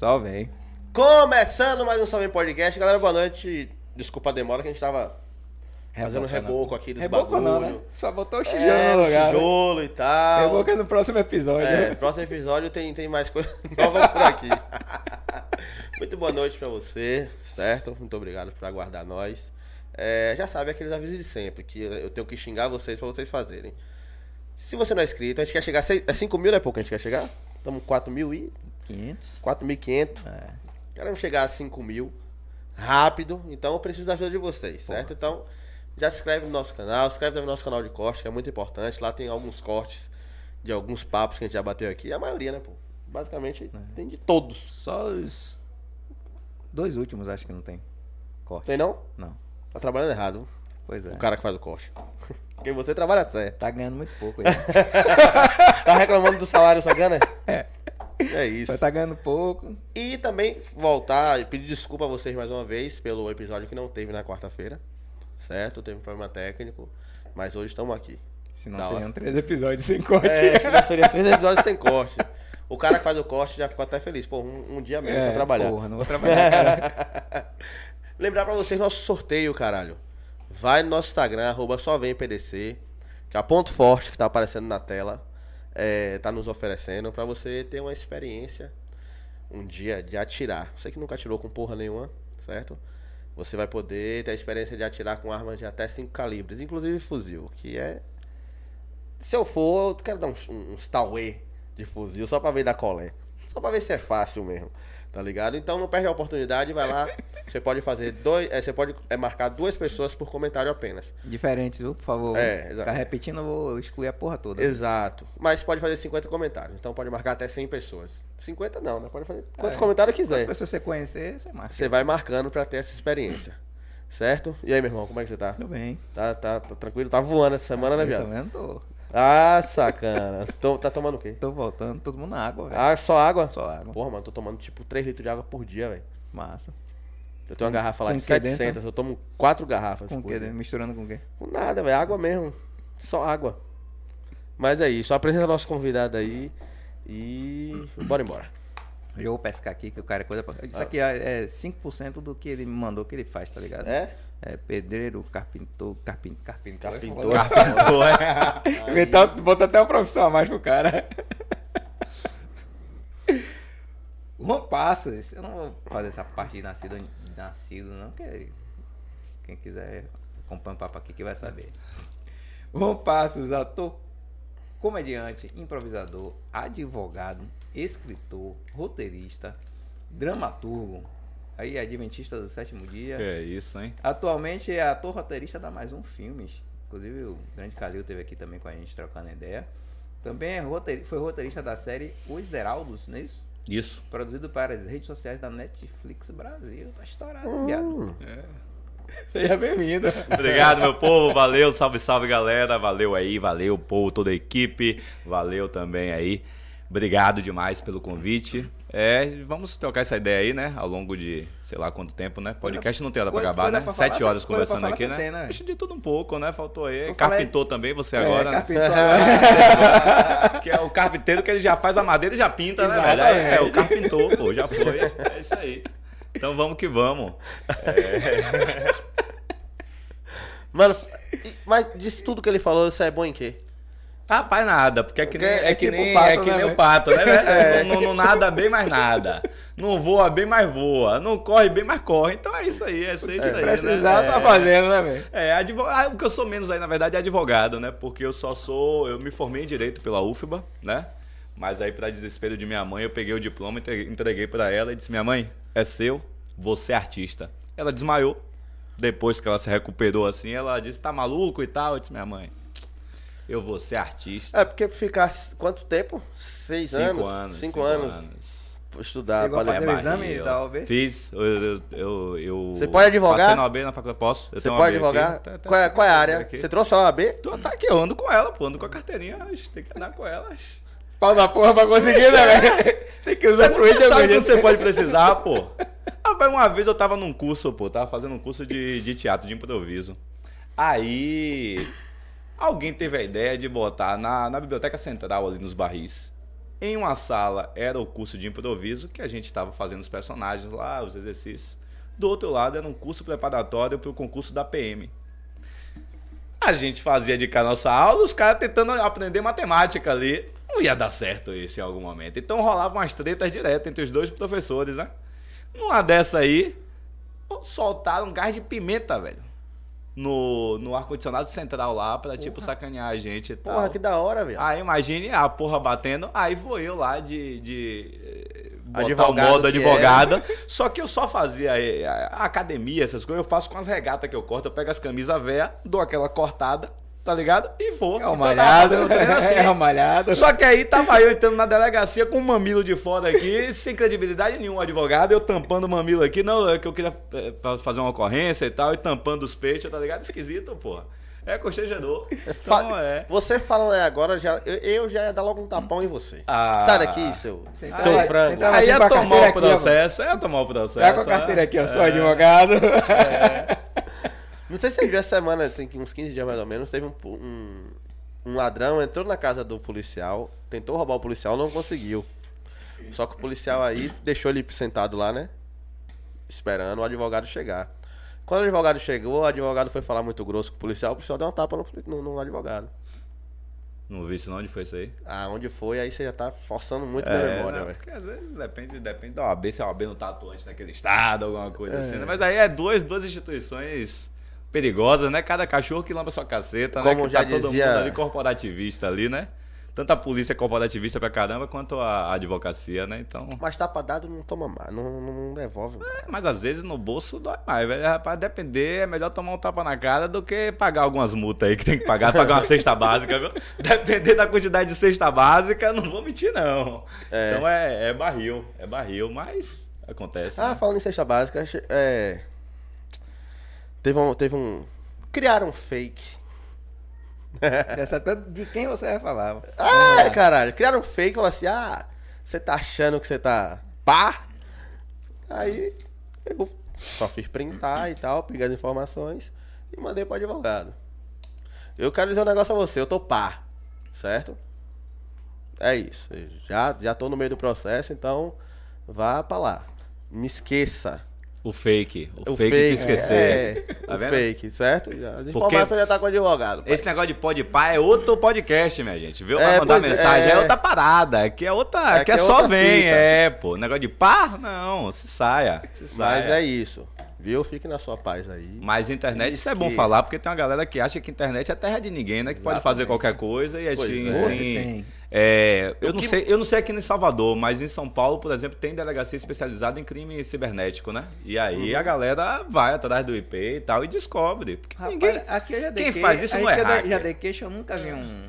Só vem. Começando mais um Salve Podcast. Galera, boa noite. Desculpa a demora que a gente tava fazendo Reboca, não. reboco aqui dos Reboco bagulho. não, né? Só botou o tijolo É, no lugar. né? tijolo e tal. Reboco é no próximo episódio. É, né? próximo episódio tem, tem mais coisa nova por aqui. Muito boa noite pra você, certo? Muito obrigado por aguardar nós. É, já sabe aqueles avisos de sempre, que eu tenho que xingar vocês pra vocês fazerem. Se você não é inscrito, a gente quer chegar a seis- é 5 mil, não é pouco que a gente quer chegar? Estamos 4 mil e 500. 4.500. É. Queremos chegar a 5 mil rápido, então eu preciso da ajuda de vocês, certo? Então, já se inscreve no nosso canal, se inscreve no nosso canal de corte, que é muito importante. Lá tem alguns cortes de alguns papos que a gente já bateu aqui. A maioria, né, pô? Basicamente, tem de todos. Só os dois últimos acho que não tem. Corte. Tem não? Não. Tá trabalhando errado. Pois é. O cara que faz o corte. Porque você trabalha certo. Tá ganhando muito pouco aí. Tá reclamando do salário só ganha? É. É isso. Só tá ganhando pouco. E também voltar e pedir desculpa a vocês mais uma vez pelo episódio que não teve na quarta-feira. Certo? Teve um problema técnico. Mas hoje estamos aqui. Senão Da hora. seriam três episódios sem corte. É, senão seria três episódios sem corte. O cara que faz o corte já ficou até feliz. Pô, um, um dia mesmo É, pra trabalhar. Porra, não vou trabalhar, cara. Lembrar pra vocês nosso sorteio, caralho. Vai no nosso Instagram, arroba só vem PDC, que é a ponto forte que tá aparecendo na tela. É, tá nos oferecendo pra você ter uma experiência um dia de atirar. Você que nunca atirou com porra nenhuma, certo? Você vai poder ter a experiência de atirar com armas de até 5 calibres, inclusive fuzil, que é. Se eu for, eu quero dar uns, uns tauê de fuzil só pra ver da colé. Só pra ver se é fácil mesmo. Tá ligado? Então não perde a oportunidade, vai lá. Você pode fazer dois. é, você pode é, marcar duas pessoas por comentário apenas. Diferentes, viu? Por favor. É, exato. Ficar repetindo, eu vou excluir a porra toda. Exato. Mas pode fazer 50 comentários. Então pode marcar até 100 pessoas. 50 não, né? Pode fazer quantos É. comentários Se quiser. você conhecer, você marca. Você vai marcando pra ter essa experiência. Certo? E aí, meu irmão, como é que você tá? Tudo bem. Tá, tá, tá tranquilo? Tá voando essa semana, né, Isso viado? mesmo, tô, Ah, sacana. Tô- tá tomando o quê? tô voltando, todo mundo na água, velho. Ah, só água? Só água. Porra, mano, tô tomando tipo 3 litros de água por dia, velho. Massa. Eu tenho uma garrafa lá de que dentro? 700, eu tomo 4 garrafas. Com o quê? Misturando com o quê? Com nada, velho. Água mesmo. Só água. Mas é isso. Apresenta nosso convidado aí. E. Bora embora. Eu vou pescar aqui, que o cara é coisa pra... Isso aqui é é 5% do que ele me mandou que ele faz, tá ligado? É? É pedreiro, carpintor, carpin, carpintor. Carpintor. Carpintor, é. Inventar, bota até uma profissão a mais pro cara. Juan Passos, eu não vou fazer essa parte de nascido, nascido não, porque quem quiser acompanha o papo aqui que vai saber. Juan Passos, ator, comediante, improvisador, advogado, escritor, roteirista, dramaturgo, aí adventista do sétimo dia. Que é isso, hein? Atualmente é ator roteirista da Mais Um Filmes. Inclusive o Grande Calil esteve aqui também com a gente trocando ideia. Também é roteir- foi roteirista da série Os Deraldos, não é isso? Isso. Produzido para as redes sociais da Netflix Brasil. Tá estourado, viado. Hum. Seja bem-vindo. Obrigado, meu povo. Valeu, salve, salve, galera. Valeu aí, valeu, povo, toda a equipe. Valeu também aí. Obrigado demais pelo convite. É, vamos trocar essa ideia aí, né? Ao longo de, sei lá quanto tempo, né? Podcast não tem hora pra acabar, né? pra falar, Sete horas pra conversando falar aqui, né? tem, né? Acho de tudo um pouco, né? Faltou aí. Vou falar Carpintor também, você agora, é, né? carpintor agora. Que é o carpinteiro que ele já faz a madeira e já pinta, né, velho? É, é o carpintor, pô, já foi. É isso aí. Então vamos que vamos. Mano, e- mas disso tudo que ele falou, você é bom em quê? Rapaz, nada, porque é que nem, é é que tipo nem, pato, é que né, nem o pato, né? velho? Não, não, nada bem, mais nada. Não voa bem, mais voa. Não corre bem, mais corre. Então é isso aí, é isso aí, né? Precisar, tá É. fazendo, né, velho? É, advogado, o que eu sou menos aí, na verdade, é advogado, né? Porque eu só sou. Eu me formei em direito pela UFBA, né? Mas aí, pra desespero de minha mãe, eu peguei o diploma, entre- entreguei pra ela e disse: Minha mãe, é seu, você é artista. Ela desmaiou. Depois que ela se recuperou assim, ela disse: Tá maluco e tal? Eu disse: Minha mãe, eu vou ser artista. É porque ficar quanto tempo? Seis cinco anos? anos. Cinco, anos. pra estudar. Chegou a pra fazer ler. o exame eu da OAB? Fiz. Eu, eu, eu, eu- Você pode advogar? Passei na OAB na faculdade. Posso? Eu Você tenho pode advogar? aqui. Tá- tá- Qual, é, qual é a área? aqui. Você trouxe a OAB? Tu tá aqui, eu ando com ela, pô. Ando com a carteirinha. Tem que andar com elas. Pau da porra pra conseguir, né, velho? Tem que usar Você fluido nunca sabe quando você pode precisar, pô. Rapaz, uma vez eu tava num curso, pô, tava fazendo um curso de, de teatro, de improviso. Aí, alguém teve a ideia de botar na, na biblioteca central ali nos barris. Em uma sala era o curso de improviso, que a gente tava fazendo os personagens lá, os exercícios. Do outro lado era um curso preparatório para o concurso da PM. A gente fazia de cá nossa aula, os caras tentando aprender matemática ali. Não ia dar certo isso em algum momento. Então rolavam umas tretas direto entre os dois professores, né? Numa dessa aí, soltaram gás de pimenta, velho. No, no ar-condicionado central lá, pra tipo sacanear a gente e tal. Porra, que da hora, velho. Aí imagine a porra batendo, aí vou eu lá de. de eh, botar Advogado o modo que é. advogada. Só que eu só fazia eh, a, a academia, essas coisas, eu faço com as regatas que eu corto, eu pego as camisas velhas, dou aquela cortada, tá ligado? E vou. É o malhado, treino assim. é o malhado. Só que aí tava eu entrando na delegacia com o mamilo de fora aqui, sem credibilidade nenhuma, advogado, eu tampando o mamilo aqui, não, é que eu queria é, fazer uma ocorrência e tal, e tampando os peixes, tá ligado? Esquisito, porra. É constrangedor. Fa- Então é. Você falando aí agora, já, eu, eu já ia dar logo um tapão em você. Ah. Sai daqui, seu, Você seu entrava- frango. entrava Aí assim ia tomar o aqui, ó, processo, ia tomar o processo. Tá com a carteira aqui, ó, sou É. Não sei se você viu essa semana, tem uns 15 dias mais ou menos, teve um, um, um ladrão, entrou na casa do policial, tentou roubar o policial, não conseguiu. Só que o policial aí deixou ele sentado lá, né? Esperando o advogado chegar. Quando o advogado chegou, o advogado foi falar muito grosso com o policial, o policial deu uma tapa no, no- no advogado. Não vi isso não, onde foi isso aí? Ah, onde foi, aí você já tá forçando muito minha memória, não, velho. porque às vezes depende, depende da OAB, se a OAB não tá atuante naquele estado, alguma coisa É. assim, né? Mas aí é duas, duas instituições perigosas, né? Cada cachorro que lamba sua caceta, Como né? Que já tá todo dizia- mundo ali corporativista ali, né? Tanto a polícia é corporativista pra caramba, quanto a advocacia, né? Então... Mas tapa dado não toma mais, não, não, devolve mais. Mas às vezes no bolso dói mais, velho. Rapaz, depender, é melhor tomar um tapa na cara do que pagar algumas multas aí que tem que pagar, pagar uma cesta básica, viu? Depender da quantidade de cesta básica, não vou mentir, não. É. Então é, é barril, é barril, mas acontece. Ah, né? falando em cesta básica, é. Teve um. Teve um. Criaram um fake. Essa até de quem você vai falar. Ah, caralho. Criaram um fake e falaram assim: ah, você tá achando que você tá pá? Aí eu só fiz printar e tal, peguei as informações e mandei pro advogado. Eu quero dizer um negócio a você, eu tô pá, certo? É isso. Já, já tô no meio do processo, então vá pra lá. Me esqueça. O fake, o, O fake, de esquecer. É, Tá o vendo? fake, certo? As informações já tá com o advogado. pai. Esse negócio de pode pá é outro podcast, minha gente, viu? Vai É, mandar é, mensagem, é, é. outra parada. Aqui é outra. É, Aqui é, que é só outra vem, fita. é, pô. Negócio de pá? Não, se saia. Se saia. Mas é isso. Viu? Fique na sua paz aí. Mas internet, isso é bom falar, porque tem uma galera que acha que internet é terra de ninguém, né? Que pode fazer qualquer coisa e assim. é. Você assim, tem. É, eu, não que- sei, eu não sei aqui em Salvador, mas em São Paulo, por exemplo, tem delegacia especializada em crime cibernético, né? E aí Uhum. a galera vai atrás do IP e tal e descobre. Porque Rapaz, ninguém. aqui eu já dei quem que- faz isso não é hacker. já dei queixa, eu nunca vi um.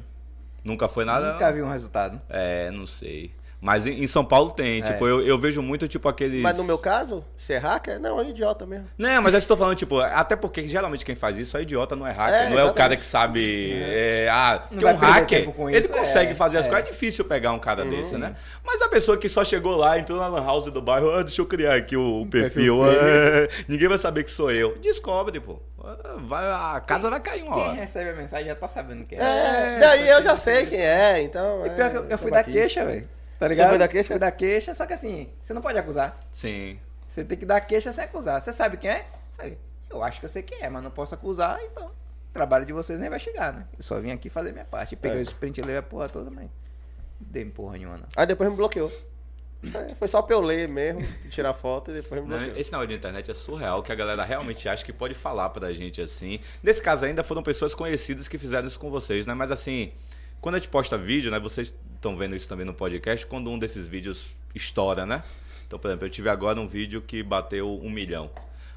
Nunca foi nada. Nunca vi um resultado. É, não sei. Mas em, São Paulo tem, É. tipo, eu, eu vejo muito, tipo, aqueles. Mas no meu caso, ser hacker, não, é idiota mesmo. Não, mas eu estou falando, tipo, até porque geralmente quem faz isso é idiota, não é hacker. É, não é o exatamente. cara que sabe. é, ah, porque um hacker, tempo com ele consegue é, fazer as é. coisas. É difícil pegar um cara desse, né? Mas a pessoa que só chegou lá, entrou na Lan House do bairro, ah, deixa eu criar aqui o, perfil. perfil é, ninguém vai saber que sou eu. Descobre, pô. Ah, Vai, a casa vai cair uma Quem hora. recebe a mensagem já tá sabendo quem é. É, daí eu já sei quem é, então. E pior que eu, eu fui dar queixa, velho. Tá Você ligado? foi dar queixa? Fui dar queixa, só que assim, você não pode acusar. Sim. Você tem que dar queixa sem acusar. Você sabe quem é? Falei, eu acho que eu sei quem é, mas não posso acusar, então. O trabalho de vocês nem vai chegar, né? Eu só vim aqui fazer minha parte. Peguei É. o sprint e levei a porra toda, mas. não Dei porra nenhuma, não. Aí depois me bloqueou. É, Foi só pra eu ler mesmo, tirar foto e depois me bloqueou. Esse negócio de internet é surreal, que a galera realmente acha que pode falar pra gente assim. Nesse caso ainda foram pessoas conhecidas que fizeram isso com vocês, né? Mas assim, quando a gente posta vídeo, né? Vocês estão vendo isso também no podcast, quando um desses vídeos estoura, né? Então, por exemplo, eu tive agora um vídeo que bateu um milhão.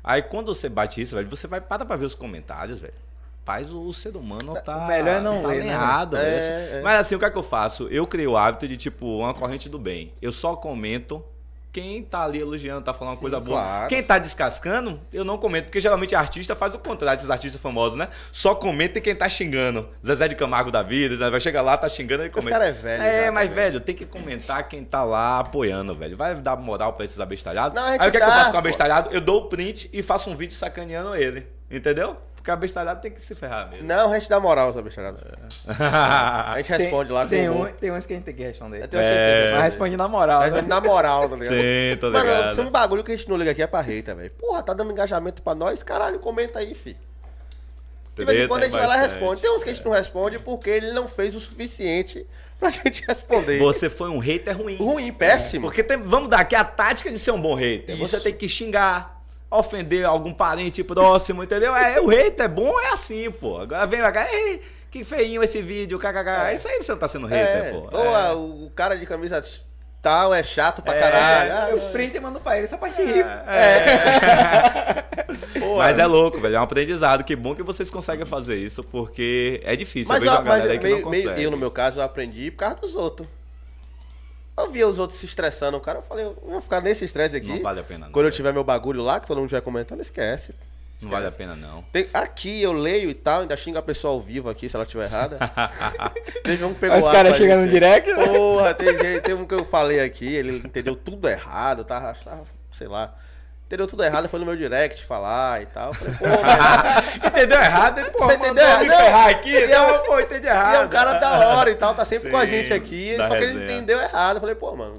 Aí quando você bate isso, velho, você vai para pra ver os comentários, velho. Paz, o ser humano tá. O melhor é não tá ler, né, errado, velho. É, é. Mas assim, o que é que eu faço? Eu criei o hábito de, tipo, uma corrente do bem. Eu só comento quem tá ali elogiando, tá falando uma Sim, coisa boa. claro. Quem tá descascando, eu não comento, porque geralmente artista faz o contrário, esses artistas famosos, né? Só comenta quem tá xingando. Zezé de Camargo da vida, Zé vai chegar lá, tá xingando e comenta. cara é velho É, mas, velho, tem que comentar quem tá lá apoiando, velho. Vai dar moral pra esses abestalhados. Não, gente Aí o que, é que eu dá, faço com o abestalhado? Eu dou o print e faço um vídeo sacaneando ele. Entendeu? Porque o abestalhado tem que se ferrar mesmo. Não, a gente dá moral, essa bicharada. A gente responde lá com tem, um, tem uns que a gente tem que responder. Tem uns que a gente É. responde. Mas responde na moral, Mas né? na moral, tá ligado? Sim, tô Mano, ligado. isso é um bagulho que a gente não liga aqui é pra hater, velho. Porra, tá dando engajamento pra nós? Caralho, comenta aí, fi. De vez em quando a gente vai lá e responde. Tem uns que a gente não responde porque ele não fez o suficiente pra gente responder. Você foi um hater ruim. Ruim, péssimo. Porque tem- vamos dar aqui a tática de ser um bom hater. Isso. Você tem que xingar, ofender algum parente próximo, entendeu? É, o hater é bom, é assim, pô. Agora vem cá, ei, que feinho esse vídeo, kkk. Isso aí você não tá sendo hater, É, pô. ou É. o cara de camisa tal é chato pra É, caralho. Ah, Eu print e mando pra ele, só pra te rir. pô, Mas é louco, velho. É um aprendizado. Que bom que vocês conseguem fazer isso, porque é difícil. Mas, eu mas meio, não meio- eu, no meu caso, eu aprendi por causa dos outros. Eu via os outros se estressando, o cara, eu falei, eu vou ficar nesse estresse aqui. Não vale a pena, não. Quando eu tiver meu bagulho lá, que todo mundo estiver comentando, esquece. Não vale a pena, não. Tem- aqui eu leio e tal, ainda xinga a pessoa ao vivo aqui, se ela estiver errada. Teve um que pegou os ar caras chegam no direct, né? Porra, tem um que eu falei aqui, ele entendeu tudo errado, tava, tava, sei lá. Entendeu tudo errado, foi no meu direct falar e tal. Eu falei, pô, entendeu errado? hein? Pô, Você entendeu errado? Não, ferrar aqui? e é Não, um- pô, entendi e errado. é um cara da hora e tal, tá sempre com a Sim, gente aqui, só que ele resenha. entendeu errado. Eu falei, pô, mano,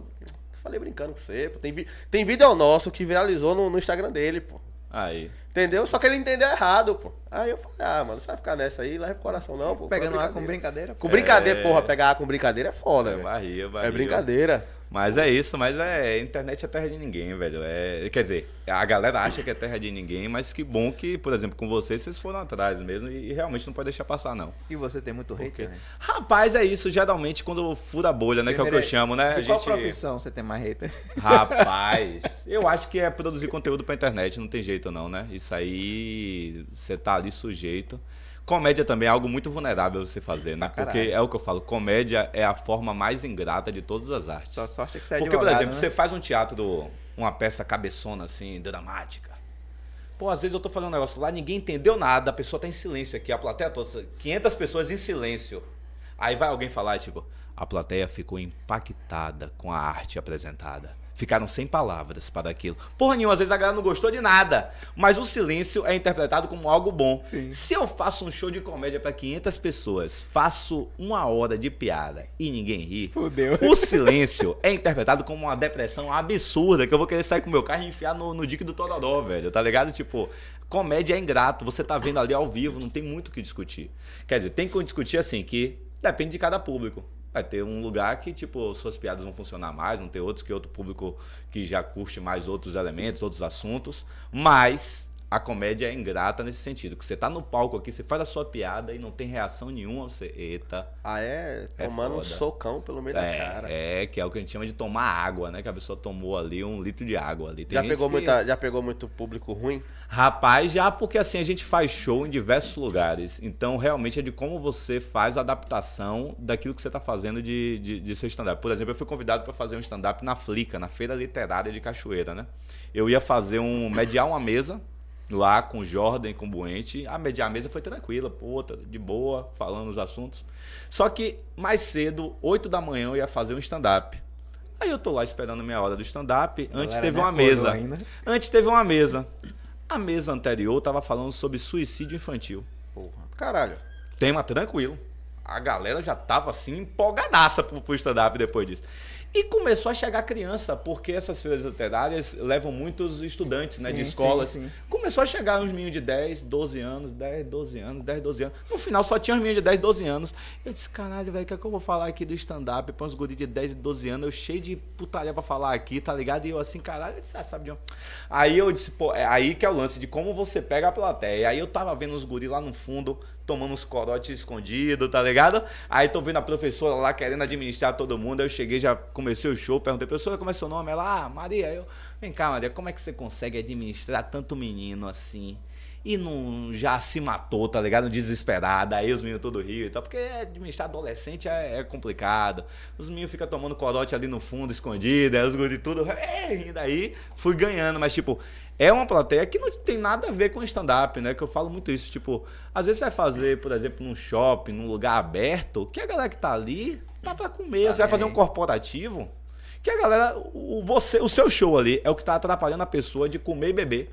falei brincando com você, pô. Tem, vi- tem vídeo nosso que viralizou no, no Instagram dele, pô. Aí. Entendeu? Só que ele entendeu errado, pô. Aí eu falei, ah, mano, você vai ficar nessa aí, leva pro coração não, pô. Pegando lá com brincadeira. Com brincadeira, É. porra, pegar com brincadeira é foda, É velho. barriga, É brincadeira. Mas é isso, mas é. Internet é terra de ninguém, velho. É, quer dizer, a galera acha que é terra de ninguém, mas que bom que, por exemplo, com vocês, vocês foram atrás mesmo e, e realmente não pode deixar passar, não. E você tem muito hater, né? Rapaz, é isso, geralmente quando fura a bolha, né? que é o que eu Primeiro, chamo, né? De A qual gente. profissão você tem mais hater? Rapaz, eu acho que é produzir conteúdo pra internet, não tem jeito não, né? Isso aí, você tá ali sujeito. Comédia também é algo muito vulnerável você fazer, né? Porque é o que eu falo, comédia é a forma mais ingrata de todas as artes. Sua sorte é que você é Porque, por advogado, exemplo, né? você faz um teatro, uma peça cabeçona, assim, dramática. Pô, às vezes eu tô falando um negócio lá, ninguém entendeu nada, a pessoa tá em silêncio aqui, a plateia toda, 500 pessoas em silêncio. Aí vai alguém falar, tipo, a plateia ficou impactada com a arte apresentada. Ficaram sem palavras para aquilo. Porra nenhuma, às vezes a galera não gostou de nada. Mas o silêncio é interpretado como algo bom. Sim. Se eu faço um show de comédia para 500 pessoas, faço uma hora de piada e ninguém ri, Fudeu. o silêncio é interpretado como uma depressão absurda que eu vou querer sair com o meu carro e enfiar no, no dique do Tororó, velho. Tá ligado? Tipo, comédia é ingrato. Você tá vendo ali ao vivo, não tem muito o que discutir. Quer dizer, tem que discutir assim que depende de cada público. Vai ter um lugar que, tipo, suas piadas vão funcionar mais, vão ter outros que outro público que já curte mais outros elementos, outros assuntos. Mas a comédia é ingrata nesse sentido. Que você tá no palco aqui, você faz a sua piada e não tem reação nenhuma, você. Eita. Ah, é? É Tomando um socão pelo meio da cara. É, é, que é o que a gente chama de tomar água, né? Que a pessoa tomou ali um litro de água ali. Tem Já pegou, que- muita, já pegou muito público ruim? Rapaz, já porque assim a gente faz show em diversos lugares. Então, realmente é de como você faz a adaptação daquilo que você tá fazendo de, de, de seu stand-up. Por exemplo, eu fui convidado para fazer um stand-up na Flica, na Feira Literária de Cachoeira, né? Eu ia fazer um. mediar uma mesa lá com o Jordan e com o Buente. A mediar a mesa foi tranquila, pô, de boa, falando os assuntos. Só que mais cedo, 8 da manhã, eu ia fazer um stand-up. Aí eu tô lá esperando a minha hora do stand-up. Antes teve uma mesa. ainda. Antes teve uma mesa. A mesa anterior tava falando sobre suicídio infantil. Porra. Caralho. Tema tranquilo. A galera já tava assim empolgadaça pro, pro stand-up depois disso. E começou a chegar criança, porque essas feiras literárias levam muitos estudantes né, de Sim, escolas. sim, sim. Começou a chegar uns meninos de 10, 12 anos, 10, 12 anos, 10, 12 anos. No final só tinha uns meninos de 10, 12 anos. Eu disse, caralho, velho, o que é que eu vou falar aqui do stand-up pra uns guris de 10 e 12 anos? Eu cheio de putaria pra falar aqui, tá ligado? E eu assim, caralho, você sabe de onde? Aí eu disse, pô, é aí que é o lance de como você pega a plateia. Aí eu tava vendo os guris lá no fundo, tomando uns corotes escondidos, tá ligado? Aí tô vendo a professora lá querendo administrar todo mundo. Aí eu cheguei, já comecei o show, perguntei, professora, como é seu nome? Ela, ah, Maria. Eu, vem cá, Maria, como é que você consegue administrar tanto menino assim? E não já se matou, tá ligado? Desesperada. Aí os meninos todo rio e tal. Porque administrar adolescente é, é complicado. Os meninos ficam tomando corote ali no fundo, escondido. Aí os guris tudo. É, rindo aí. Fui ganhando. Mas, tipo, é uma plateia que não tem nada a ver com stand-up, né? Que eu falo muito isso. Tipo, às vezes você vai fazer, por exemplo, num shopping, num lugar aberto, que a galera que tá ali tá pra comer. Você vai fazer um corporativo. Que a galera, o, você, o seu show ali é o que tá atrapalhando a pessoa de comer e beber.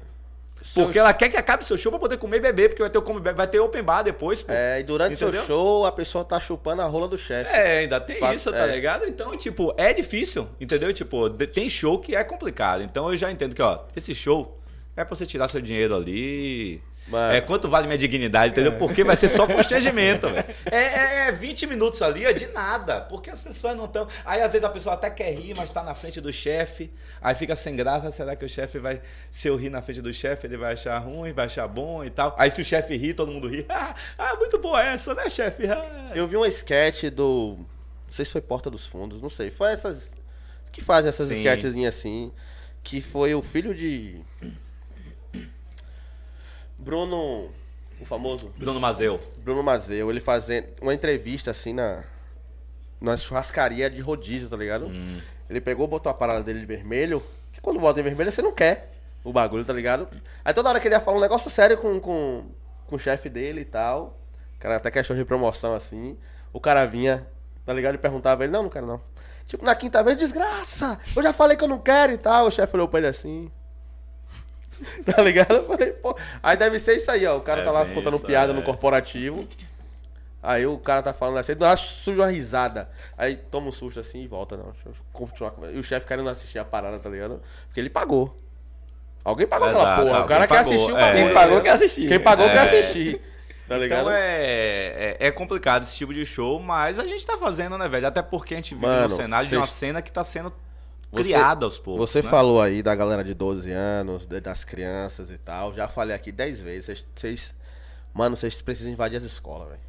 Porque ela quer que acabe seu show pra poder comer e beber, porque vai ter, o vai ter open bar depois, pô. É, e durante seu Entendeu? show, a pessoa tá chupando a rola do chefe. É, ainda tem Fato- isso, tá é. ligado? Então, tipo, é difícil, entendeu? Tipo, tem show que é complicado. Então eu já entendo que, ó, esse show é pra você tirar seu dinheiro ali. Mano. É quanto vale minha dignidade, entendeu? Porque vai ser só constrangimento, velho. É, é, é 20 minutos ali, é de nada. Porque as pessoas não estão. Aí às vezes a pessoa até quer rir, mas tá na frente do chefe. Aí fica sem graça. Será que o chefe vai. Se eu rir na frente do chefe, ele vai achar ruim, vai achar bom e tal. Aí se o chefe rir, todo mundo ri. Ah, ah, muito boa essa, né, chefe? Ah. Eu vi uma sketch do. Não sei se foi Porta dos Fundos, não sei. Foi essas. Que fazem essas sketchzinhas assim. Que foi o filho de. Bruno. O famoso Bruno Mazeu. Bruno Mazeu, ele fazendo uma entrevista assim na. Na churrascaria de rodízio, tá ligado? Hum. Ele pegou, botou a parada dele de vermelho. Que quando bota em vermelho, você não quer o bagulho, tá ligado? Aí toda hora que ele ia falar um negócio sério com, com, com o chefe dele e tal. Cara, até questão de promoção assim. O cara vinha, tá ligado? E perguntava ele, não, não quero não. Tipo, na quinta vez, desgraça! Eu já falei que eu não quero e tal. O chefe olhou pra ele assim. Tá ligado? Eu falei, pô. Aí deve ser isso aí, ó. O cara É tá lá bem contando isso, piada é. no corporativo. Aí o cara tá falando assim, dá suja uma risada. Aí toma um susto assim e volta, não. Deixa eu continuar. E o chefe querendo assistir a parada, tá ligado? Porque ele pagou. Alguém pagou aquela Exato, porra. O cara quer assistir o é. bagulho. Quem pagou quer assistir. Quem pagou quer É. assistir. Tá ligado? Então é, é, é complicado esse tipo de show, mas a gente tá fazendo, né, velho? Até porque a gente vive Mano, no cenário de uma cena que tá sendo criada aos poucos. Você né? falou aí da galera de 12 anos, das crianças e tal. Já falei aqui 10 vezes. Vocês-. Mano, vocês precisam invadir as escolas, velho.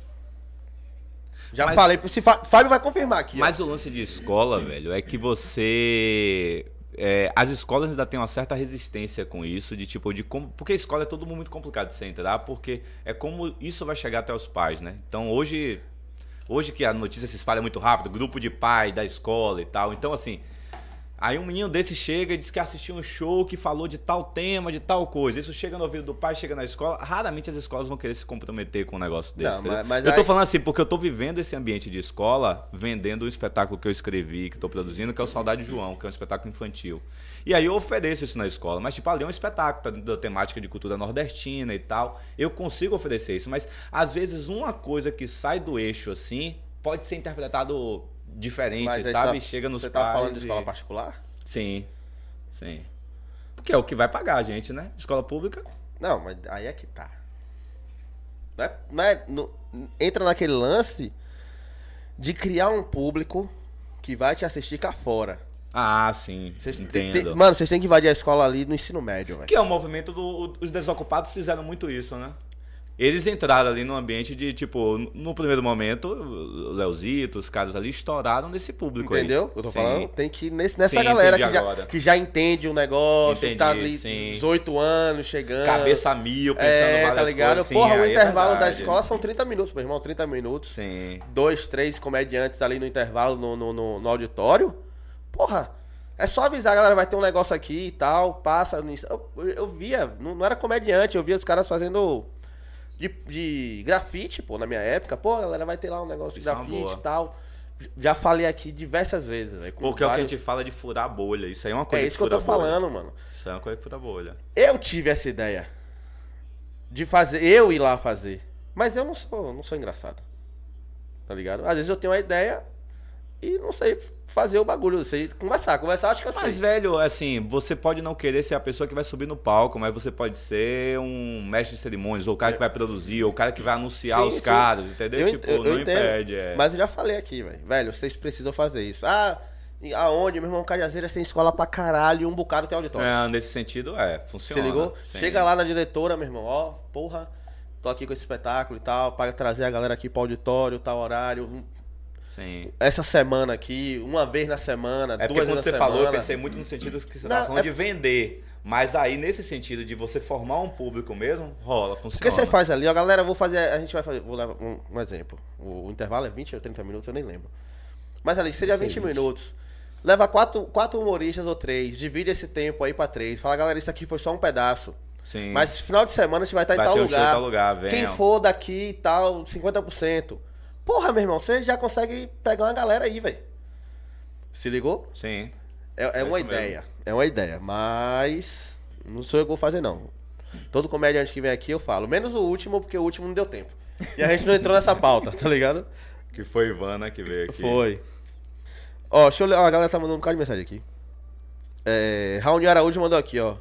Já Mas- falei. Se Fá- Fábio vai confirmar aqui. ó. Mas o lance de escola, velho, é que você. é, as escolas ainda têm uma certa resistência com isso, de tipo, de como. Porque a escola é todo mundo muito complicado de você entrar, porque é como isso vai chegar até os pais, né? Então hoje. Hoje que a notícia se espalha muito rápido, grupo de pai da escola e tal. Então, assim. Aí um menino desse chega e diz que assistiu um show que falou de tal tema, de tal coisa. Isso chega no ouvido do pai, chega na escola. Raramente as escolas vão querer se comprometer com um negócio desse. Não, entendeu? mas- mas eu tô aí- falando assim, porque eu tô vivendo esse ambiente de escola, vendendo o espetáculo que eu escrevi, que tô produzindo, que é o Saudade João, que é um espetáculo infantil. E aí eu ofereço isso na escola, mas tipo, ali é um espetáculo, tá dentro da temática de cultura nordestina e tal. Eu consigo oferecer isso, mas às vezes uma coisa que sai do eixo assim, pode ser interpretado diferente, Mas sabe? tá- Chega nos Você tá falando de e- escola particular? Sim, sim. Porque é o que vai pagar a gente, né? Escola pública. Não, mas aí é que tá. Não é, não é- não- entra naquele lance de criar um público que vai te assistir cá fora. Ah, sim, Vocês têm- entendo. tem- mano, vocês têm que invadir a escola ali no ensino médio, velho. Que é o movimento dos os desocupados fizeram muito isso, né? Eles entraram ali no ambiente de, tipo, no primeiro momento, o Leozito, os caras ali estouraram nesse público Entendeu? aí. Eu tô Sim. falando, tem que ir nesse, nessa Sim, galera que já, que já entende o negócio, Entendi, tá ali sim. 18 anos, chegando. Cabeça mil, pensando É, tá ligado? coisas, Porra, o é intervalo da verdade. escola são 30 minutos, meu irmão, 30 minutos. Sim. Dois, três comediantes ali no intervalo no, no, no- no auditório. Porra, é só avisar, galera, vai ter um negócio aqui e tal, passa nisso. Eu- eu via, não, não era comediante, eu via os caras fazendo de, de grafite, pô, na minha época. Pô, galera, vai ter lá um negócio de Isso é uma grafite boa. e tal. Já falei aqui diversas vezes, velho. com Porque é o que a vários- gente fala de furar a bolha. Isso aí é uma coisa É isso que eu tô a bolha. falando, mano. Isso aí é uma coisa que fura a bolha. Eu tive essa ideia de fazer, eu ir lá fazer. Mas eu não sou, não sou engraçado. Tá ligado? Às vezes eu tenho uma ideia e não sei fazer o bagulho, eu sei conversar. Conversar acho que eu Mas, sei. velho, assim, você pode não querer ser a pessoa que vai subir no palco, mas você pode ser um mestre de cerimônias, ou o cara que vai produzir, ou o cara que vai anunciar Sim, os sim. caras, entendeu? Eu tipo, eu não entendo. impede. É. Mas eu já falei aqui, velho. Velho, vocês precisam fazer isso. Ah, aonde? Meu irmão, Cajazeiras tem escola pra caralho e um bocado tem auditório. É, nesse sentido, é, Você funciona. ligou? Sim. Chega lá na diretora, meu irmão, ó, porra, tô aqui com esse espetáculo e tal, para trazer a galera aqui pro auditório, tal horário. Sim. Essa semana aqui, uma vez na semana, É duas quando vezes você na falou, eu pensei muito no sentido que você Não, tava falando é- de vender. Mas aí, nesse sentido de você formar um público mesmo, rola, funciona. Porque você faz ali, ó, galera, eu vou fazer, a gente vai fazer, vou levar um, um exemplo. O, o intervalo é 20 ou 30 minutos, eu nem lembro. Mas ali, seja Sei, 20 20. minutos. Leva quatro, quatro humoristas ou três, divide esse tempo aí pra três. Fala, galera, isso aqui foi só um pedaço. Sim. Mas final de semana a gente vai estar Vai em tal ter um show em lugar. tal lugar. Quem for daqui e tal, 50%. Porra, meu irmão, você já consegue pegar uma galera aí, velho. Se ligou? Sim. É, é É uma isso mesmo. ideia. É uma ideia. Mas não sou eu que vou fazer, não. Todo comediante que vem aqui eu falo. Menos o último, porque o último não deu tempo. E a gente não entrou nessa pauta, tá ligado? Que foi Ivana que veio aqui. Foi. Ó, deixa eu ler. Ó, a galera tá mandando um bocado de mensagem aqui. É, Raoni Araújo mandou aqui, ó.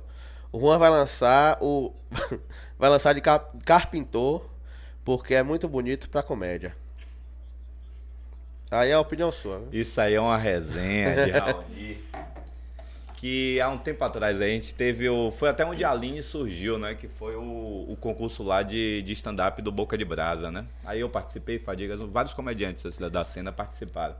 O Juan vai lançar o. vai lançar de carpintor, porque é muito bonito pra comédia. Aí é a opinião sua, né? Isso aí é uma resenha de Raoni. que há um tempo atrás a gente teve o. Foi até onde a Aline surgiu, né? Que foi o, o concurso lá de, de stand-up do Boca de Brasa, né? Aí eu participei, Fadigas, vários comediantes assim, da cena participaram.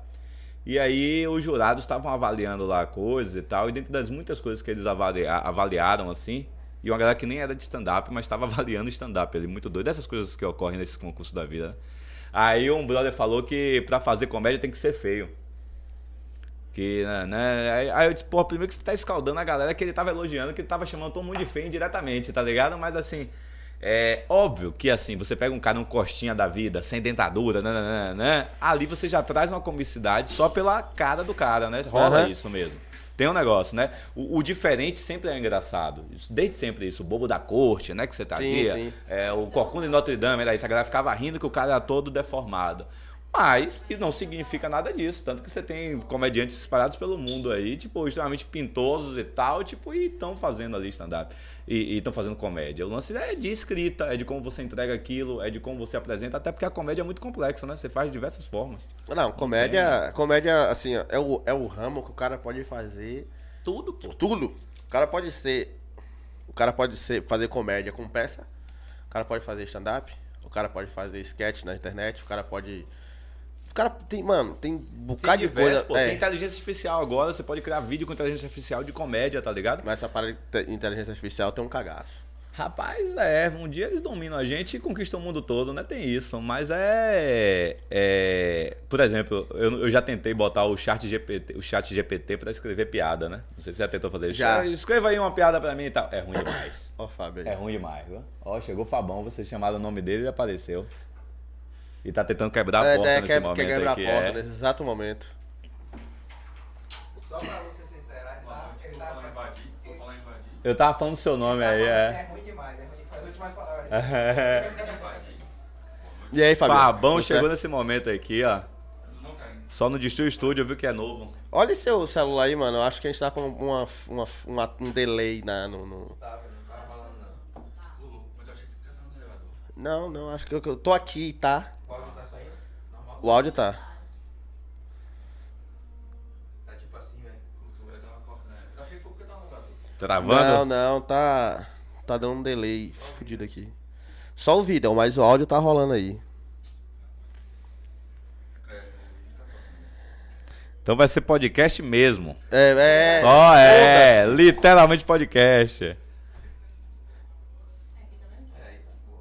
E aí os jurados estavam avaliando lá coisas e tal, e dentro das muitas coisas que eles avalia- avaliaram, assim, e uma galera que nem era de stand-up, mas estava avaliando stand-up ali, muito doido. Essas coisas que ocorrem nesses concursos da vida. né? Aí um brother falou que pra fazer comédia tem que ser feio. Que, né, né? Aí, eu disse, pô, primeiro que você tá escaldando a galera que ele tava elogiando, que ele tava chamando todo mundo de feio indiretamente, tá ligado? Mas assim, é óbvio que assim, você pega um cara um costinha da vida, sem dentadura, né, né, né, né, ali você já traz uma comicidade só pela cara do cara, né? Rola Aham. isso mesmo. Tem um negócio, né? O, o diferente sempre é engraçado. Desde sempre isso. O bobo da corte, né? Que você trazia. sim. É, o Corcunda de Notre Dame, era isso. A galera ficava rindo que o cara era todo deformado. Mas, e não significa nada disso. Tanto que você tem comediantes espalhados pelo mundo aí, tipo, extremamente pintosos e tal, tipo, e estão fazendo ali stand-up. E estão fazendo comédia. O lance é de escrita, é de como você entrega aquilo, é de como você apresenta, até porque a comédia é muito complexa, né? Você faz de diversas formas. Não, comédia, comédia, assim, ó, é o, é o ramo que o cara pode fazer Tudo, pô. tudo. O cara pode ser. O cara pode ser, fazer comédia com peça. O cara pode fazer stand-up. O cara pode fazer sketch na internet. O cara pode. O cara tem, mano, tem um bocado de diversos, coisa. pô. é. Tem inteligência artificial agora, você pode criar vídeo com inteligência artificial de comédia, tá ligado? Mas essa parada de te- inteligência artificial tem um cagaço. Rapaz, é, um dia eles dominam a gente e conquistam o mundo todo, né? Tem isso. Mas é. é por exemplo, eu, eu já tentei botar o chat GPT, o chat GPT pra escrever piada, né? Não sei se você já tentou fazer isso. Já. Escreva aí uma piada pra mim e tal. É ruim demais. Ó, Fábio. aí. É ruim demais, viu? Ó, chegou o Fabão, você chamaram o nome dele e apareceu. E tá tentando quebrar a É, porta é, nesse quer, momento quer quebrar aqui. a porta é. nesse exato momento. Só pra você se inteirar, tá? Ele tá Eu tava falando seu nome aí, é é. ruim demais, é ruim demais. As últimas palavras. E aí? Fabão Tudo chegou certo? nesse momento aqui, ó. Só no Distru Studio, viu que é novo. Olha seu celular aí, mano. Eu acho que a gente tá com uma, uma, uma- um delay na, no, no- Tá, não tava não. Não, não, acho que eu, eu tô aqui, tá? O tá? O áudio tá. Tá tipo assim, velho. Travando? Não, não, tá. Tá dando um delay fudido aqui. Só o vídeo, mas o áudio tá rolando aí. Então vai ser podcast mesmo. É, é. Só é, foda-se. literalmente podcast.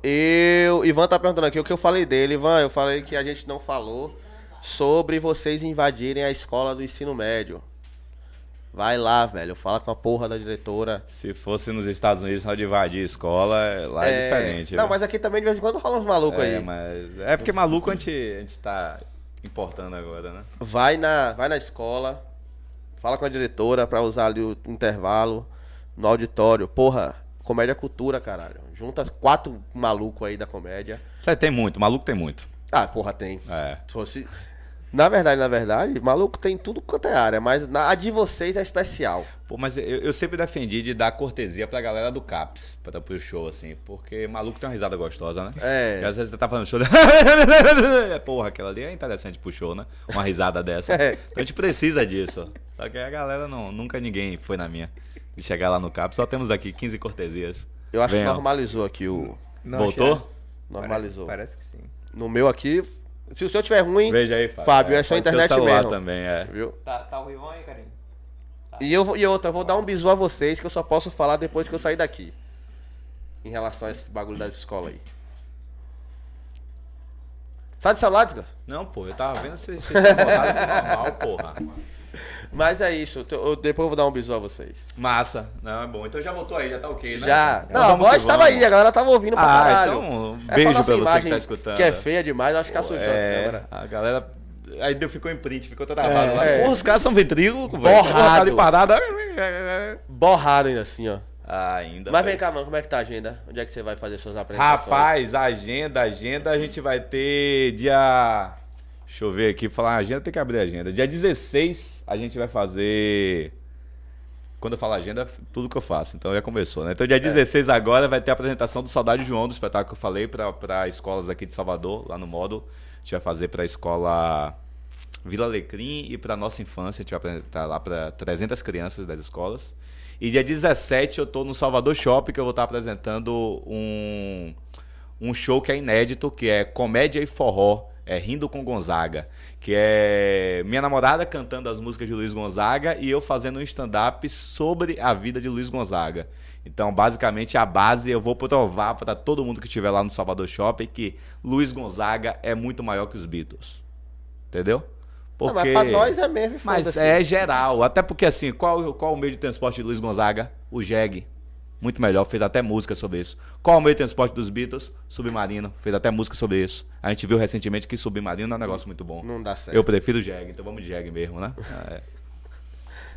Eu. Ivan tá perguntando aqui o que eu falei dele. Ivan, eu falei que a gente não falou sobre vocês invadirem a escola do ensino médio. Vai lá, velho. Fala com a porra da diretora. Se fosse nos Estados Unidos, só de invadir a escola, lá é, diferente. Não, mas aqui também de vez em quando rola uns malucos é, aí. mas é porque maluco a gente, a gente tá importando agora, né? Vai na, vai na escola, fala com a diretora pra usar ali o intervalo no auditório. Porra, comédia cultura, caralho. Junta quatro malucos aí da comédia. É, tem muito, maluco tem muito. Ah, porra, tem. É. Se fosse. Na verdade, na verdade, maluco tem tudo quanto é área, mas na, a de vocês é especial. Pô, mas eu, eu sempre defendi de dar cortesia pra galera do CAPS, pra pro show, assim, porque maluco tem uma risada gostosa, né? É. E às vezes você tá falando show. Porra, aquela ali é interessante pro show, né? Uma risada dessa. É. Então a gente precisa disso. Só que a galera não, nunca ninguém foi na minha. De chegar lá no CAPS, só temos aqui 15 cortesias. Eu acho que normalizou aqui o. Voltou? achei- Normalizou. Parece que sim. No meu aqui, se o seu tiver ruim, Veja aí, Fábio. Fábio, é só ser o internet celular mesmo. também, é. viu? Tá, tá o Ivan aí, carinho? E, eu, e outra, eu vou dar um bisu a vocês que eu só posso falar depois que eu sair daqui. Em relação a esse bagulho das escolas aí. Sai do celular, desgraça. Não, pô, eu tava vendo se você tinha botado de normal, porra. Mas é isso, eu, depois eu vou dar um bisu a vocês. Massa. Não, é bom. Então já voltou aí, já tá ok, né? Já. Então Não, a voz tava aí, a galera tava ouvindo pra Ah, caralho. então, um É só beijo nossa pra você que tá escutando. Que é feia demais, acho que assustou as É, câmeras. a galera. Aí deu, ficou em print, ficou travado lá. É. Porra, os caras são ventríloco, velho. Borrado. Tá ali parado. Borrado ainda assim, ó. Ah, ainda. Mas vem cá, mano, como é que tá a agenda? Onde é que você vai fazer suas apresentações? Rapaz, agenda, agenda, a gente vai ter dia. Deixa eu ver aqui, falar agenda, tem que abrir a agenda. Dia 16 a gente vai fazer. Quando eu falo agenda, tudo que eu faço. Então já começou, né? Então dia 16 agora vai ter a apresentação do Saudade João, do espetáculo que eu falei para escolas aqui de Salvador, lá no módulo. A gente vai fazer para a escola Vila Alecrim e para Nossa Infância. A gente vai apresentar lá para 300 crianças das escolas. E dia 17 eu tô no Salvador Shopping, que eu vou estar apresentando um, um show que é inédito, que é Comédia e Forró. É Rindo com Gonzaga. Que é minha namorada cantando as músicas de Luiz Gonzaga e eu fazendo um stand-up sobre a vida de Luiz Gonzaga. Então, basicamente, a base eu vou provar para todo mundo que estiver lá no Salvador Shopping que Luiz Gonzaga é muito maior que os Beatles. Entendeu? Não, mas pra nós é mesmo, Mas foda-se. é geral. Até porque, assim, qual, qual o meio de transporte de Luiz Gonzaga? O Jeg. Muito melhor, fez até música sobre isso. Qual o meio de transporte dos Beatles? Submarino, fez até música sobre isso. A gente viu recentemente que Submarino é um negócio muito bom. Não dá certo. Eu prefiro o Jeg, então vamos de Jeg mesmo, né? É.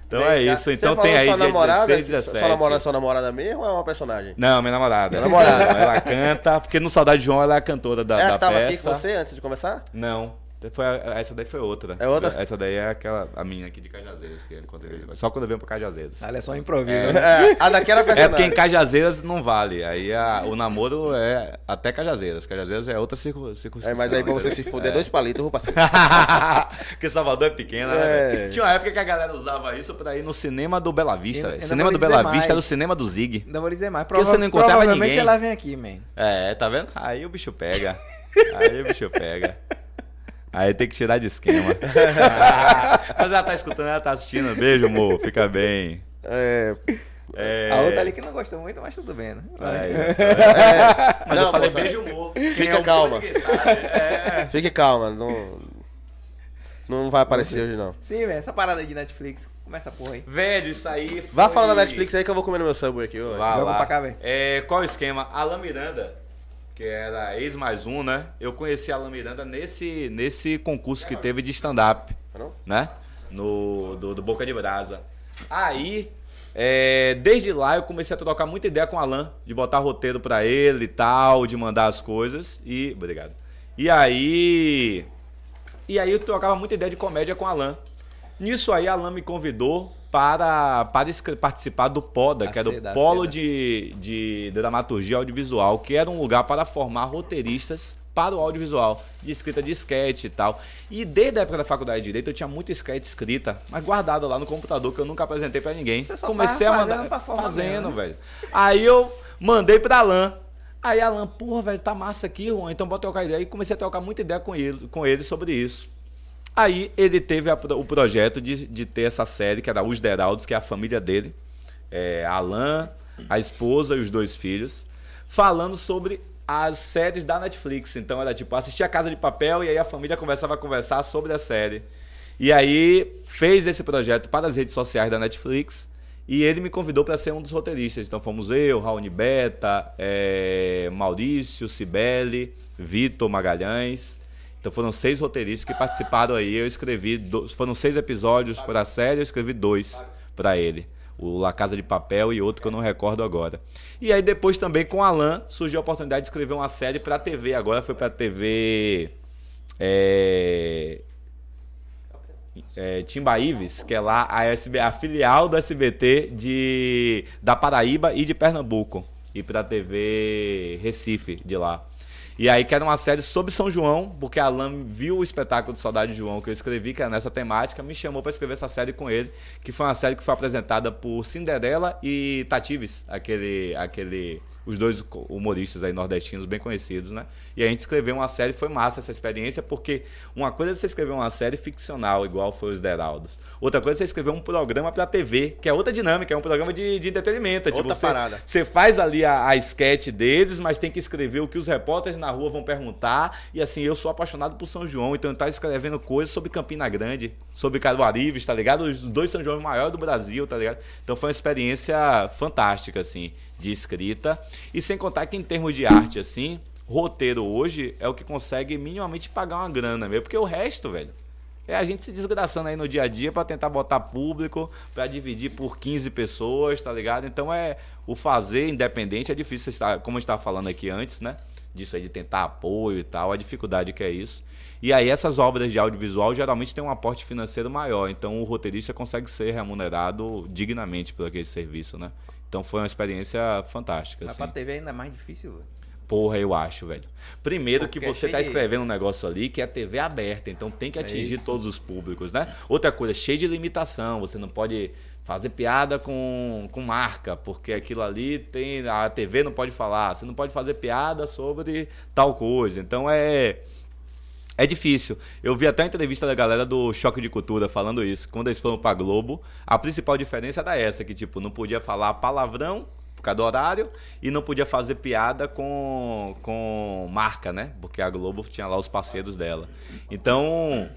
Então Vem é isso, então tem aí sua dia namorada, 16, 17. Sua namorada é sua namorada mesmo ou é uma personagem? Não, minha namorada. Namorada. Ela canta, porque no Saudade de João ela é a cantora da, Ela da tava peça. aqui com você antes de começar? Não. Foi, a- essa daí foi outra. É outra? Essa daí é aquela, a menina aqui de Cajazeiras. Que quando eu- só quando eu venho pra Cajazeiras. Ali é só improviso. É. né? É, a daqui era É porque personagem. em Cajazeiras não vale. Aí a- o namoro é até Cajazeiras. Cajazeiras é outra circun, circunstância. É, mas aí pra você se fuder, dois palitos, vou passar. Porque Salvador é pequena, né? É. Tinha uma época que a galera usava isso pra ir no cinema do Bela Vista. Eu- eu cinema não do Bela dizer Vista mais. era o cinema do Zig. Ainda vou dizer mais. Porque você não encontrava provavelmente ninguém. ela vem aqui, man. É, tá vendo? Aí o bicho pega. Aí o bicho pega. Aí tem que tirar de esquema. Mas ela tá escutando, ela tá assistindo. Beijo, amor. Fica bem. É, É... A outra ali que não gostou muito, mas tudo bem, né? Aí, é, Mas não, eu falei moça, beijo. Quem Fica é calma. É. Fique calma, não, não vai aparecer hoje não. Sim, velho. Essa parada aí de Netflix. Começa a porra aí. Velho, isso aí. Vá foi- falar da Netflix aí que eu vou comer no meu Subway aqui hoje. Vá Vamos lá. pra cá, velho. É, qual o esquema? Alan Miranda, que era ex mais um, né? Eu conheci a Alan Miranda nesse, nesse concurso que teve de stand-up, né? No, do, do Boca de Brasa. Aí, é, desde lá eu comecei a trocar muita ideia com o Alan, de botar roteiro pra ele e tal, de mandar as coisas. E. Obrigado. E aí. E aí eu trocava muita ideia de comédia com o Alan. Nisso aí, Alan me convidou para, para participar do PODA, Da que era o seda, da Polo seda. de, de Dramaturgia Audiovisual, que era um lugar para formar roteiristas para o audiovisual, de escrita de sketch e tal. E desde a época da faculdade de Direito eu tinha muita sketch escrita, mas guardada lá no computador, que eu nunca apresentei para ninguém. Você só Comecei a mandar. fazendo fazendo, né? velho. Aí eu mandei pra Alan. Aí Alan, porra, velho, tá massa aqui, Juan, então bota trocar ideia. E comecei a trocar muita ideia com ele, com ele sobre isso. Aí ele teve a o projeto de, de ter essa série, que era Os Deraldos, que é a família dele. É, Alan, a esposa e os dois filhos. Falando sobre as séries da Netflix. Então era tipo, assistir a Casa de Papel e aí a família começava a conversar sobre a série. E aí fez esse projeto para as redes sociais da Netflix. E ele me convidou para ser um dos roteiristas. Então fomos eu, Raoni Beta, é, Maurício, Cibele, Vitor Magalhães. Então foram seis roteiristas que participaram aí. Eu escrevi, do- foram seis episódios para a série, eu escrevi dois para ele. O La Casa de Papel e outro que eu não recordo agora. E aí depois também com Alan surgiu a oportunidade de escrever uma série para a TV. Agora foi para a TV é, é, Timbaíves, que é lá a, SB, a filial do SBT de, da Paraíba e de Pernambuco. E pra TV Recife, de lá. E aí que era uma série sobre São João, porque a Alan viu o espetáculo de Saudade de João que eu escrevi, que era nessa temática, me chamou pra escrever essa série com ele, que foi uma série que foi apresentada por Cinderela e Tatives, aquele, aquele, os dois humoristas aí nordestinos bem conhecidos, né? E a gente escreveu uma série, foi massa essa experiência, porque uma coisa é você escrever uma série ficcional, igual foi os Deraldos. Outra coisa é você escrever um programa pra TV, que é outra dinâmica, é um programa de, de entretenimento. É tipo, Outra você, parada. você faz ali a, a sketch deles, mas tem que escrever o que os repórteres na rua vão perguntar. E assim, eu sou apaixonado por São João, então eu tava escrevendo coisas sobre Campina Grande, sobre Caruaru, tá ligado? Os dois São João maiores do Brasil, tá ligado? Então foi uma experiência fantástica, assim, de escrita. E sem contar que em termos de arte, assim, roteiro hoje é o que consegue minimamente pagar uma grana mesmo, porque o resto, velho. É a gente se desgraçando aí no dia a dia pra tentar botar público, pra dividir por 15 pessoas, tá ligado? Então é o fazer independente é difícil, como a gente tava falando aqui antes, né? Disso aí de tentar apoio e tal, a dificuldade que é isso. E aí essas obras de audiovisual geralmente têm um aporte financeiro maior, então o roteirista consegue ser remunerado dignamente por aquele serviço, né? Então foi uma experiência fantástica. Mas assim. pra TV ainda é mais difícil, velho. Porra, eu acho, velho. Primeiro Porque que é você tá escrevendo um negócio ali que é TV aberta, então tem que É atingir isso. todos os públicos, né? Outra coisa, cheio de limitação, você não pode fazer piada com, com marca, porque aquilo ali tem. A TV não pode falar, você não pode fazer piada sobre tal coisa. Então é. É difícil. Eu vi até a entrevista da galera do Choque de Cultura falando isso. Quando eles foram pra Globo, a principal diferença era essa, que tipo, não podia falar palavrão por causa do horário e não podia fazer piada com, com marca, né? Porque a Globo tinha lá os parceiros dela. Então,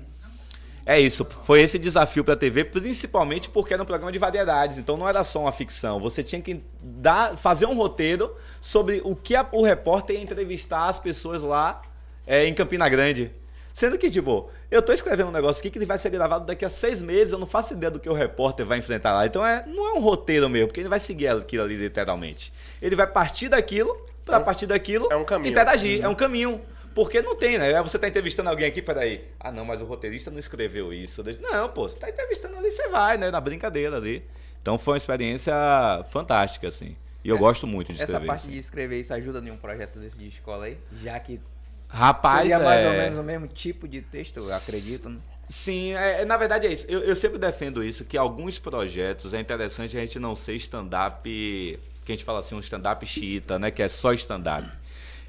é isso. Foi esse desafio pra TV, principalmente porque era um programa de variedades. Então não era só uma ficção. Você tinha que dar, fazer um roteiro sobre o que a- o repórter ia entrevistar as pessoas lá é, em Campina Grande. Sendo que, tipo, eu tô escrevendo um negócio aqui que ele vai ser gravado daqui a seis meses, eu não faço ideia do que o repórter vai enfrentar lá. Então é, não é um roteiro mesmo, porque ele vai seguir aquilo ali literalmente. Ele vai partir daquilo, pra partir daquilo, é um caminho. interagir. É um caminho. Porque não tem, né? Você tá entrevistando alguém aqui, peraí. Ah, não, mas o roteirista não escreveu isso. Não, pô, você tá entrevistando ali, você vai, né? Na brincadeira ali. Então foi uma experiência fantástica, assim. E eu É, gosto muito de Essa escrever. parte assim. de escrever isso ajuda em um projeto desse de escola aí? Já que Rapaz, seria mais é... ou menos o mesmo tipo de texto, eu acredito. né? Sim, é, é, na verdade é isso. Eu, eu sempre defendo isso, que alguns projetos é interessante a gente não ser stand-up, que a gente fala assim, um stand-up xiita, né? Que é só stand-up.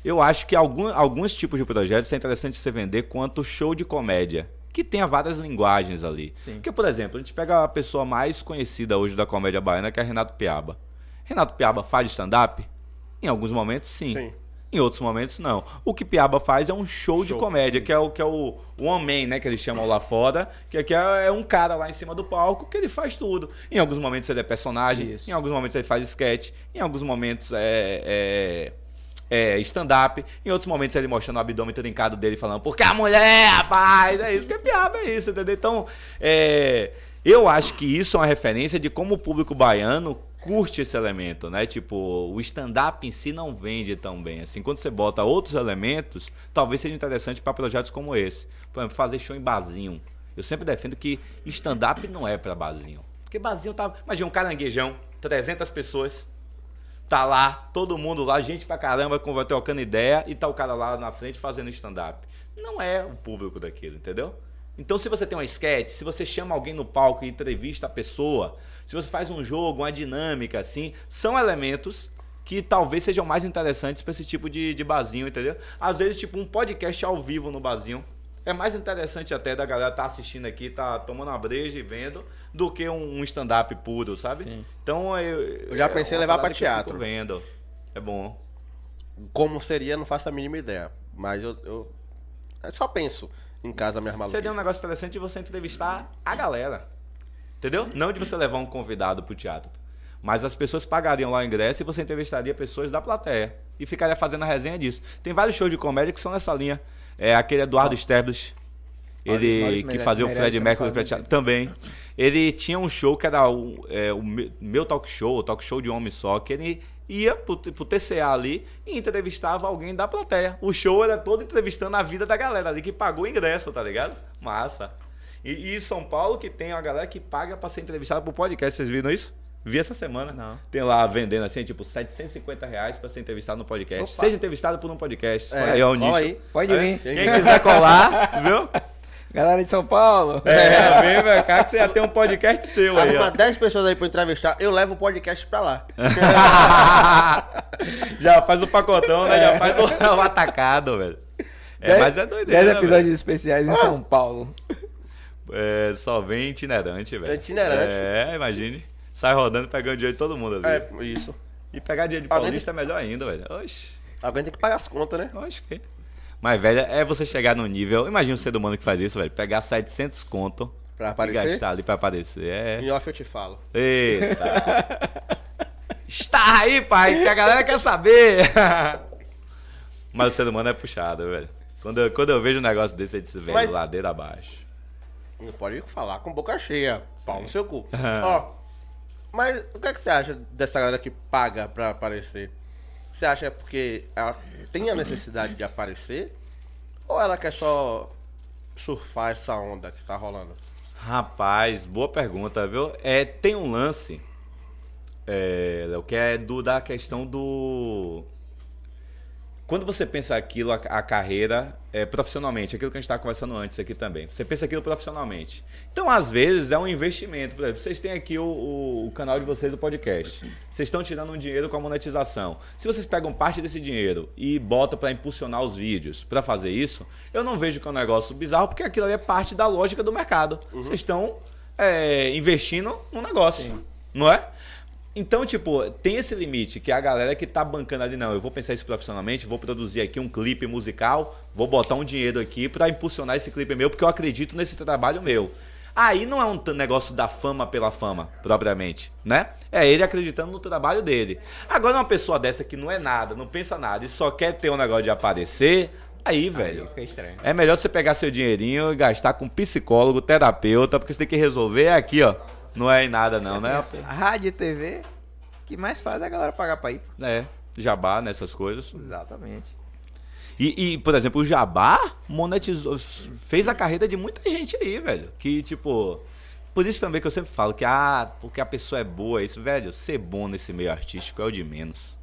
Eu acho que algum, alguns tipos de projetos é interessante você vender quanto show de comédia, que tenha várias linguagens ali. Sim. Porque, por exemplo, a gente pega a pessoa mais conhecida hoje da comédia baiana, que é Renato Piaba. Renato Piaba faz stand-up? Em alguns momentos, sim. Sim. Em outros momentos, não. O que Piaba faz é um show, de Show. comédia, que é o que é o One Man, né? Que eles chamam lá fora. Que aqui é, é um cara lá em cima do palco que ele faz tudo. Em alguns momentos ele é personagem, Isso. em alguns momentos ele faz sketch, em alguns momentos é. é é, stand-up, em outros momentos ele mostrando o abdômen trincado dele, falando, porque a mulher, rapaz, é isso que é piaba, é isso, entendeu? Então, é, eu acho que isso é uma referência de como o público baiano curte esse elemento, né? Tipo, o stand-up em si não vende tão bem. Assim, quando você bota outros elementos, talvez seja interessante para projetos como esse. Por exemplo, fazer show em barzinho. Eu sempre defendo que stand-up não é para barzinho. Porque barzinho tá. Imagina um caranguejão, 300 pessoas. Tá lá, todo mundo lá, gente pra caramba, trocando ideia, e tá o cara lá na frente fazendo stand-up. Não é o público daquilo, entendeu? Então, se você tem uma sketch, se você chama alguém no palco e entrevista a pessoa, se você faz um jogo, uma dinâmica, assim, são elementos que talvez sejam mais interessantes pra esse tipo de, de barzinho, entendeu? Às vezes, tipo, um podcast ao vivo no barzinho é mais interessante até da galera tá assistindo aqui, tá tomando uma breja e vendo, do que um, um stand-up puro, sabe? Sim. Então, eu, Eu já pensei em uma levar pra que eu teatro. vendo. É bom. Como seria, não faço a mínima ideia. Mas eu, eu, eu só penso em casa minhas maluquices. Seria um negócio interessante de você entrevistar a galera. Entendeu? Não de você levar um convidado pro teatro. Mas as pessoas pagariam lá o ingresso e você entrevistaria pessoas da plateia. E ficaria fazendo a resenha disso. Tem vários shows de comédia que são nessa linha. É aquele Eduardo Sterblich. Ele que fazia o Fred Mercury teatro também. Ele tinha um show que era o, é, o me- meu talk show, o talk show de homem só, que ele ia pro, pro TCA ali e entrevistava alguém da plateia. O show era todo entrevistando a vida da galera ali que pagou o ingresso, tá ligado? Massa. E, e em São Paulo que tem uma galera que paga pra ser entrevistada pro podcast, vocês viram isso? Vi essa semana. Não. Tem lá vendendo assim, tipo, 750 reais pra ser entrevistado no podcast. Opa. Seja entrevistado por um podcast. É, Olha aí, ó, o cola nicho. aí. Pode É, vir. Quem quiser colar, viu? Galera de São Paulo. É, vem pra cá que você já tem um podcast seu aí, Arruma ó. 10 pessoas aí pra entrevistar, eu levo o podcast pra lá. já faz o pacotão, né? Já faz o, o atacado, velho. É, Dez- mas é doideira. Dez né, episódios especiais Ah. em São Paulo. É, só vem itinerante, velho. É itinerante. É, imagine. Sai rodando, pegando dinheiro de todo mundo ali. É, isso. E pegar dinheiro de Alguém paulista é melhor ainda, velho. Oxi. Alguém tem que pagar as contas, né? Acho que. Mas, velho, é você chegar no nível. Imagina um ser humano que faz isso, velho. Pegar 700 conto Pra e aparecer. gastar ali pra aparecer. É. Em off eu te falo. Eita. Está aí, pai, que a galera quer saber. Mas o ser humano é puxado, velho. Quando eu, quando eu vejo um negócio desse, eu disse, velho, Mas- ladeira abaixo. Não pode falar com boca cheia. Pau no seu cu. Ó, mas o que, é que você acha dessa galera que paga pra aparecer? Você acha é porque ela tem a necessidade de aparecer? Ou ela quer só surfar essa onda que tá rolando? Rapaz, boa pergunta, viu? É, tem um lance, é, Léo, que é do, da questão do. Quando você pensa aquilo, a, a carreira é, profissionalmente, aquilo que a gente estava conversando antes aqui também, você pensa aquilo profissionalmente. Então, às vezes, é um investimento. Por exemplo, vocês têm aqui o, o- o canal de vocês, o podcast. Vocês estão tirando um dinheiro com a monetização. Se vocês pegam parte desse dinheiro e botam para impulsionar os vídeos, para fazer isso, eu não vejo que é um negócio bizarro, porque aquilo ali é parte da lógica do mercado. Vocês estão é, investindo no negócio, não é? Então, tipo, tem esse limite que a galera que tá bancando ali, não, eu vou pensar isso profissionalmente, vou produzir aqui um clipe musical, vou botar um dinheiro aqui pra impulsionar esse clipe meu, porque eu acredito nesse trabalho meu. Aí não é um negócio da fama pela fama, propriamente, né? É ele acreditando no trabalho dele. Agora, uma pessoa dessa que não é nada, não pensa nada e só quer ter um negócio de aparecer, aí, velho. Estranho. É melhor você pegar seu dinheirinho e gastar com psicólogo, terapeuta, porque você tem que resolver aqui, ó. Não é em nada, não, né? A rádio e TV, que mais faz é a galera pagar pra ir. É, jabá nessas coisas. Exatamente. E, e, por exemplo, o Jabá monetizou, fez a carreira de muita gente aí, velho. Que, tipo. Por isso também que eu sempre falo que, ah, porque a pessoa é boa, isso, velho, ser bom nesse meio artístico é o de menos.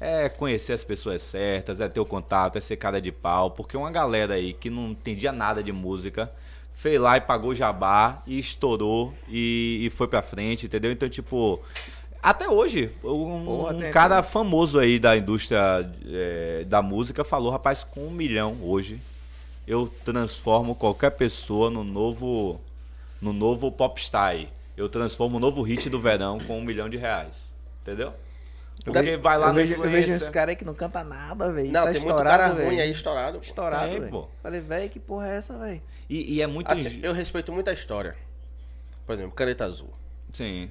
É conhecer as pessoas certas, é ter o contato, é ser cara de pau, porque uma galera aí que não entendia nada de música fez lá e pagou jabá e estourou e, e foi pra frente, entendeu? Então, tipo, até hoje, um, Porra, um tem- cara famoso aí da indústria é, da música falou, rapaz, com um milhão hoje, eu transformo qualquer pessoa no novo, no novo popstar aí. Eu transformo o novo hit do verão com um milhão de reais. Entendeu? Porque vai lá eu no vejo, eu vejo influencer. esse cara aí que não canta nada, velho. Não, tá tem muito cara velho. ruim aí estourado. pô. Estourado, Tem, velho. Falei, velho, que porra é essa, velho? E, e é muito. Assim, eu respeito muito a história. Por exemplo, Caneta Azul. Sim.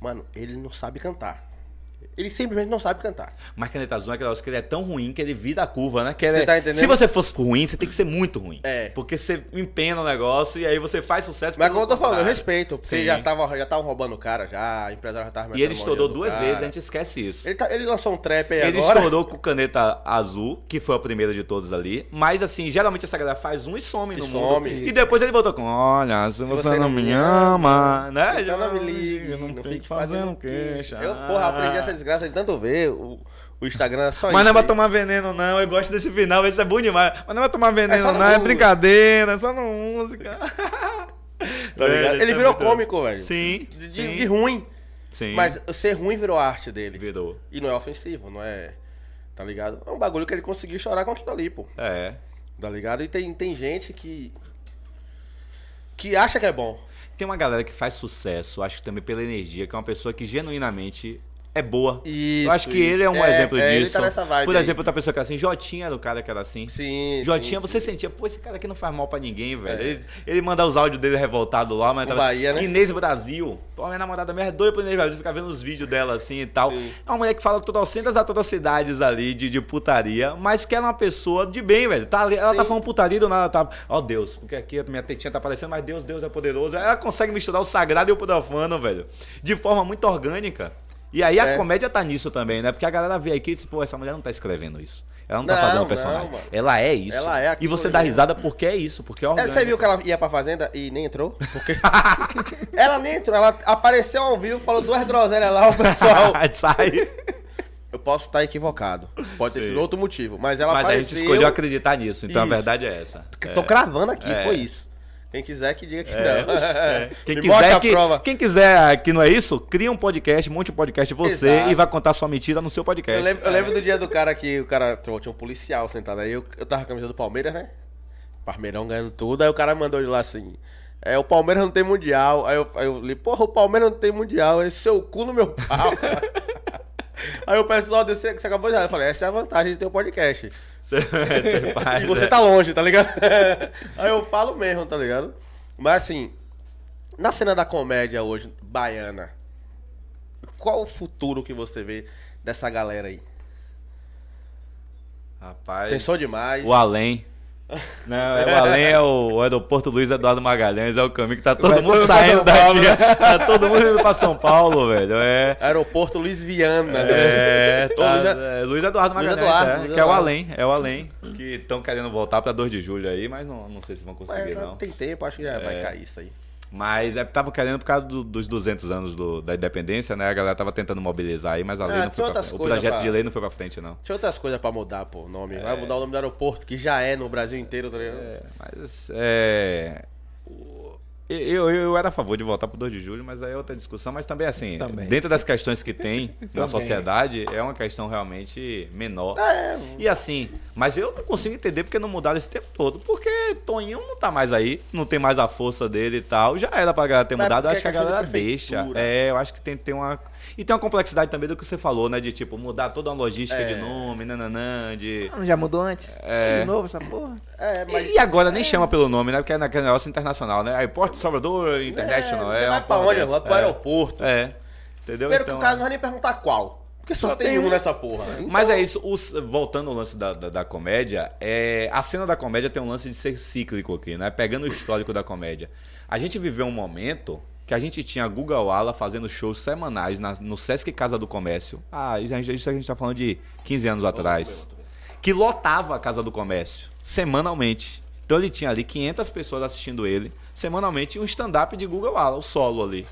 Mano, ele não sabe cantar. Ele simplesmente não sabe cantar. Mas Caneta Azul é aquela coisa que ele é tão ruim que ele vira a curva, né? Que Você ele- tá entendendo? Se você fosse ruim, você tem que ser muito ruim. É. Porque você empena o negócio e aí você faz sucesso. Mas como eu tô falando, eu respeito. Sim. já tava, já tava roubando o cara, já, a empresária já tava E ele estourou duas vezes, a gente esquece isso. Ele, tá- ele lançou um trap aí Ele agora. estourou com Caneta Azul, que foi a primeira de todos ali. Mas assim, geralmente essa galera faz um e some E no some, mundo. E depois ele voltou com: Olha, se, você, não me ama, né? Então não me ligue, Eu não, fique fique fazendo queixa. Eu, porra, aprendi essa desgraça de tanto ver. O, o Instagram é só Mas isso. não é pra aí. tomar veneno, não. Eu gosto desse final, esse é bom demais. Mas não é pra tomar veneno, só no não. É música. brincadeira, é só no música. Tá? Velho, Ele é virou cômico, velho. Sim. De, de- sim, de ruim. sim. Mas ser ruim virou arte dele. Virou. E não é ofensivo, não é. Tá ligado? É um bagulho que ele conseguiu chorar com aquilo ali, pô. É. Tá ligado? E tem, tem gente que. que acha que é bom. Tem uma galera que faz sucesso, acho que também pela energia, que é uma pessoa que genuinamente é boa. Isso, eu acho que isso. ele é um É, exemplo é, disso. ele tá nessa vibe Por aí. exemplo, outra pessoa que era assim, Jotinha era o cara que era assim. Sim. Jotinha, sim, você sim. sentia, pô, esse cara aqui não faz mal pra ninguém, velho. É. Ele, ele manda os áudios dele revoltado lá, mas O tava... Bahia, né? Inês Brasil. Pô, minha namorada mesmo é doida pro Inês Brasil, fica vendo os vídeos dela assim e tal. Sim. É uma mulher que fala trocentas atrocidades ali de, de putaria, mas que ela é uma pessoa de bem, velho. Tá ela tá Sim. falando putaria do nada, tá. Ó Deus, porque aqui a minha tetinha tá aparecendo, mas Deus, Deus é poderoso. Ela consegue misturar o sagrado e o profano, velho. De forma muito orgânica. E aí a É. comédia tá nisso também, né? Porque a galera vê aqui e diz, pô, essa mulher não tá escrevendo isso. Ela não tá Não, fazendo um não, personagem. ela é isso. Ela é E você dá risada porque é isso, porque é É, orgânico. você viu que ela ia pra fazenda e nem entrou? Porque. ela nem entrou, ela apareceu ao vivo, falou duas groselhas lá, o pessoal. Sai. Eu posso estar equivocado. Pode ter Sim. sido outro motivo. Mas ela Mas a apareceu. gente escolheu acreditar nisso, então Isso. a verdade é essa. Tô É. cravando aqui, É. foi isso. Quem quiser que diga que É, não. é. Quem, Me quiser que, quem quiser que não é isso, cria um podcast, monte um podcast você Exato. e vai contar sua mentira no seu podcast. Eu lembro, eu lembro do dia do cara que o cara tinha um policial sentado aí. Eu, eu tava com a camisa do Palmeiras, né? Parmeirão ganhando tudo. Aí o cara mandou de lá assim: É, o Palmeiras não tem mundial. Aí eu, aí eu li, porra, o Palmeiras não tem mundial. É seu cu no meu pau. aí o pessoal disse: Você acabou de dizer. Eu falei: Essa é a vantagem de ter um podcast. Você faz, E você né? tá longe, tá ligado? Aí eu falo mesmo, tá ligado? Mas assim, na cena da comédia hoje, baiana, qual o futuro que você vê dessa galera aí? Rapaz. Pensou demais. O além. Não, é, o além é o, aeroporto Luiz Eduardo Magalhães, é o caminho que tá todo Vai mundo saindo Paulo, daqui. né? Tá todo mundo indo pra São Paulo, velho. É. Aeroporto Luiz Viana, É, né? Ô, tá, Luiz- é, Luiz Eduardo Luiz Magalhães, Eduardo, é, Luiz que é o além, é o além, que estão querendo voltar pra 2 de julho aí, mas não, não sei se vão conseguir, Mas, não. tem tempo, acho que já vai É. cair isso aí. Mas é, tava querendo por causa do- dos 200 anos do- da independência, né? A galera tava tentando mobilizar aí, mas a lei Ah, não foi pra. O projeto pra- de lei não foi pra frente, não. Tinha outras coisas pra mudar, pô, o nome. É. Vai mudar o nome do aeroporto, que já é no Brasil inteiro, tá ligado? É, mas é. o- Eu, eu, era a favor de voltar pro 2 de julho, mas aí é outra discussão. Mas também, assim, Também. dentro das questões que tem na sociedade, é uma questão realmente menor. É, E assim, mas eu não consigo entender porque não mudaram esse tempo todo. Porque Toninho não tá mais aí, não tem mais a força dele e tal. Já era pra galera ter Mas mudado, eu acho que a de galera deixa. É, eu acho que tem que ter uma. E tem uma complexidade também do que você falou, né? De tipo, mudar toda uma logística É. de nome, nananã, de. Ah, Não já mudou antes? É. De novo essa porra? é, mas. E agora nem chama pelo nome, né? Porque é naquele negócio internacional, né? Aeroporto de Salvador International. É, É, vai pra onde? dessa. Vai pro É. aeroporto. É. Entendeu? Primeiro Então, que o cara não vai nem perguntar qual. Porque só, Só tem tem um nessa porra. Mas Então, é isso, os- voltando ao lance da, da, da comédia, é, a cena da comédia tem um lance de ser cíclico aqui, né? Pegando o histórico da comédia. A gente viveu um momento que a gente tinha a Guga Walla fazendo shows semanais na- no Sesc Casa do Comércio. Ah, isso a gente, isso a gente tá falando de 15 anos atrás. que lotava a Casa do Comércio, semanalmente. Então ele tinha ali 500 pessoas assistindo ele, semanalmente, um stand-up de Google Ala, o solo ali.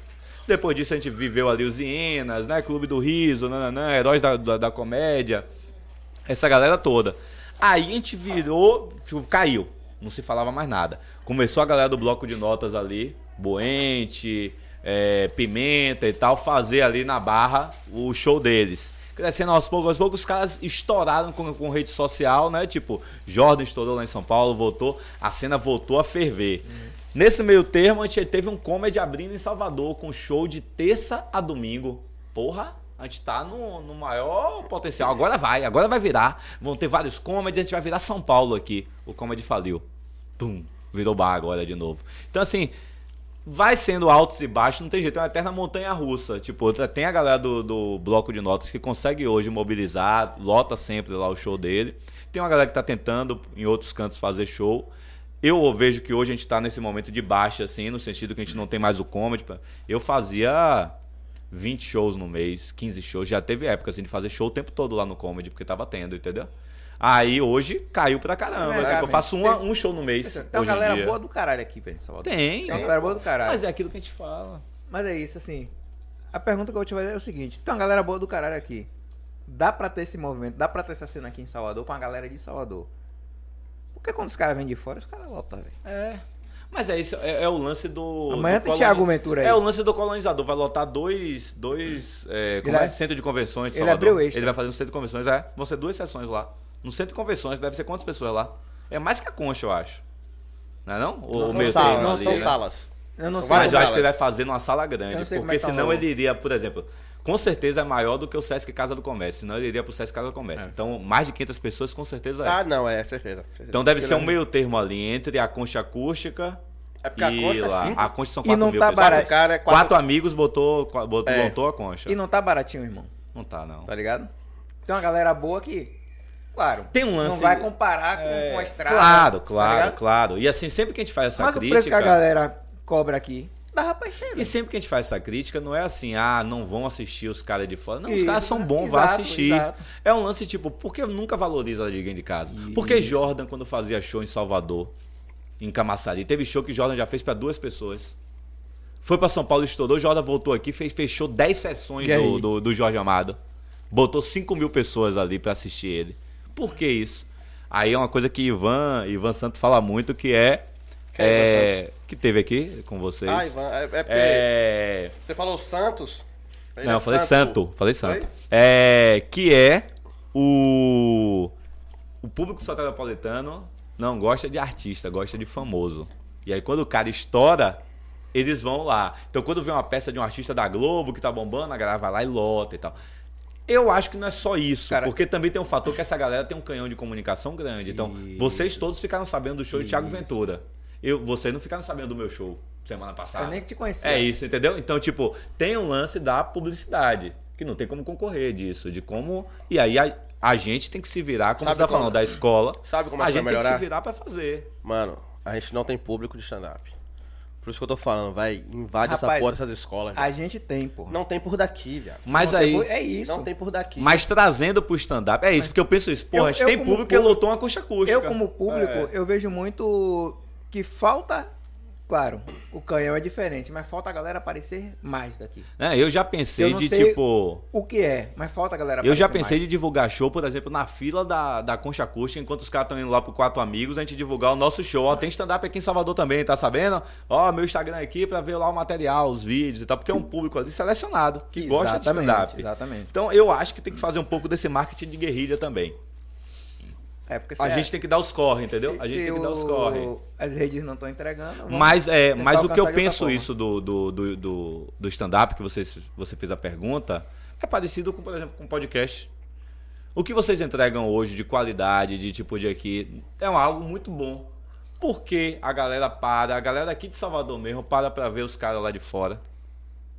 Depois disso a gente viveu ali os Hienas, né? Clube do Riso, nananã, Heróis da, da, da Comédia, essa galera toda. Aí a gente virou, tipo, caiu. Não se falava mais nada. Começou a galera do bloco de notas ali, Boente, é, Pimenta e tal, fazer ali na barra o show deles. Crescendo aos poucos, aos poucos, os caras estouraram com, com rede social, né? Tipo, Jordan estourou lá em São Paulo, voltou, a cena voltou a ferver. Nesse meio termo, a gente teve um comedy abrindo em Salvador, com show de terça a domingo. Porra, a gente tá no, no maior potencial. Agora vai, agora vai virar. Vão ter vários comedy, a gente vai virar São Paulo aqui. O comedy faliu. Pum, virou bar agora de novo. Então, assim, vai sendo altos e baixos, não tem jeito, é uma eterna montanha russa. Tipo, tem a galera do, do bloco de notas que consegue hoje mobilizar, lota sempre lá o show dele. Tem uma galera que tá tentando em outros cantos fazer show. Eu vejo que hoje a gente tá nesse momento de baixa, assim, no sentido que a gente não tem mais o comedy. Eu fazia 20 shows no mês, 15 shows. Já teve época assim, de fazer show o tempo todo lá no comedy, porque tava tendo, entendeu? Aí hoje caiu pra caramba. É, tipo, eu faço uma- um show no mês. Tem uma hoje em galera dia. boa do caralho aqui, velho, em Salvador. Tem. Tem uma galera boa do caralho. Mas é aquilo que a gente fala. Mas é isso, assim. A pergunta que eu vou te fazer é o seguinte: tem uma galera boa do caralho aqui. Dá pra ter esse movimento, dá pra ter essa cena aqui em Salvador com a galera de Salvador. Porque quando os caras vêm de fora, os caras lotam, velho. É. Mas é isso, é, é o lance do. Amanhã do tem Thiago Ventura aí. É o lance do colonizador. Vai lotar dois. dois é, como Ele é? é- Centro de convenções de ele Salvador. abriu extra. Ele vai fazer um centro de convenções, é. Vão ser duas sessões lá. No centro de convenções, deve ser quantas pessoas lá? É mais que a concha, eu acho. Não é não? Não O são meio salas, termo não ali, são né? salas. Eu não sei. Mas eu acho salas. que ele vai fazer numa sala grande. não Porque é tá o senão ele iria, por exemplo, com certeza é maior do que o Sesc Casa do Comércio. Senão ele iria pro Sesc Casa do Comércio. É. Então, mais de 500 pessoas com certeza é. Ah, não, é, certeza. certeza. Então deve ser um meio termo ali entre a concha acústica É porque a e concha é lá. cinco. A concha são E 4 não mil tá pessoas. barato. Quatro cara, é Quatro, quatro... amigos botou, botou, É. botou a concha. E não tá baratinho, irmão. Não tá, não. Tá ligado? Tem uma galera boa que, claro, Tem um lance- não vai comparar com, É, com a estrada. Claro, tá claro, ligado? claro. E assim, sempre que a gente faz essa Mas o preço crítica. que a galera cobra aqui, dava pra encher, E sempre que a gente faz essa crítica, não é assim, ah, não vão assistir os caras de fora. Não, os Isso, caras são bons, exato, vá assistir. exato. É um lance tipo, por que nunca valoriza a ninguém de casa? Porque Isso. Jordan, quando fazia show em Salvador, em Camaçari, teve show que Jordan já fez pra duas pessoas. Foi pra São Paulo, estourou, Jordan voltou aqui, fez, fechou 10 sessões do, do, do Jorge Amado. Botou 5 mil pessoas ali pra assistir ele. Por que isso? Aí é uma coisa que Ivan, Ivan Santos fala muito, que é. É Ivan que teve aqui com vocês. Ah, Ivan, é, é É. você falou Santos. ele Não, é eu falei santo. Falei santo. Foi? É. Que é o. O público soteropolitano não gosta de artista, gosta de famoso. E aí quando o cara estoura, eles vão lá. Então quando vê uma peça de um artista da Globo que tá bombando, a galera vai lá e lota e tal. Eu acho que não é só isso, Cara- porque também tem um fator que essa galera tem um canhão de comunicação grande. Então, Isso. vocês todos ficaram sabendo do show de Thiago Isso. Ventura. Eu, vocês não ficaram sabendo do meu show semana passada. Eu nem que te conhecia. É isso, entendeu? Então, tipo, tem um lance da publicidade, que não tem como concorrer disso, de como. E aí a, a gente tem que se virar, como Sabe você tá como- falando da escola. Sabe como é a gente tem que melhorar? se virar pra fazer. Mano, a gente não tem público de stand-up. Por isso que eu tô falando, vai, invade essa Rapaz, porra dessas escolas. A gente tem, pô. Não tem por daqui, viado. Mas Não aí. tem- É isso. Não tem por daqui. Mas trazendo pro stand-up. É isso, porque eu penso isso. Porra, Eu- a gente eu tem como público que público- lotou uma coxa acústica. Eu, como público, É. eu vejo muito que falta. Claro, o canhão é diferente, mas falta a galera aparecer mais daqui. É, eu já pensei Eu de, tipo. O que é, mas falta a galera Eu já pensei mais. de divulgar show, por exemplo, na fila da, da Concha Acústica, enquanto os caras estão indo lá pro Quatro Amigos, a gente divulgar o nosso show. Ó, tem stand-up aqui em Salvador também, tá sabendo? Ó, meu Instagram aqui pra ver lá o material, os vídeos e tal, porque é um público ali selecionado, que gosta de Exatamente, stand-up. Exatamente. Então eu acho que tem que fazer um pouco desse marketing de guerrilha também. É porque A se- gente tem que dar os corre, entendeu? se- a gente tem que dar os o- corre. As redes não estão entregando. Mas, é, mas o que eu penso isso do, do, do, do, do stand-up, que vocês, você fez a pergunta, é parecido com, por exemplo, com podcast. O que vocês entregam hoje de qualidade, de tipo de aqui, é algo muito bom. Porque a galera para, a galera aqui de Salvador mesmo para pra ver os caras lá de fora.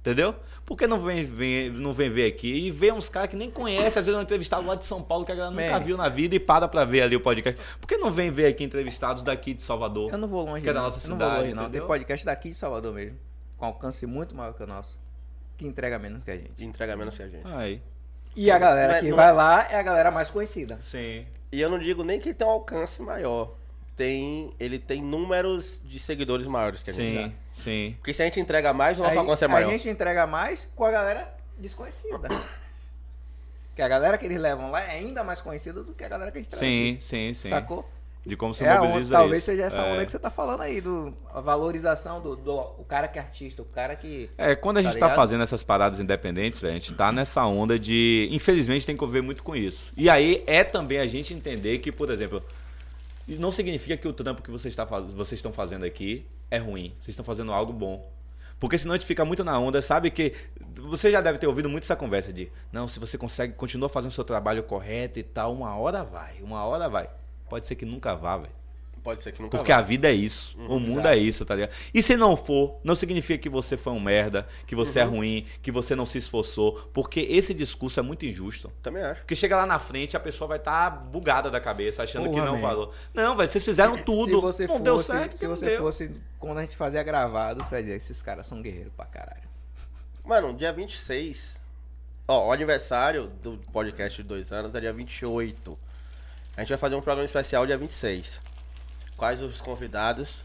Entendeu? Porque não vem, vem, não vem ver aqui e vê uns caras que nem conhece, às vezes um entrevistado lá de São Paulo que a galera nunca Man. viu na vida e para pra ver ali o podcast. Por que não vem ver aqui entrevistados daqui de Salvador? Eu não vou longe, Que é da nossa Eu não vou cidade, longe, não. Tem podcast daqui de Salvador mesmo. Com alcance muito maior que o nosso. Que entrega menos que a gente. De entrega menos que a gente. Aí. E a galera que não vai é- lá é a galera mais conhecida. Sim. E eu não digo nem que ele tem um alcance maior. Tem, ele tem números de seguidores maiores que a gente Sim, dá. Sim. Porque se a gente entrega mais, o nosso Aí, alcance é A maior. gente entrega mais com a galera desconhecida. Que a galera que eles levam lá é ainda mais conhecida do que a galera que a gente traz Sim, aqui. sim, sim. Sacou? De como se É a onda, mobiliza talvez isso. seja essa É. onda que você tá falando aí, do, a valorização do, do o cara que é artista, o cara que. É, quando a Tá gente tá, ligado? fazendo essas paradas independentes, velho, a gente tá nessa onda de. Infelizmente tem que conviver muito com isso. E aí é também a gente entender que, por exemplo, não significa que o trampo que você está faz... vocês estão fazendo aqui é ruim. Vocês estão fazendo algo bom. Porque senão a gente fica muito na onda, sabe que. Você já deve ter ouvido muito essa conversa de. Não, se você consegue, continua fazendo o seu trabalho correto e tal, uma hora vai, uma hora vai. Pode ser que nunca vá, velho. Pode ser que nunca Porque vá. a vida é isso. o mundo é isso, tá ligado? E se não for, não significa que você foi um merda, que você é ruim, que você não se esforçou. Porque esse discurso é muito injusto. Também acho. Porque chega lá na frente, a pessoa vai estar bugada da cabeça, achando que Porra, não man. falou. Não, velho, vocês fizeram tudo. Se você não fosse, deu certo, se não você deu. fosse, quando a gente fazia gravado, você vai dizer, esses caras são guerreiros pra caralho. Mano, dia 26. Ó, o aniversário do podcast de dois anos é dia 28. A gente vai fazer um programa especial dia 26. Quais os convidados?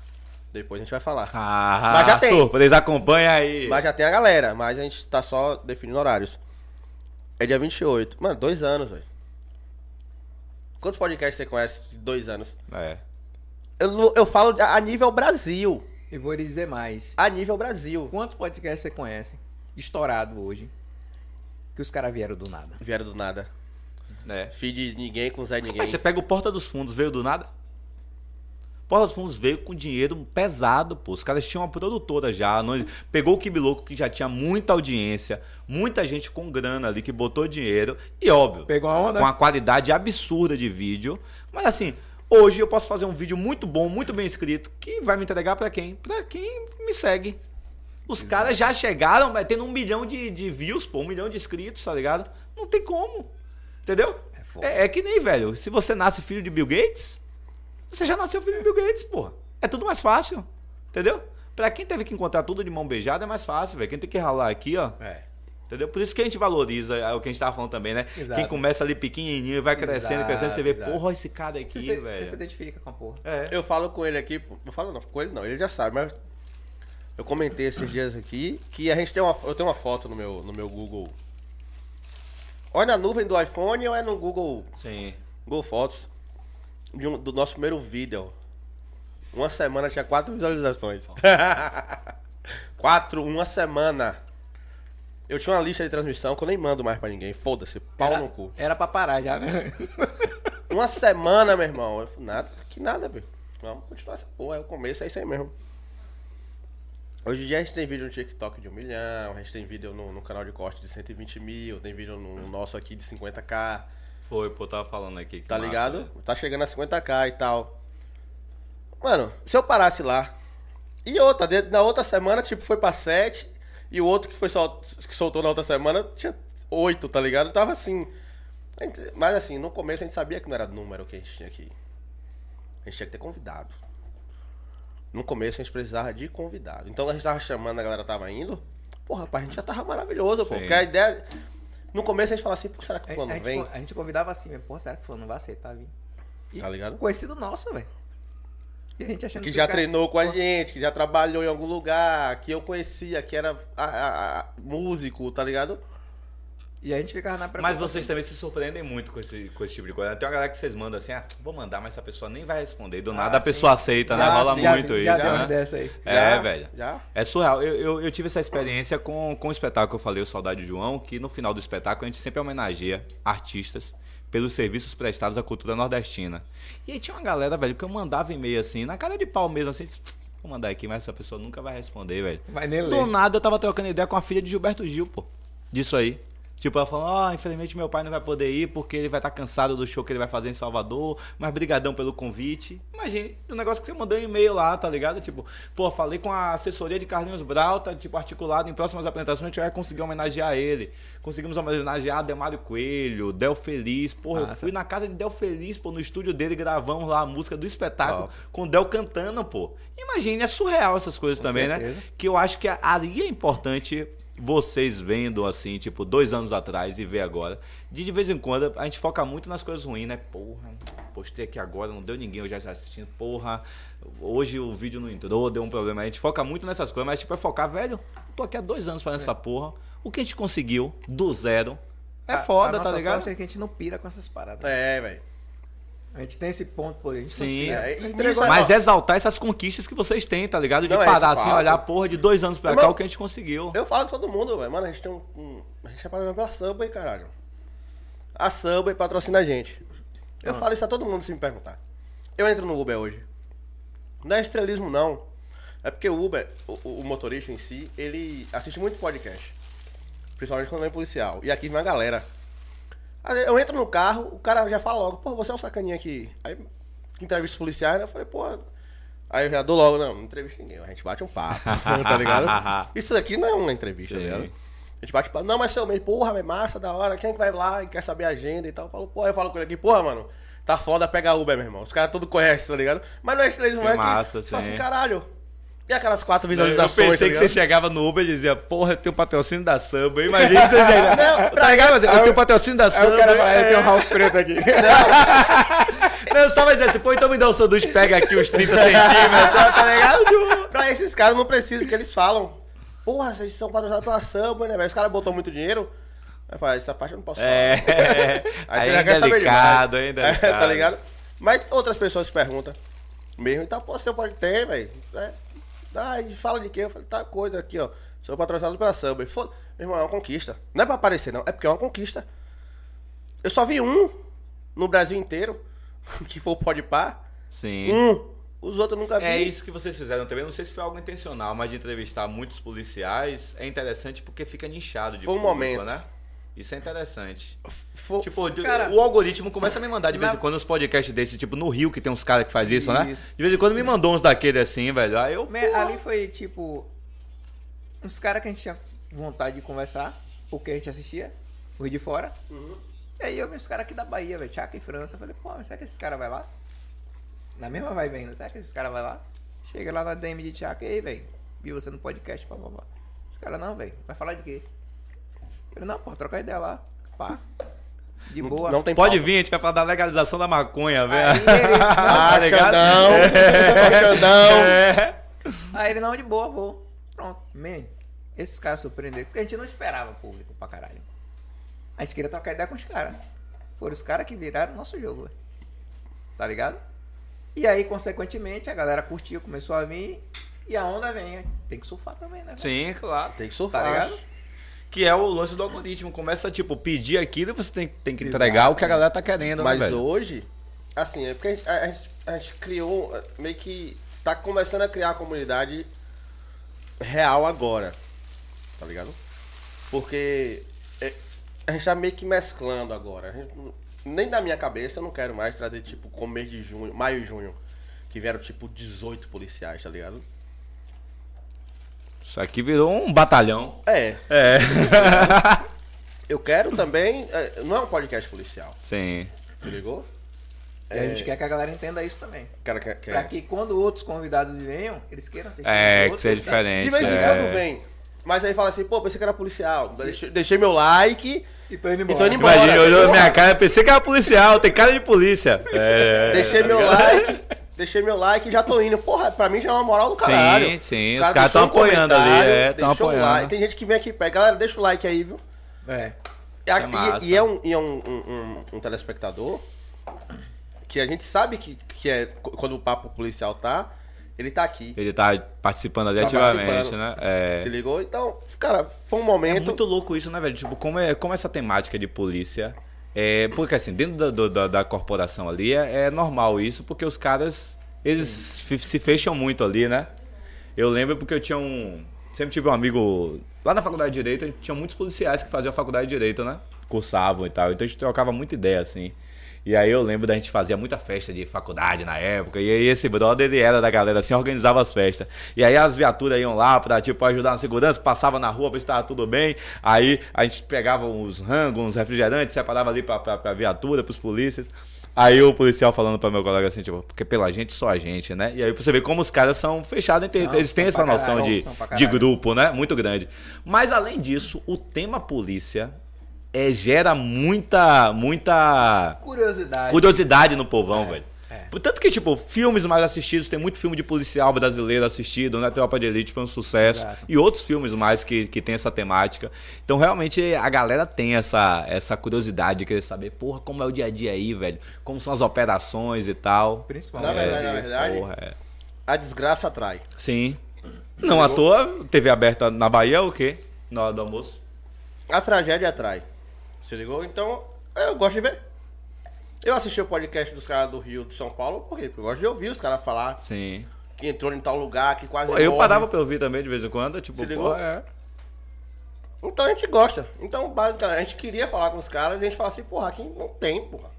Depois a gente vai falar. Ah, Mas já tem. surpresa, acompanha aí. Mas já tem a galera, mas a gente tá só definindo horários. É dia 28. Mano, dois anos, velho. Quantos podcasts você conhece de dois anos? É. Eu, eu falo a nível Brasil. E vou lhe dizer mais. A nível Brasil. Quantos podcasts você conhece, estourado hoje, que os caras vieram do nada? Vieram do nada. é. Feed de ninguém com Zé Ninguém. Mas você pega o Porta dos Fundos, veio do nada? Porta dos Fundos veio com dinheiro pesado, pô. Os caras tinham uma produtora já. não- Pegou o Kibiloco, que já tinha muita audiência, muita gente com grana ali que botou dinheiro. E óbvio, Pegou a onda? com uma qualidade absurda de vídeo. Mas assim, hoje eu posso fazer um vídeo muito bom, muito bem escrito, que vai me entregar pra quem? Pra quem me segue. Os caras já chegaram, vai tendo um milhão de, de views, pô, um milhão de inscritos, tá ligado? Não tem como. Entendeu? É. É, é que nem, velho, se você nasce filho de Bill Gates, você já nasceu filho de Bill Gates, porra. É tudo mais fácil. Entendeu? Pra quem teve que encontrar tudo de mão beijada é mais fácil, velho. Quem tem que ralar aqui, ó. É. Entendeu? Por isso que a gente valoriza é o que a gente tava falando também, né? Exato. Quem começa ali pequenininho e vai crescendo, Exato, crescendo, você vê, exato. porra, esse cara aqui, velho. você se identifica com a porra. É. Eu falo com ele aqui, eu falo não, com ele não, ele já sabe, mas eu comentei esses dias aqui que a gente tem uma, eu tenho uma foto no meu, no meu Google. Ou é na nuvem do iPhone ou é no Google, Sim. Google Fotos de um- do nosso primeiro vídeo. Uma semana tinha quatro visualizações. quatro, uma semana. Eu tinha uma lista de transmissão que eu nem mando mais pra ninguém. Foda-se, pau Era, no cu. era pra parar já, né? Uma semana, meu irmão. Eu falei, nada, que nada, velho. Vamos continuar essa porra. É o começo, é isso aí mesmo. Hoje em dia a gente tem vídeo no TikTok de um milhão, a gente tem vídeo no, no canal de corte de 120 mil, tem vídeo no, no nosso aqui de 50k, Foi, pô, tava falando aqui. que tá massa, ligado? velho. Tá chegando a 50k e tal. Mano, se eu parasse lá. E outra, na outra semana, tipo, foi pra 7. E o outro que foi sol, que soltou na outra semana tinha 8, tá ligado? Tava assim. Mas assim, no começo a gente sabia que não era número que a gente tinha aqui. A gente tinha que ter convidado. No começo a gente precisava de convidado. Então a gente tava chamando, a galera tava indo. Porra, rapaz, a gente já tava maravilhoso, pô. Sim. Porque a ideia. No começo a gente falava assim, pô, será que o A, fulano a gente, vem? co- a gente convidava assim, mas, pô, será que o fulano não vai aceitar vir? E Tá ligado? Conhecido nosso, velho. E a gente achando Que os já treinou com a gente, que já trabalhou em algum lugar, que eu conhecia, que era a- a- a- músico, tá ligado? E a gente ficava na Mas vocês também se surpreendem muito com esse, com esse tipo de coisa. Tem uma galera que vocês mandam assim, ah, vou mandar, mas essa pessoa nem vai responder. Do Ah, nada a sim. pessoa aceita, né? Ah, Rola sim, muito já isso, uma né? dessa aí. É, Já, velho. Já? É surreal. Eu, eu, eu tive essa experiência com, com o espetáculo que eu falei, o Saudade de João, que no final do espetáculo a gente sempre homenageia artistas pelos serviços prestados à cultura nordestina. E aí tinha uma galera, velho, que eu mandava e-mail assim, na cara de pau mesmo, assim, vou mandar aqui, mas essa pessoa nunca vai responder, velho. Vai nem Do ler. nada eu tava trocando ideia com a filha de Gilberto Gil, pô. Disso aí. Tipo, ela falou, ó, infelizmente meu pai não vai poder ir porque ele vai estar cansado do show que ele vai fazer em Salvador, mas brigadão pelo convite. Imagine, o negócio que você mandou um e-mail lá, tá ligado? Tipo, pô, falei com a assessoria de Carlinhos Brau, tá, tipo, articulado em próximas apresentações, a gente vai conseguir homenagear ele. Conseguimos homenagear Demário Coelho, Del Feliz, porra, eu Massa. fui na casa de Del Feliz, pô, no estúdio dele, gravamos lá a música do espetáculo Top. com o Del cantando, pô. Imagine, é surreal essas coisas Com também, certeza. né? Que eu acho que ali é importante vocês vendo assim, tipo, dois anos atrás e ver agora. De, de vez em quando a gente foca muito nas coisas ruins, né? Porra, postei aqui agora, não deu ninguém, eu já assistindo. Porra, hoje o vídeo não entrou, deu um problema. A gente foca muito nessas coisas, mas tipo, é focar, velho, tô aqui há dois anos fazendo essa porra. O que a gente conseguiu do zero é A- foda, a tá nossa ligado? sorte é que a gente não pira com essas paradas. É, velho. A gente tem esse ponto, pô. A gente Sim. É, Entregou- nisso- Mas exaltar essas conquistas que vocês têm, tá ligado? De Não, é, parar de assim, fato. olhar, porra, de dois anos pra cá, o que a gente conseguiu. Eu falo com todo mundo, velho. Mano, a gente tem um. um- a gente é patrocinado pela Subway, caralho. A Subway patrocina a gente. Eu falo isso a todo mundo se me perguntar. Eu entro no Uber hoje. Não é estrelismo, não. É porque o Uber, o, o motorista em si, ele assiste muito podcast. Principalmente quando é policial. E aqui vem uma galera. Eu entro no carro, o cara já fala logo, pô, você é um sacaninha aqui. Aí entrevista policiais, né? Eu falei, pô. Aí eu já dou logo, não, não entrevista ninguém, a gente bate um papo, tá ligado? Isso daqui não é uma entrevista, tá ligado? A gente bate papo, não, mas seu bem, porra, é massa, da hora, quem é que vai lá e quer saber a agenda e tal? Eu falo, porra, eu falo com ele aqui, porra, mano, tá foda pegar Uber, meu irmão. Os caras tudo conhecem, tá ligado? Mas é Que não é massa, que, fala sim. assim, caralho. E aquelas quatro Eu visualizações, pensei tá que você chegava no Uber e dizia, porra, eu tenho patrocínio da Samba. Imagina você chegar. Não, tá ligado? Mas Eu tenho patrocínio da Samba. o cara fala, eu é. tenho um house preto aqui. Não, só vai dizer assim, pô, então me dá um sanduíche, pega aqui uns 30 centímetros, tá, tá ligado? Pra esses caras não precisa, porque eles falam. Porra, vocês são patrocinados pela Samba, né, velho? Os caras botam muito dinheiro. Aí fala, essa parte eu não posso falar. É. Aí, você Aí já é quer saber delicado, demais. ainda. É, tá ligado? Mas outras pessoas perguntam. Mesmo, então, pô, você pode ter, velho. É. Ah, e fala de quê? Eu falei, tá coisa aqui, ó. Sou patrocinado pela Samba. E foda- Meu irmão, é uma conquista. Não é pra aparecer, não. É porque é uma conquista. Eu só vi um no Brasil inteiro, que foi o Podpah. Sim. Um. Os outros eu nunca vi. É isso que vocês fizeram também. Não sei se foi algo intencional, mas de entrevistar muitos policiais é interessante porque fica nichado de Foi um público, momento. né? Isso é interessante. Tipo, Cara- o algoritmo começa a me mandar de vez em quando uns podcasts desses, tipo no Rio, que tem uns caras que faz isso, né? Isso. De vez em quando me mandou uns daquele assim, velho. Aí eu. Ali foi tipo. Uns caras que a gente tinha vontade de conversar, porque a gente assistia, os de fora. E aí eu vi os caras aqui da Bahia, velho, Tchaca e França. Eu falei, pô, mas será que esses caras vai lá? Na mesma vibe ainda, será que esses caras vai lá? Chega lá na DM de Tchaca, e aí, velho, vi você no podcast, pá, pá, pá. Os caras, não, velho, vai falar de quê? Falei, não, pô, trocar ideia lá, pá. De boa. Não tem Pode pauta. vir, a gente vai falar da legalização da maconha, Aí velho. ele, Ah, Tá ligado? Xandão. Xandão. É. Aí ele, não, de boa, vou. Pronto. Man, esses caras surpreenderam, porque a gente não esperava público pra caralho. A gente queria trocar ideia com os caras. Foram os caras que viraram o nosso jogo, velho. Tá ligado? E aí, consequentemente, a galera curtiu, começou a vir. E a onda vem. Tem que surfar também, né? velho? Sim, claro. Tem que Tá surfar. ligado? Que é o lance do algoritmo. Começa, tipo, pedir aquilo e você tem, tem que entregar o que a galera tá querendo, Mas né, hoje, assim, é porque a gente, a- gente- a gente criou, meio que tá começando a criar a comunidade real agora. Tá ligado? Porque é, a gente tá meio que mesclando agora. Gente nem na minha cabeça eu não quero mais trazer, tipo, com mês de junho, maio e junho, que vieram, tipo, 18 policiais, tá ligado? Isso aqui virou um batalhão. É. É. Eu quero também. eh, Não é um podcast policial. Sim. Se ligou? E a gente quer que a galera entenda isso também. Cara, quer, quer- Pra que quando outros convidados venham, eles queiram assistir. É, que seja diferente. De vez em é. quando vem. Mas aí fala assim, pô, pensei que era policial. Deixei, deixei meu like. E tô indo E embora. tô indo embora. Imagina, olhou minha cara, pensei que era policial, tem cara de polícia. É, Deixei tá meu ligado? like. Deixei meu like e já tô indo. Porra, pra mim já é uma moral do caralho. Sim, sim, cara os caras tão um apoiando ali, é, tão deixou um apoiando. like. Tem gente que vem aqui e pega. Galera, deixa o like aí, viu? É. E, é e- e é, um, e é um, um- um- um telespectador que a gente sabe que, que é quando o papo policial tá, ele tá aqui. Ele tá participando ali Tá ativamente, participando. né? É. Se ligou? Então, cara, foi um É momento. muito louco isso, né, velho? Tipo, como, é, como essa temática de polícia. É, porque assim, dentro da, da, da corporação ali é, é normal isso, porque os caras, eles se fecham muito ali, né? Eu lembro porque eu tinha um. Sempre tive um amigo. Lá na faculdade de Direito, a gente tinha muitos policiais que faziam a faculdade de Direito, né? Cursavam e tal. Então a gente trocava muita ideia, assim. E aí eu lembro da gente fazia muita festa de faculdade na época. E aí esse brother, ele era da galera, assim, organizava as festas. E aí as viaturas iam lá pra, tipo, ajudar na segurança, passava na rua pra ver se tava tudo bem. Aí a gente pegava uns rangos, uns refrigerantes, separava ali pra, pra, pra viatura, pros polícias. Aí o policial falando pra meu colega assim, tipo, porque pela gente só a gente, né? E aí você vê como os caras são fechados entre eles. Têm essa noção caralho, de, de grupo, né? Muito grande. Mas além disso, o tema polícia é, gera muita, muita Curiosidade. curiosidade no povão, velho. é. Portanto que, tipo, filmes mais assistidos, tem muito filme de policial brasileiro assistido, né? Tropa de Elite foi um sucesso. Exato. E outros filmes mais que, que tem essa temática. Então, realmente, a galera tem essa, essa curiosidade de querer saber, porra, como é o dia a dia aí, velho? Como são as operações e tal. Principalmente. Na verdade, na isso. verdade, Porra, é. a desgraça atrai. Sim. Não à toa, TV aberta na Bahia, o quê? Na hora do almoço. A tragédia atrai. Se ligou? Então, eu gosto de ver. Eu assisti o podcast dos caras do Rio de São Paulo, por quê? Porque eu gosto de ouvir os caras falar Sim. que entrou em tal lugar, que quase Pô, eu morre. parava pra ouvir também de vez em quando, tipo, Se ligou? pô, é. Então a gente gosta. Então, basicamente, a gente queria falar com os caras e a gente fala assim, porra, aqui não tem, porra.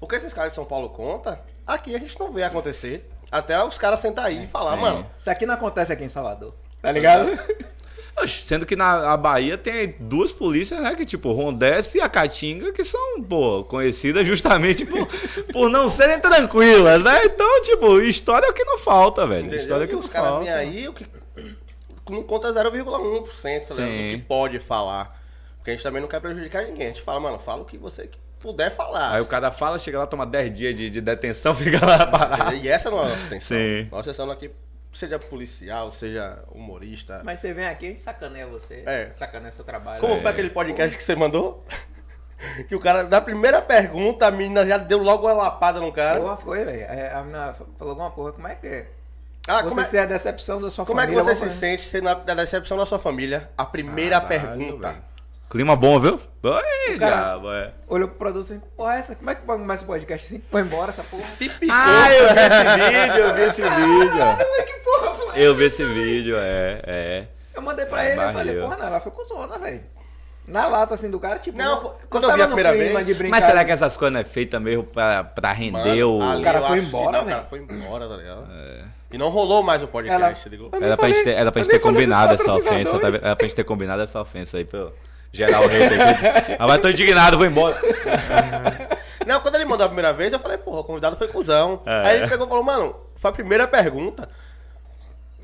Porque esses caras de São Paulo conta, aqui a gente não vê acontecer. Até os caras sentar aí e falar, sim. mano. Isso aqui não acontece aqui em Salvador. Tá ligado? Oxe, Sendo que na Bahia tem duas polícias, né? Que tipo, Rondesp e a Caatinga, que são, pô, conhecidas justamente por, por não serem tranquilas, né? Então, tipo, história é o que não falta, velho. Entendeu? História é o E que os não falta. vêm aí, o que não conta 0,1% tá ligado? do que pode falar. Porque a gente também não quer prejudicar ninguém. A gente fala, mano, fala o que você puder falar. Aí o cara fala, chega lá, toma 10 dias de, de detenção, fica lá parado. E essa não é a nossa intenção. Sim. Nossa intenção aqui, seja policial, seja humorista. Mas você vem aqui, a gente sacaneia você. É. Sacaneia seu trabalho. Como É. foi aquele podcast que você mandou? que o cara, na primeira pergunta, a menina já deu logo uma lapada no cara. Porra, foi, velho. É, A menina falou alguma porra, como é que é? Ah, você como é, ser a decepção da sua como é que família. você se sente sendo a da decepção da sua família? A primeira Caralho, pergunta. Clima bom, viu? Oi, cara- diabo, é. Olhou pro produto assim, porra, essa, como é que começa o podcast assim? Foi embora essa porra. Se picou. Ah, eu vi esse vídeo, eu vi esse vídeo. que porra. Eu vi esse vídeo, é, é. Eu mandei pra ele, eu falei, Barril. porra, não, ela foi com zona, velho. Na lata, assim, do cara, tipo... Não, quando eu vi a primeira vez- Mas será que essas coisas não é feita mesmo pra, pra render o. ali cara foi embora, não, O cara velho? foi embora, tá ligado? E não rolou mais o podcast, Ela- ligou? Era pra, gente ter, era pra gente ter combinado essa ofensa, tá? Era pra gente ter combinado essa ofensa aí pra o hater. Ah, mas tô indignado, vou embora. Não, quando ele mandou a primeira vez, eu falei, porra, o convidado foi cuzão. É. Aí ele pegou e falou, mano, foi a primeira pergunta.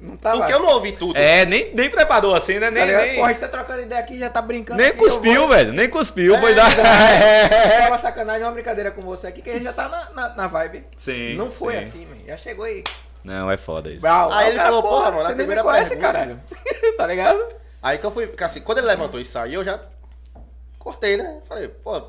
Não tava... Porque eu não ouvi tudo. É, nem, nem preparou assim, né? Tá Nem, ligado? nem, Porra, gente tá trocando ideia aqui, já tá brincando nem aqui, cuspiu, vou- velho. Nem cuspiu, foi É, dar. É uma sacanagem, uma brincadeira com você aqui, que a gente já tá na, na, na vibe. Sim, Não foi sim. assim, man. Já chegou aí. Não, é foda isso. Brau. Aí ele falou, porra, mano, você nem me conhece, pergunta- caralho. tá ligado? Aí que eu fui, assim, quando ele levantou e saiu, eu já cortei, né? Falei, pô,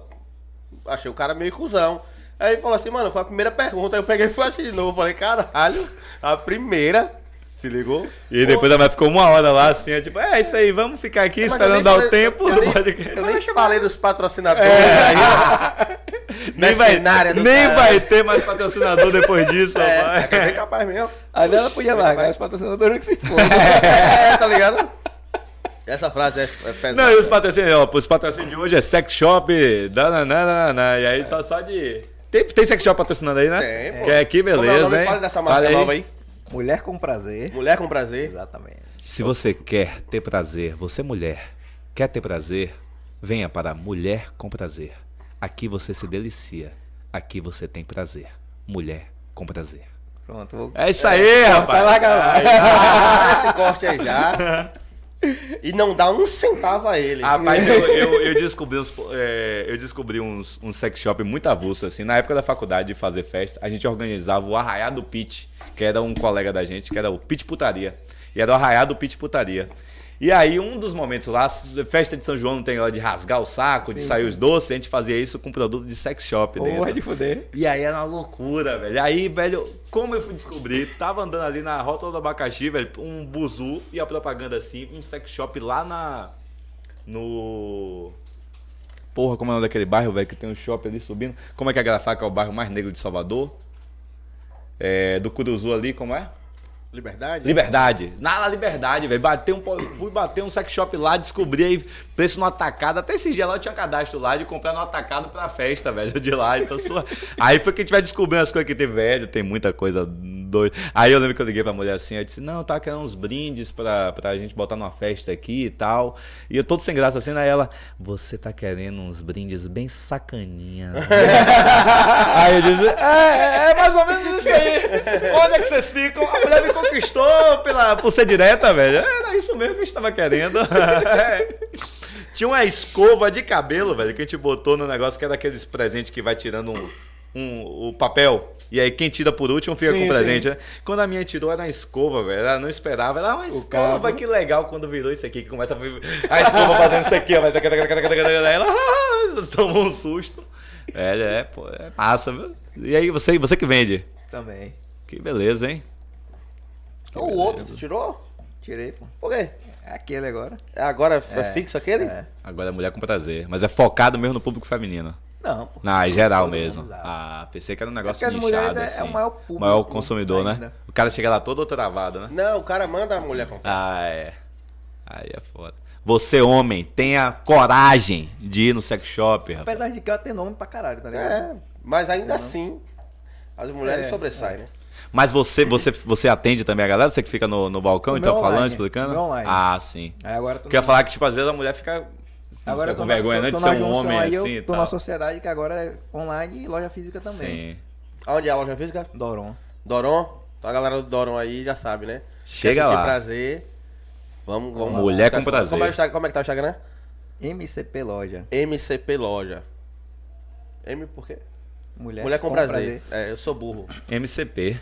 achei o cara meio cuzão. Aí ele falou assim, mano, foi a primeira pergunta. Aí eu peguei e fui assistir de novo. Falei, caralho, a primeira. Se ligou? E depois a mulher ficou uma hora lá assim, é tipo, é isso aí, vamos ficar aqui Mas esperando dar o tempo eu do nem- podcast. Eu nem falei dos patrocinadores É. Nem, vai, nem vai ter mais patrocinador depois disso, É, rapaz. é bem capaz mesmo. Aí ela podia largar os patrocinadores que se for. É, tá ligado? Essa frase é, é pesada. Não, e os patrocínios, ó, os patrocínios de hoje é sex shop, dananana, e aí só, só de... Tem, tem sex shop patrocinando aí, né? Tem, pô. Que é aqui, Como é beleza, nome? hein? Fala dessa marca nova aí. Mulher com prazer. Mulher com prazer. Exatamente. Se você quer ter prazer, você mulher, quer ter prazer, venha para Mulher com Prazer. Aqui você se delicia, aqui você tem prazer. Mulher com prazer. Pronto, vou... É isso aí, rapaz. Tá larga lá. Ah, esse corte aí já. E não dá um centavo a ele. Rapaz, eu, eu, eu descobri uns, é, eu descobri uns, uns sex shop muito avulso, assim. Na época da faculdade de fazer festa, a gente organizava o Arraiá do Pit, que era um colega da gente, que era o Pit Putaria. E era o Arraiá do Pit Putaria. E aí, um dos momentos lá, festa de São João não tem hora de rasgar o saco, de Sim, sair sim. os doces, a gente fazia isso com produto de sex shop Porra dentro. de fuder. E aí era uma loucura, velho. Aí, velho, como eu fui descobrir, tava andando ali na Rota do Abacaxi, velho, um buzu e a propaganda assim, um sex shop lá na. No. Porra, como é o nome daquele bairro, velho, que tem um shopping ali subindo? Como é que é Grafaca é o bairro mais negro de Salvador? É, do Curuzu ali, como é? Liberdade? Liberdade. Na Liberdade, velho. Um, fui bater um sex shop lá, descobri aí preço no atacado. Até esse dia lá eu tinha cadastro lá de comprar no atacado pra festa, velho, de lá. Então, sua... Aí foi que a gente vai descobrindo as coisas que tem, velho. Tem muita coisa doido. Aí eu lembro que eu liguei pra mulher assim, eu disse, não, tá querendo uns brindes pra, pra gente botar numa festa aqui e tal. E eu todo sem graça assim, aí ela, você tá querendo uns brindes bem sacaninhas. né?" aí eu disse, é, é mais ou menos isso aí. Onde é que vocês ficam? A me conquistou pela, por ser direta, velho. Era isso mesmo que eu estava querendo. É. Tinha uma escova de cabelo, velho, que a gente botou no negócio, que é daqueles presentes que vai tirando um, um- o papel. E aí quem tira por último fica Sim, com o presente, sim. né? Quando a minha tirou era uma escova, velho. Ela não esperava. Era uma escova, cabo. que legal quando virou isso aqui, que começa a, a escova fazendo isso aqui, ó. Ela ah, tomou um susto. É, é, pô, é massa, viu? E aí, você, você que vende? Também. Que beleza, hein? O outro, você tirou? Tirei, pô. Por quê? É aquele agora. É Agora é, É, fixo aquele? É. Agora é mulher com prazer. Mas é focado mesmo no público feminino. Não, pô. Não, é geral mesmo. Ah, pensei que era um negócio as nichado, mulheres é- é assim. o maior público Maior consumidor, né? ainda. O cara chega lá todo travado, né? Não, o cara manda a mulher comprar. Ah, é. Aí é foda. Você, homem, tenha coragem de ir no sex shop, rapaz. Apesar de que ela tem nome pra caralho, tá ligado? É, mas ainda assim, as mulheres É, sobressaem, né? Mas você, você, você atende também a galera? Você que fica no, no balcão, então, meu falando, explicando? online. Ah, sim. Aí agora eu ia na- falar que, tipo, às vezes a mulher fica, Agora eu tô com na- vergonha, né? tô De ser um junção homem aí, assim eu e tô tal. na sociedade que agora é online e loja física também. Sim. Onde é a loja física? Doron. Doron. Então a galera do Doron aí já sabe, né? Chega Quer lá. prazer. Vamos, vamos lá. Mulher com Como prazer. é, o Instagram- como é que tá o Instagram? MCP Loja. MCP Loja. M por quê? Mulher, Mulher com prazer. É, eu sou burro. MCP.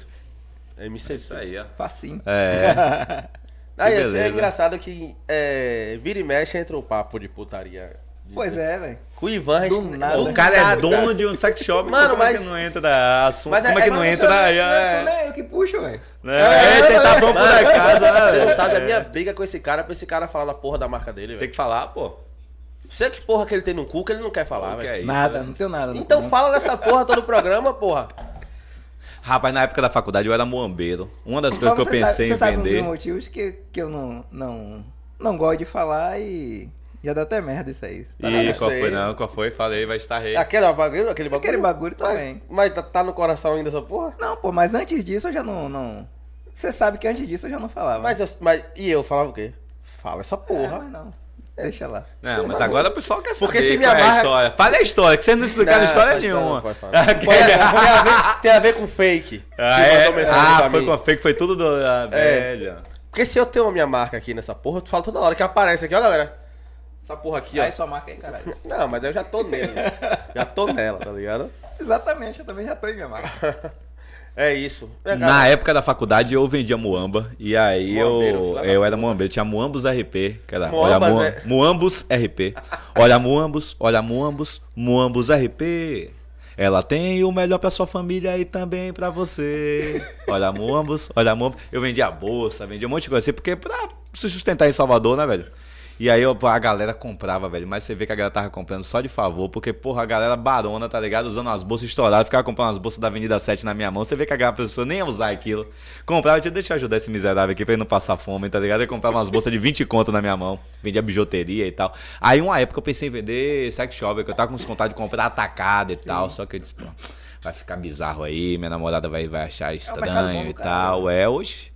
MCP. Isso aí, ó. Facinho. É. Aí, é, é engraçado que é, vira e mexe entra o papo de putaria. Pois é, velho. Com o Ivan, a gente- Do nada. O cara é dono de um sex shop, Mano, como é mas- que não entra assunto? Mas é- como é que é- não mas entra? Não, aí, não, é, é eu que puxo, velho. É, é, tentar bom por acaso, né? Você não sabe a É. minha briga com esse cara pra esse cara falar da porra da marca dele, Tem velho. que falar, pô. Sei que porra que ele tem no cu que ele não quer falar, O que é velho. isso, Nada, né? não tenho nada. Então cu. fala dessa porra todo o programa, porra. Rapaz, na época da faculdade eu era muambeiro. Uma das coisas Mas que eu pensei sabe, você sabe um dos motivos que, que eu não, não, não gosto de falar e já dá até merda isso aí. Tá Ih, qual foi não? Qual foi? Falei, vai estar rei. Aquele bagulho, aquele bagulho. Aquele bagulho Mas- também. Mas, tá, tá no coração ainda essa porra? Não, pô, mas antes disso eu já não. não... Você sabe que antes disso eu já não falava. Mas, eu, mas e eu falava o quê? Fala essa É, porra. mas não. Deixa lá. Não, mas agora o pessoal quer saber Porque se me qual é a amarra- história. Fale a história, que vocês não explicaram Não, história essa história nenhuma. não pode Tem, a ver, tem a ver com fake. Ah, é? Ah, foi mim. com a fake, foi tudo do... Ah, É. velho. Porque se eu tenho a minha marca aqui nessa porra, tu fala toda hora que aparece aqui, ó, galera. Essa porra aqui, ó. Aí sua marca aí, caralho. Não, mas eu já tô nele. já tô nela, tá ligado? Exatamente, eu também já tô em minha marca. É isso. É, Na época da faculdade eu vendia muamba e aí Muambeiro, eu, eu era muambeiro, tinha Muambos RP, que era, Muambas olha, Mua- é- Muambos RP. Olha Muambos, olha Muambos, Muambos RP. Ela tem o melhor pra sua família e também pra você. Olha Muambos, olha Muambos. Eu vendia bolsa, vendia um monte de coisa assim, porque pra se sustentar em Salvador, né, velho? E aí a galera comprava, velho. Mas você vê que a galera tava comprando só de favor, porque, porra, a galera barona, tá ligado? Usando umas bolsas estouradas, ficava comprando umas bolsas da Avenida 7 na minha mão. Você vê que a galera pessoa nem ia usar aquilo. Comprava, deixa deixa eu ajudar esse miserável aqui pra ele não passar fome, tá ligado? Eu comprava umas bolsas de 20 conto na minha mão. Vendia bijuteria e tal. Aí, uma época, eu pensei em vender sex shop, que eu tava com uns contatos de comprar atacada e tal. Só que eu disse, pô, vai ficar bizarro aí, minha namorada vai, vai achar bom estranho do e tal. É, hoje.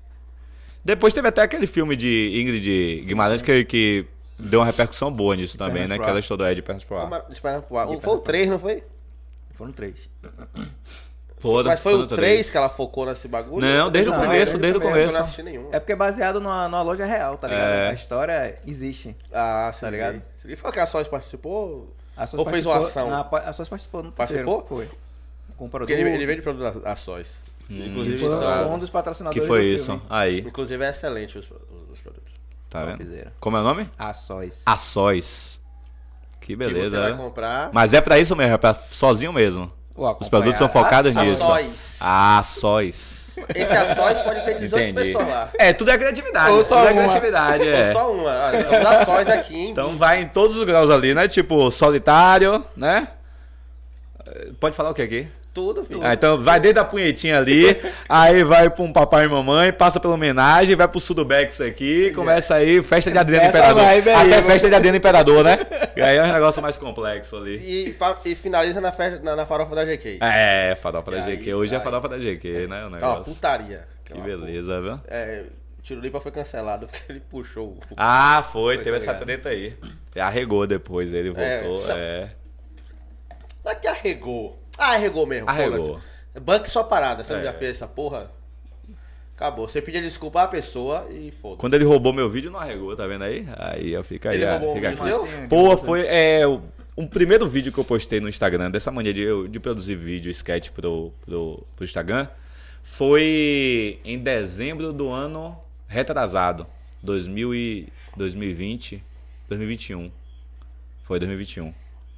Depois teve até aquele filme de Ingrid Guimarães Que, que deu uma repercussão boa nisso também, pernas né? pro Que ar. ela estourou é de pernas pro ar. Como- espera, pô, o- Foi o 3, não foi? Foram três. Foda, Mas foi o três. 3 que ela focou nesse bagulho? Não, desde o Não, começo, desde desde o o primeiro, Eu não começo. assisti nenhum. É porque é baseado numa, numa loja real, tá ligado? É. A história existe. Ah, Tá ligado? Se ele foi que a Sós participou. A Sós Ou fez uma ação? Não, a Sós participou no terceiro. Participou? Foi. Com o Porque produto. ele, ele vende produto a, a Sós. Inclusive, Foi, foi um dos patrocinadores Que foi do isso? filme. Aí, inclusive é excelente os, os produtos. tá vendo? Topzera. Como é o nome? A Sós. A Sós. Que que beleza, você vai né? comprar. Mas é pra isso mesmo, é pra sozinho mesmo. Os produtos são focados A nisso. Sós. A Sós. Esse a Sós pode ter 18 Entendi. pessoas lá. É, tudo é criatividade. Ou tudo só é uma. criatividade, Ou é. só uma. Ah, Então dá Sós aqui, hein? Então vai em todos os graus ali, né? Tipo, solitário, né? Pode falar o que aqui? Tudo, filho. Ah, então vai desde a punhetinha ali, aí vai pra um papai e mamãe, passa pela homenagem, vai pro Sudobex aqui, começa aí, festa de Adriano Essa Imperador. aí, Até festa de Adriano Imperador, né? E aí é um negócio mais complexo ali. E, e finaliza na, festa, na, na farofa da GK. É, farofa da E aí, GQ. Hoje é aí. farofa da GQ, né? O É uma negócio. putaria. Que uma beleza, viu? É, o Tirulipa foi cancelado porque ele puxou o. Ah, foi, Foi, teve tá essa treta aí. Arregou depois, ele É, voltou. não. É. Daqui arregou. Ah, arregou mesmo. Arregou. Banque sua parada. Você não É. já fez essa porra? Acabou. Você pedia desculpa à pessoa e foda. Quando ele roubou meu vídeo, não arregou, tá vendo aí? Aí eu fico aí. Ele ah, roubou fica aqui. seu? Pô, foi é, o- um primeiro vídeo que eu postei no Instagram, dessa mania de, eu- de produzir vídeo, sketch pro, pro, pro Instagram, foi em dezembro do ano retrasado, 2000 e, 2020, 2021. Foi 2021.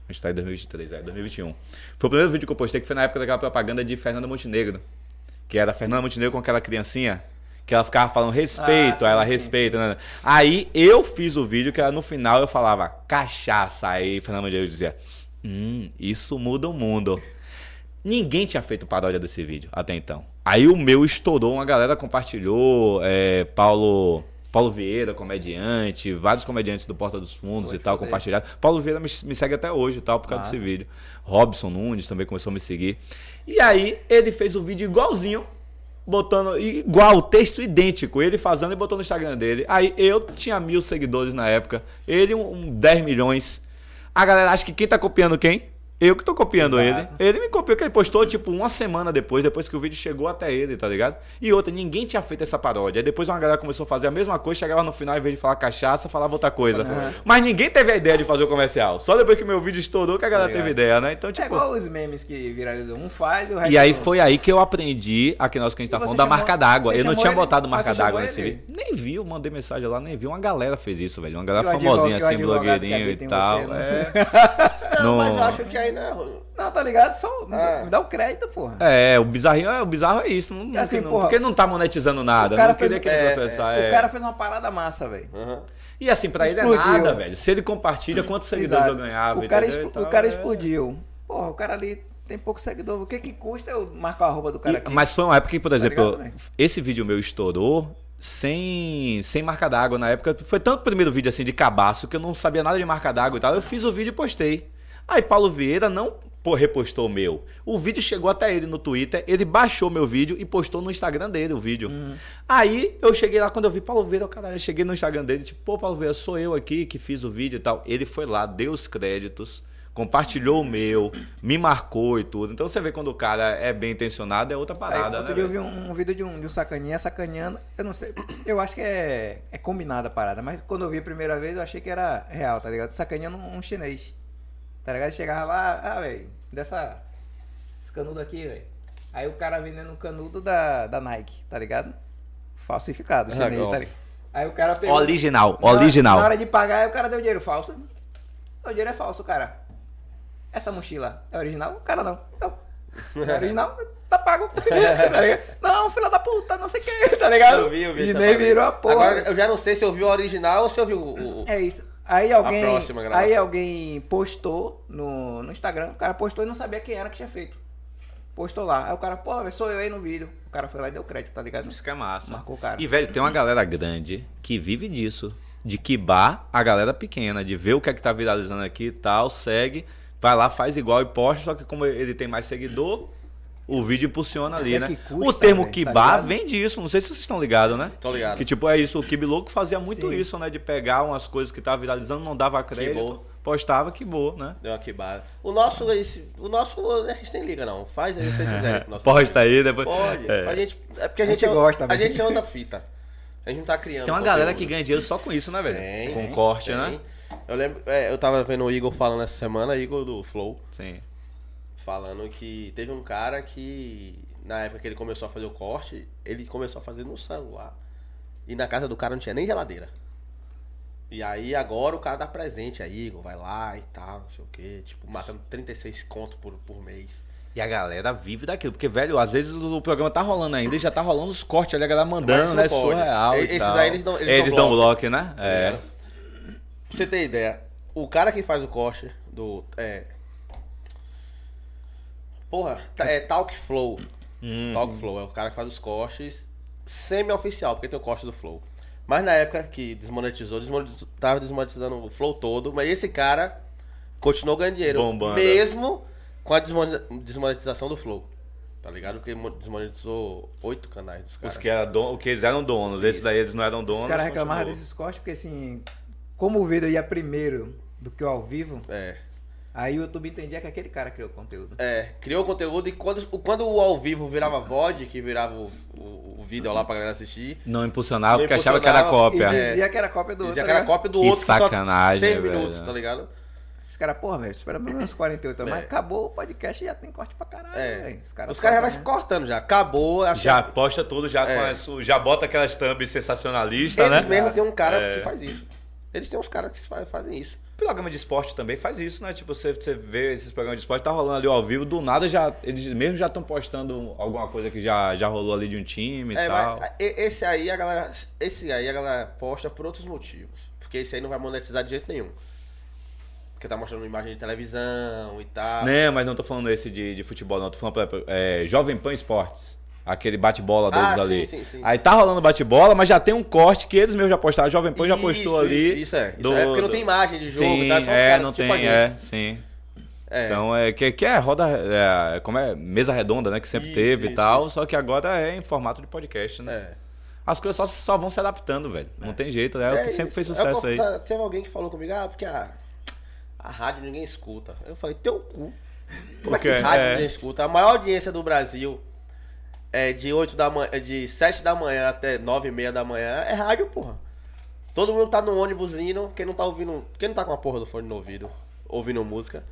A gente tá em 2023, é, 2021. Foi o primeiro vídeo que eu postei, que foi na época daquela propaganda de Fernanda Montenegro. Que era Fernanda Montenegro com aquela criancinha. Que ela ficava falando respeito, Ah, sim, ela sim, respeita. né? Aí eu fiz o vídeo que era no final eu falava cachaça. Aí Fernanda Montenegro dizia: Hum, isso muda o mundo. Ninguém tinha feito paródia desse vídeo até então. Aí o meu estourou, uma galera compartilhou, é, Paulo Paulo Vieira, comediante, vários comediantes do Porta dos Fundos e tal foder. compartilharam. Paulo Vieira me, me segue até hoje e tal, por causa Massa. desse vídeo. Robson Nunes também começou a me seguir. E aí ele fez o vídeo igualzinho, botando igual, texto idêntico, ele fazendo e botou no Instagram dele. Aí eu tinha mil seguidores na época, ele um, um 10 milhões. A galera acha que quem tá copiando quem? Eu que tô copiando Exato. ele. Ele me copiou, que ele postou, tipo, uma semana depois, depois que o vídeo chegou até ele, tá ligado? E outra, ninguém tinha feito essa paródia. Aí depois uma galera começou a fazer a mesma coisa, chegava no final, em vez de falar cachaça, falava outra coisa. Uhum. Mas ninguém teve a ideia de fazer o comercial. Só depois que meu vídeo estourou que a galera ligado. teve ideia, né? Então, É tipo. igual os memes que viralizam. Um faz e o resto E aí não. foi aí que eu aprendi aquele nosso que a gente tá falando da chamou- marca d'água. Eu não tinha ele? botado marca d'água nesse ele? vídeo. Nem vi, eu mandei mensagem lá, nem vi. Uma galera fez isso, velho. Uma galera advogado- famosinha assim, advogado que blogueirinho e tal. você, né? É. Não, Não. mas eu acho que aí não. Não, tá ligado? Só Ah. me dá o crédito, porra. É, o bizarrinho é, o bizarro é isso. Não, não- assim, não- porra, porque não tá monetizando nada. o cara fez- que ele é, processar. O é. cara fez uma parada massa, velho. Aham. E assim, pra ele é explodiu. nada, velho. Se ele compartilha, quantos seguidores Exato. eu ganhava? O cara, entendeu? expl- Então, o cara é- explodiu. Porra, o cara ali tem pouco seguidor. O que que custa eu marcar a roupa do cara E- aqui? mas foi uma época que, por exemplo, ligado, velho? esse vídeo meu estourou sem, sem marca d'água na época. Foi tanto o primeiro vídeo assim de cabaço que eu não sabia nada de marca d'água e tal. Eu fiz o vídeo e postei. Aí Paulo Vieira não pô, repostou o meu. O vídeo chegou até ele no Twitter, ele baixou meu vídeo e postou no Instagram dele o vídeo. Uhum. Aí eu cheguei lá, quando eu vi Paulo Vieira, eu, caralho, eu cheguei no Instagram dele, tipo, pô, Paulo Vieira, sou eu aqui que fiz o vídeo e tal. Ele foi lá, deu os créditos, compartilhou o meu, me marcou e tudo. Então você vê quando o cara é bem intencionado, é outra Aí, parada, outro né? dia eu vi um, um vídeo de um, de um sacaninha, sacaneando, eu não sei, eu acho que é, é combinada a parada, mas quando eu vi a primeira vez eu achei que era real, tá ligado? Sacaneando um, um chinês, tá ligado? Chegava lá, ah, velho, dessa, esse canudo aqui, velho. Aí o cara vendendo um canudo da, da Nike, tá ligado? Falsificado, chinês, tá ligado? Aí o cara pegou... Original, Na hora- original. Na hora de pagar, aí o cara deu dinheiro falso. O dinheiro é falso, cara. Essa mochila é original? O cara não. Não. Não é original? Tá pago. Tá ligado? não, filha da puta, não sei o que, tá ligado? Eu vi, eu vi. E nem virou a porra. Agora eu já não sei se eu vi o original ou se eu vi o- É isso. Aí alguém, aí alguém postou no, no Instagram, o cara postou e não sabia quem era que tinha feito. Postou lá. Aí o cara, pô, sou eu aí no vídeo. O cara foi lá e deu crédito, tá ligado? Isso que é massa. Marcou o cara. E, velho, tem uma galera grande que vive disso. De quibar a galera pequena, de ver o que é que tá viralizando aqui e tal, segue, vai lá, faz igual e posta, só que como ele tem mais seguidor, o vídeo impulsiona ali, Até né? que custa, o termo velho, tá quibar ligado? vem disso, não sei se vocês estão ligados, né? Tô ligado. Que tipo, é isso, o Kibi Louco fazia muito Sim. isso, né? De pegar umas coisas que tava viralizando, não dava crédito, postava, quibou, né? Deu uma quebada. O nosso, esse, o nosso, a gente nem liga, não. Faz aí o que vocês quiserem. Posta aí, depois. Pode. É. A gente, é porque a A gente, gente é, gosta, A gente é outra fita. A gente não tá criando. Tem uma galera que conteúdo. ganha dinheiro só com isso, né, velho? Tem, com tem, corte, tem. né? Eu lembro, é, eu tava vendo o Igor falando essa semana, Igor do Flow, Sim. Falando que teve um cara que, na época que ele começou a fazer o corte, ele começou a fazer no celular. E na casa do cara não tinha nem geladeira. E aí agora o cara dá presente aí, Igor, vai lá e tal, não sei o quê. Tipo, matando 36 conto por, por mês. E a galera vive daquilo. Porque, velho, às vezes o programa tá rolando ainda e já tá rolando os cortes ali, a galera mandando, né? pode. Surreal. e Esses aí eles dão- eles Eles dão dão bloco, né? É. Pra você ter ideia, o cara que faz o corte do. É, Porra, tá- é Talk Flow. Hum. Talk Flow é o cara que faz os cortes semi-oficial, porque tem o corte do Flow. Mas na época que desmonetizou, desmonetizou tava desmonetizando o Flow todo, mas esse cara continuou ganhando dinheiro. Bombando. Mesmo com a desmone- desmonetização do Flow. Tá ligado? Porque mo- desmonetizou oito canais dos caras. Os que, era don... que eles eram donos, esses daí eles não eram donos. Os caras reclamavam desses cortes porque assim, como o vídeo ia primeiro do que o ao vivo, É. aí o YouTube entendia que aquele cara criou o conteúdo. É, criou conteúdo e quando, quando o ao vivo virava VOD, que virava o, o, o vídeo lá pra galera assistir, Não impulsionava Não porque achava que era cópia. E É. dizia que era cópia do dizia outro. que era né? cópia do Que outro, sacanagem, só 100 velho. minutos, tá ligado? Os caras, porra, velho, espera pelo menos 48, mas É. acabou o podcast e já tem corte pra caralho, É. velho. Os caras já vai se né? cortando já. Acabou, acho Já que posta tudo, já, com É. as- já bota aquelas thumbs sensacionalistas, Eles né? mesmo tem um cara É. que faz isso. Eles têm uns caras que fa- fazem isso. Programa de esporte também faz isso, né? Tipo, você, você vê esses programas de esporte, tá rolando ali ao vivo, do nada já. Eles mesmo já estão postando alguma coisa que já, já rolou ali de um time e É, tal. mas e- esse aí a galera. Esse aí a galera posta por outros motivos. Porque esse aí não vai monetizar de jeito nenhum. Porque tá mostrando imagem de televisão e tal. Né, mas não tô falando esse de, de futebol, não. Tô falando, por exemplo, é, Jovem Pan Esportes. Aquele bate-bola deles Ah, sim, ali. sim, sim. Aí tá rolando bate-bola, mas já tem um corte que eles mesmos já postaram. Jovem Pan já postou Isso, ali. Isso, isso é. Isso do- é porque não tem imagem de jogo, Sim, tá? Só é, não tipo tem, a é, sim. É. Então é que, que é roda, é, como é, mesa redonda, né? Que sempre Isso, teve e isso, tal, isso. só que agora é em formato de podcast, né? É. As coisas só, só vão se adaptando, velho. Não tem jeito, é, o que sempre fez É sucesso aí. tá- Teve alguém que falou comigo, ah, porque a, a rádio ninguém escuta. Eu falei, teu cu. Como é que Porque, rádio é. ninguém escuta? A maior audiência do Brasil é de 8 da manhã, de 7 da manhã até 9 e meia da manhã. É rádio, porra. Todo mundo tá no ônibus indo, quem não tá ouvindo. Quem não tá com a porra do fone no ouvido, ouvindo música,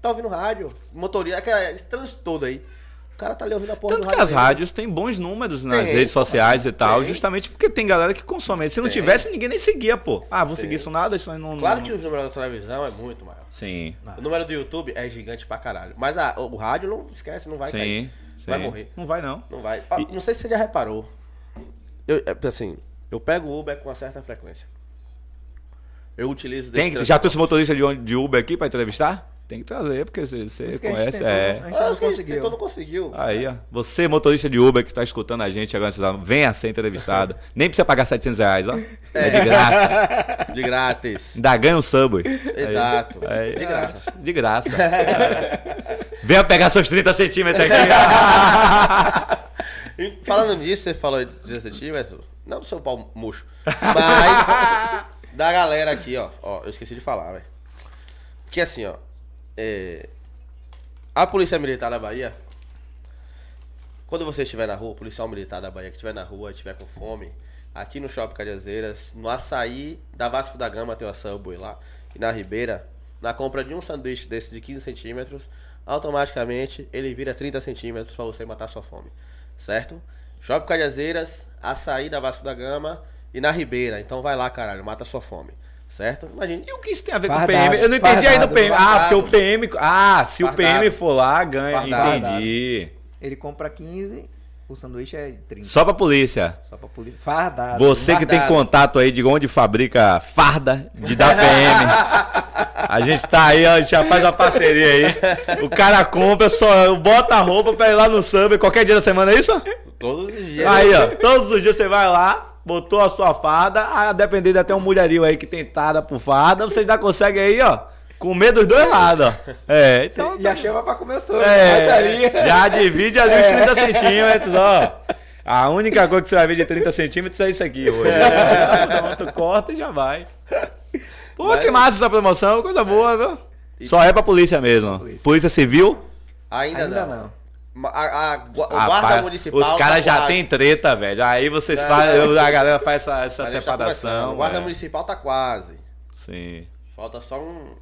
tá ouvindo rádio. Motorista, esse trânsito todo aí. O cara tá ali ouvindo a porra Tanto do que rádio. as dele. rádios têm bons números nas Tem, redes sociais e tal, tem. justamente porque tem galera que consome. Se não Tem. tivesse, ninguém nem seguia, pô. Ah, vou Tem. seguir isso nada, isso aí não. Claro não- que o número da televisão é muito maior. Sim. O número do YouTube é gigante pra caralho. Mas a- o rádio não esquece, não vai cair. Sim. Vai morrer. Não vai, não. Não vai. Ó, Não sei se você já reparou. Eu, é, assim, eu pego o Uber com uma certa frequência. Eu utilizo desse Tem, já trouxe motorista de, de Uber aqui pra entrevistar? Tem que trazer, porque você, você Isso que a gente conhece. tentou, é. A gente Ah, não que conseguiu. tentou, não conseguiu. Aí, ó. Você, motorista de Uber que está escutando a gente agora, venha ser entrevistado. Nem precisa pagar 700 reais, ó. É de graça. De grátis. Ainda ganha um Subway. Exato. Aí, De graça. De graça. É. Venha pegar seus 30 centímetros aqui. E falando nisso, você falou de 30 centímetros. Não do seu pau murcho. Mas da galera aqui, ó. Ó, eu esqueci de falar, velho. Porque assim, ó. É, A polícia militar da Bahia. Quando você estiver na rua, o policial militar da Bahia que estiver na rua, estiver com fome, aqui no Shopping Cajazeiras, no açaí da Vasco da Gama tem uma Subway lá, e na Ribeira, na compra de um sanduíche desse de 15 centímetros, automaticamente ele vira 30 centímetros para você matar sua fome, certo? Shopping Cajazeiras, açaí da Vasco da Gama e na Ribeira, então vai lá, caralho, mata sua fome, certo? Imagine. E o que isso tem a ver com o Fardado, PM? Eu não entendi ainda o fardado, PM. Ah, fardado. porque o PM. Ah, se o Fardado. PM for lá, ganha. Fardado. Entendi. Ele compra 15, o sanduíche é 30. Só pra polícia. Só pra polícia. Fardado. Você que tem Fardado. contato aí de onde fabrica farda de da PM. A gente tá aí, ó, a gente já faz uma parceria aí. O cara compra, só bota a roupa pra ir lá no samba qualquer dia da semana, é isso? Todos os dias. Aí, ó, todos os dias você vai lá, botou a sua farda, a depender de até um mulherio aí que tem tada por farda, você já consegue aí, ó, comer dos dois lados, ó. É, então. E a chama pra comer sopa. É, já divide ali os 30 centímetros, ó. A única coisa que você vai ver de 30 centímetros é isso aqui hoje. Então, tu corta e já vai. Pô, Mas- que massa essa promoção, coisa boa, viu? Só é pra polícia mesmo. Polícia. Polícia Civil. Ainda, Ainda não. não. A, a- gua- o Rapaz, guarda municipal. Os caras tá já quase. têm treta, velho. Aí vocês Não, fazem, a galera faz essa, essa a tá separação. O guarda é. municipal tá quase. Sim. Falta só um.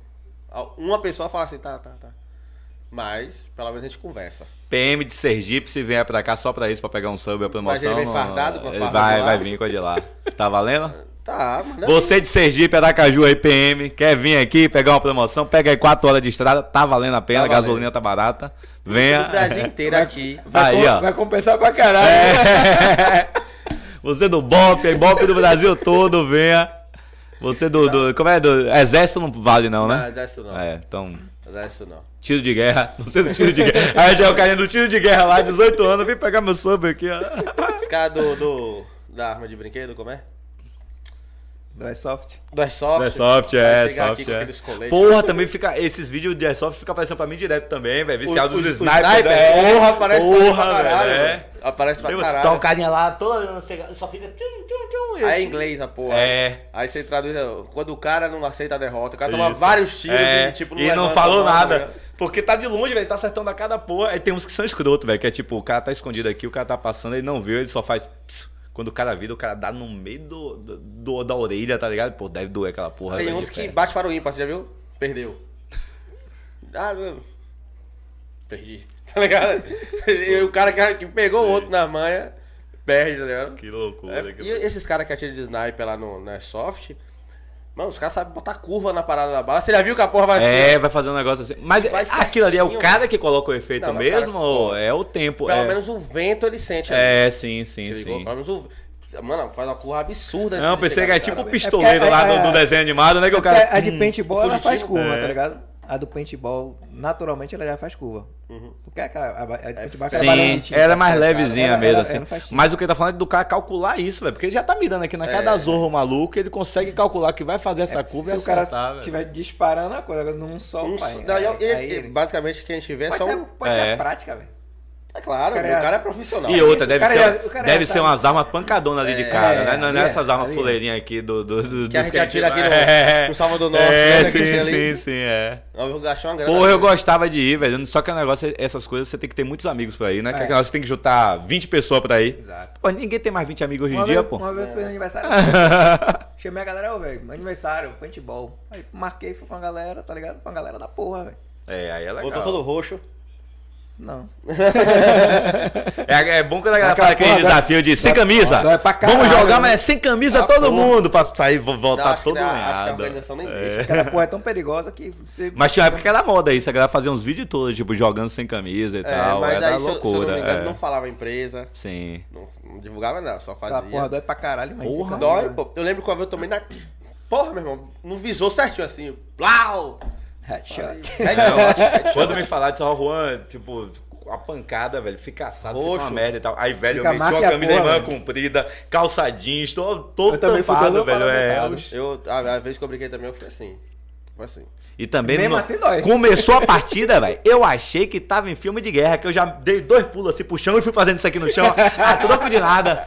Uma pessoa falar assim, tá, tá, tá. Mas, pelo menos a gente conversa. PM de Sergipe, se vier pra cá só pra isso, pra pegar um sub a promoção. Mas ele vem fardado com a farda vai, vai vir com a de lá. Tá valendo? Tá, manda Você de Sergipe, Aracaju aí, PM, quer vir aqui pegar uma promoção, pega aí 4 horas de estrada, tá valendo a pena, Tá a gasolina tá barata. aí. Venha. O Brasil inteiro aqui. Vai, Aí, com- ó. vai compensar pra caralho. É. Você do BOP, aí, BOP do Brasil todo, venha. Você do, do. Como é? Do exército não vale, não, Não, né? exército não. É, então. Exército não. Tiro de guerra. Você do tiro de guerra. Aí já é o carinha do tiro de guerra lá, 18 anos. Vem pegar meu sub aqui, ó. Os caras do, do. Da arma de brinquedo, como é? Do Airsoft. Do Airsoft. É soft, Vai é, chegar soft, aqui com é. coletes. Porra, também fica. Esses vídeos de Airsoft ficam aparecendo pra mim direto também, velho. Viciado dos snipers. sniper, é. porra, aparece porra, pra caralho. é. Aparece pra Tá caralho. um carinha lá, toda. Só fica. Tchum, tchum, tchum, Aí é eu- inglês a porra. É. Aí você traduz. Quando o cara não aceita a derrota, o cara toma Isso. vários tiros É, e tipo e não falou nada. tá ligado? Porque tá de longe, velho, tá acertando a cada porra. Aí tem uns que são escroto, velho, que é tipo, o cara tá escondido aqui, o cara tá passando, ele não viu, ele só faz. pss. Quando o cara vira, o cara dá no meio do, do- da orelha, tá ligado? Pô, deve doer aquela porra. Tem uns que bate para o ímpar, você já viu? Perdeu. Ah, meu. Perdi. Tá ligado? E o cara que, pegou o outro na manha, perde, tá ligado? Que loucura. É, que e esses caras que atiram de sniper lá no, no Airsoft, mano, os caras sabem botar curva na parada da bala. Você já viu que a porra vai É, ser? vai fazer um negócio assim. Mas Vai aquilo ali é o cara que coloca o efeito Não, cara mesmo que ou é o tempo? Pelo é. menos o vento ele sente. ali. É, sim, sim, Se ligou? sim. Pelo menos o... Mano, faz uma curva absurda. Não, pensei que é tipo o cara, pistoleiro porque lá a- do, do a- desenho animado, né? Que o Porque cara. a de paintball ela faz curva, É. tá ligado? A do paintball, naturalmente, ela já faz curva. Uhum. Porque aquela, a, a de paintball Sim, de tiro, ela é mais cara, levezinha ela- mesmo, ela- assim. ela. Mas o que ele tá falando é do cara calcular isso, velho. Porque ele já tá mirando aqui na cara É. da zorro maluco, ele consegue calcular que vai fazer essa É, curva se e o cara estiver disparando a coisa, agora num só, Um pai. não, aí- aí basicamente o que a gente vê é só ser, um... pode ser É. a prática, velho. É claro, O cara o é cara é profissional. E outra, deve ser, o cara deve já ser umas armas pancadonas ali de cara, né? Não é é, essas armas é. fuleirinhas aqui do, do, do, Que a gente atira aqui no, É. no Salvador Norte. É, né, que sim, tinha ali. sim, sim, é. Eu vou gastar uma grana. Porra, eu gostava de ir, velho. Só que o negócio, é- essas coisas, você tem que ter muitos amigos pra ir, né? Que É. negócio, você tem que juntar 20 pessoas pra ir. Exato. Pô, ninguém tem mais 20 amigos hoje em dia, vez, pô. uma vez eu fui no aniversário. Chamei a galera, velho, aniversário, paintball. Aí marquei, fui com a galera, tá ligado? Com a galera da porra, velho. É, aí é legal. Botou todo roxo. Não. É, é bom quando a galera Aquela fala aquele desafio de sem camisa. dói pra caralho, Vamos jogar, né? mas é sem camisa Ah, todo porra. mundo. Pra sair vo- Não, voltar acho que todo não, acho que a organização nem É. deixa. Aquela porra é tão perigosa que você. Mas tinha uma época que era moda isso, a galera fazia uns vídeos todos, tipo, jogando sem camisa e É, tal. mas era aí, se eu, se eu não loucura. me engano, é. não falava empresa, Sim. não, não divulgava nada, só Aquela fazia. porra dói pra caralho, mas. Porra, Dói, pô. Eu lembro que eu tomei na. Porra, meu irmão, não visou certinho assim. Blau! Headshot. Headshot, headshot. Quando me falar de São Juan, tipo, a pancada, velho, fica assado, fica uma merda e tal. Aí, velho, Fica eu meti uma a camisa de porra, velho. comprida, calça jeans, todo, todo Eu também fui tampado, velho. É, paramentado. Eu, a, a vez que eu brinquei também, eu fui assim. Foi assim. E também Mesmo no- assim dói. começou a partida, velho. Eu achei que tava em filme de guerra, que eu já dei dois pulos assim pro chão e fui fazendo isso aqui no chão. Ah, troco de nada.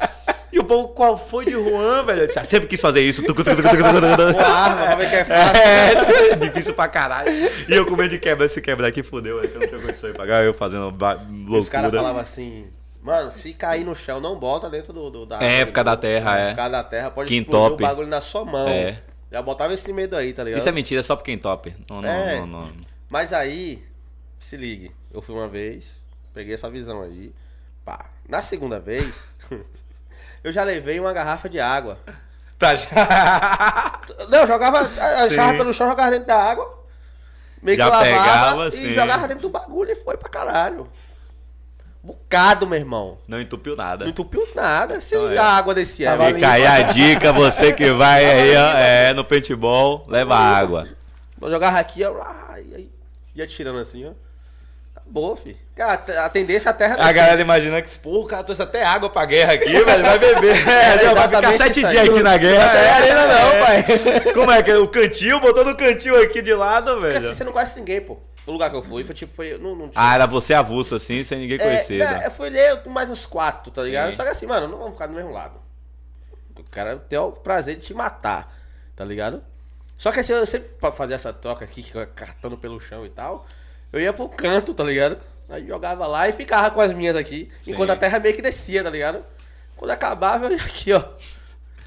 E o povo, qual foi de Juan, velho? Eu disse, ah, sempre quis fazer isso. Tucu, tucu, tucu, tucu, tucu, tucu. Com a arma, pra ver que é fácil. É, difícil pra caralho. E eu com medo de quebrar, se quebrar aqui, que eu não tenho condição de pagar, eu fazendo loucura. Os caras falavam assim, mano, se cair no chão, não bota dentro do, do da É, por causa da do- terra, é. Por causa da terra, pode Quem explodir top. o bagulho na sua mão. É. Já botava esse medo aí, tá ligado? Isso é mentira, é só porque top. Não, não, É. não, não. Mas aí, se ligue, eu fui uma vez, peguei essa visão aí, pá. Na segunda vez, eu já levei uma garrafa de água. Tá já. Não, eu jogava, achava pelo chão, jogava dentro da água, meio Já que lavava pegava, e sim. jogava dentro do bagulho e foi pra caralho. Bocado, meu irmão. Não entupiu nada. Não entupiu nada, se Então é. a água descia. Tava. Fica aí a dica, você que vai aí, ó, é, no paintball, leva água. Eu jogava aqui, ó, ia tirando assim, ó. Acabou, filho. Cara, a tendência é a terra A descer. galera imaginando que, pô, o cara trouxe até água pra guerra aqui, velho, vai beber. É, já vai ficar sete dias aqui na guerra. Não sai arena não, É. pai. Como é que é? O cantil, botou no cantil aqui de lado, Porque velho. assim, você não conhece ninguém, pô. No lugar que eu fui, foi tipo, foi. Não, não tinha- Ah, era você avulso assim, sem ninguém conhecer. É, né? é, foi ler com mais uns quatro, tá ligado? Sim. Só que assim, mano, não vamos ficar do mesmo lado. O cara tem o prazer de te matar, tá ligado? Só que assim, eu sempre fazer essa troca aqui, eu cartando pelo chão e tal, eu ia pro canto, tá ligado? Aí jogava lá e ficava com as minhas aqui, Sim. enquanto a terra meio que descia, tá ligado? Quando acabava, eu ia aqui, ó.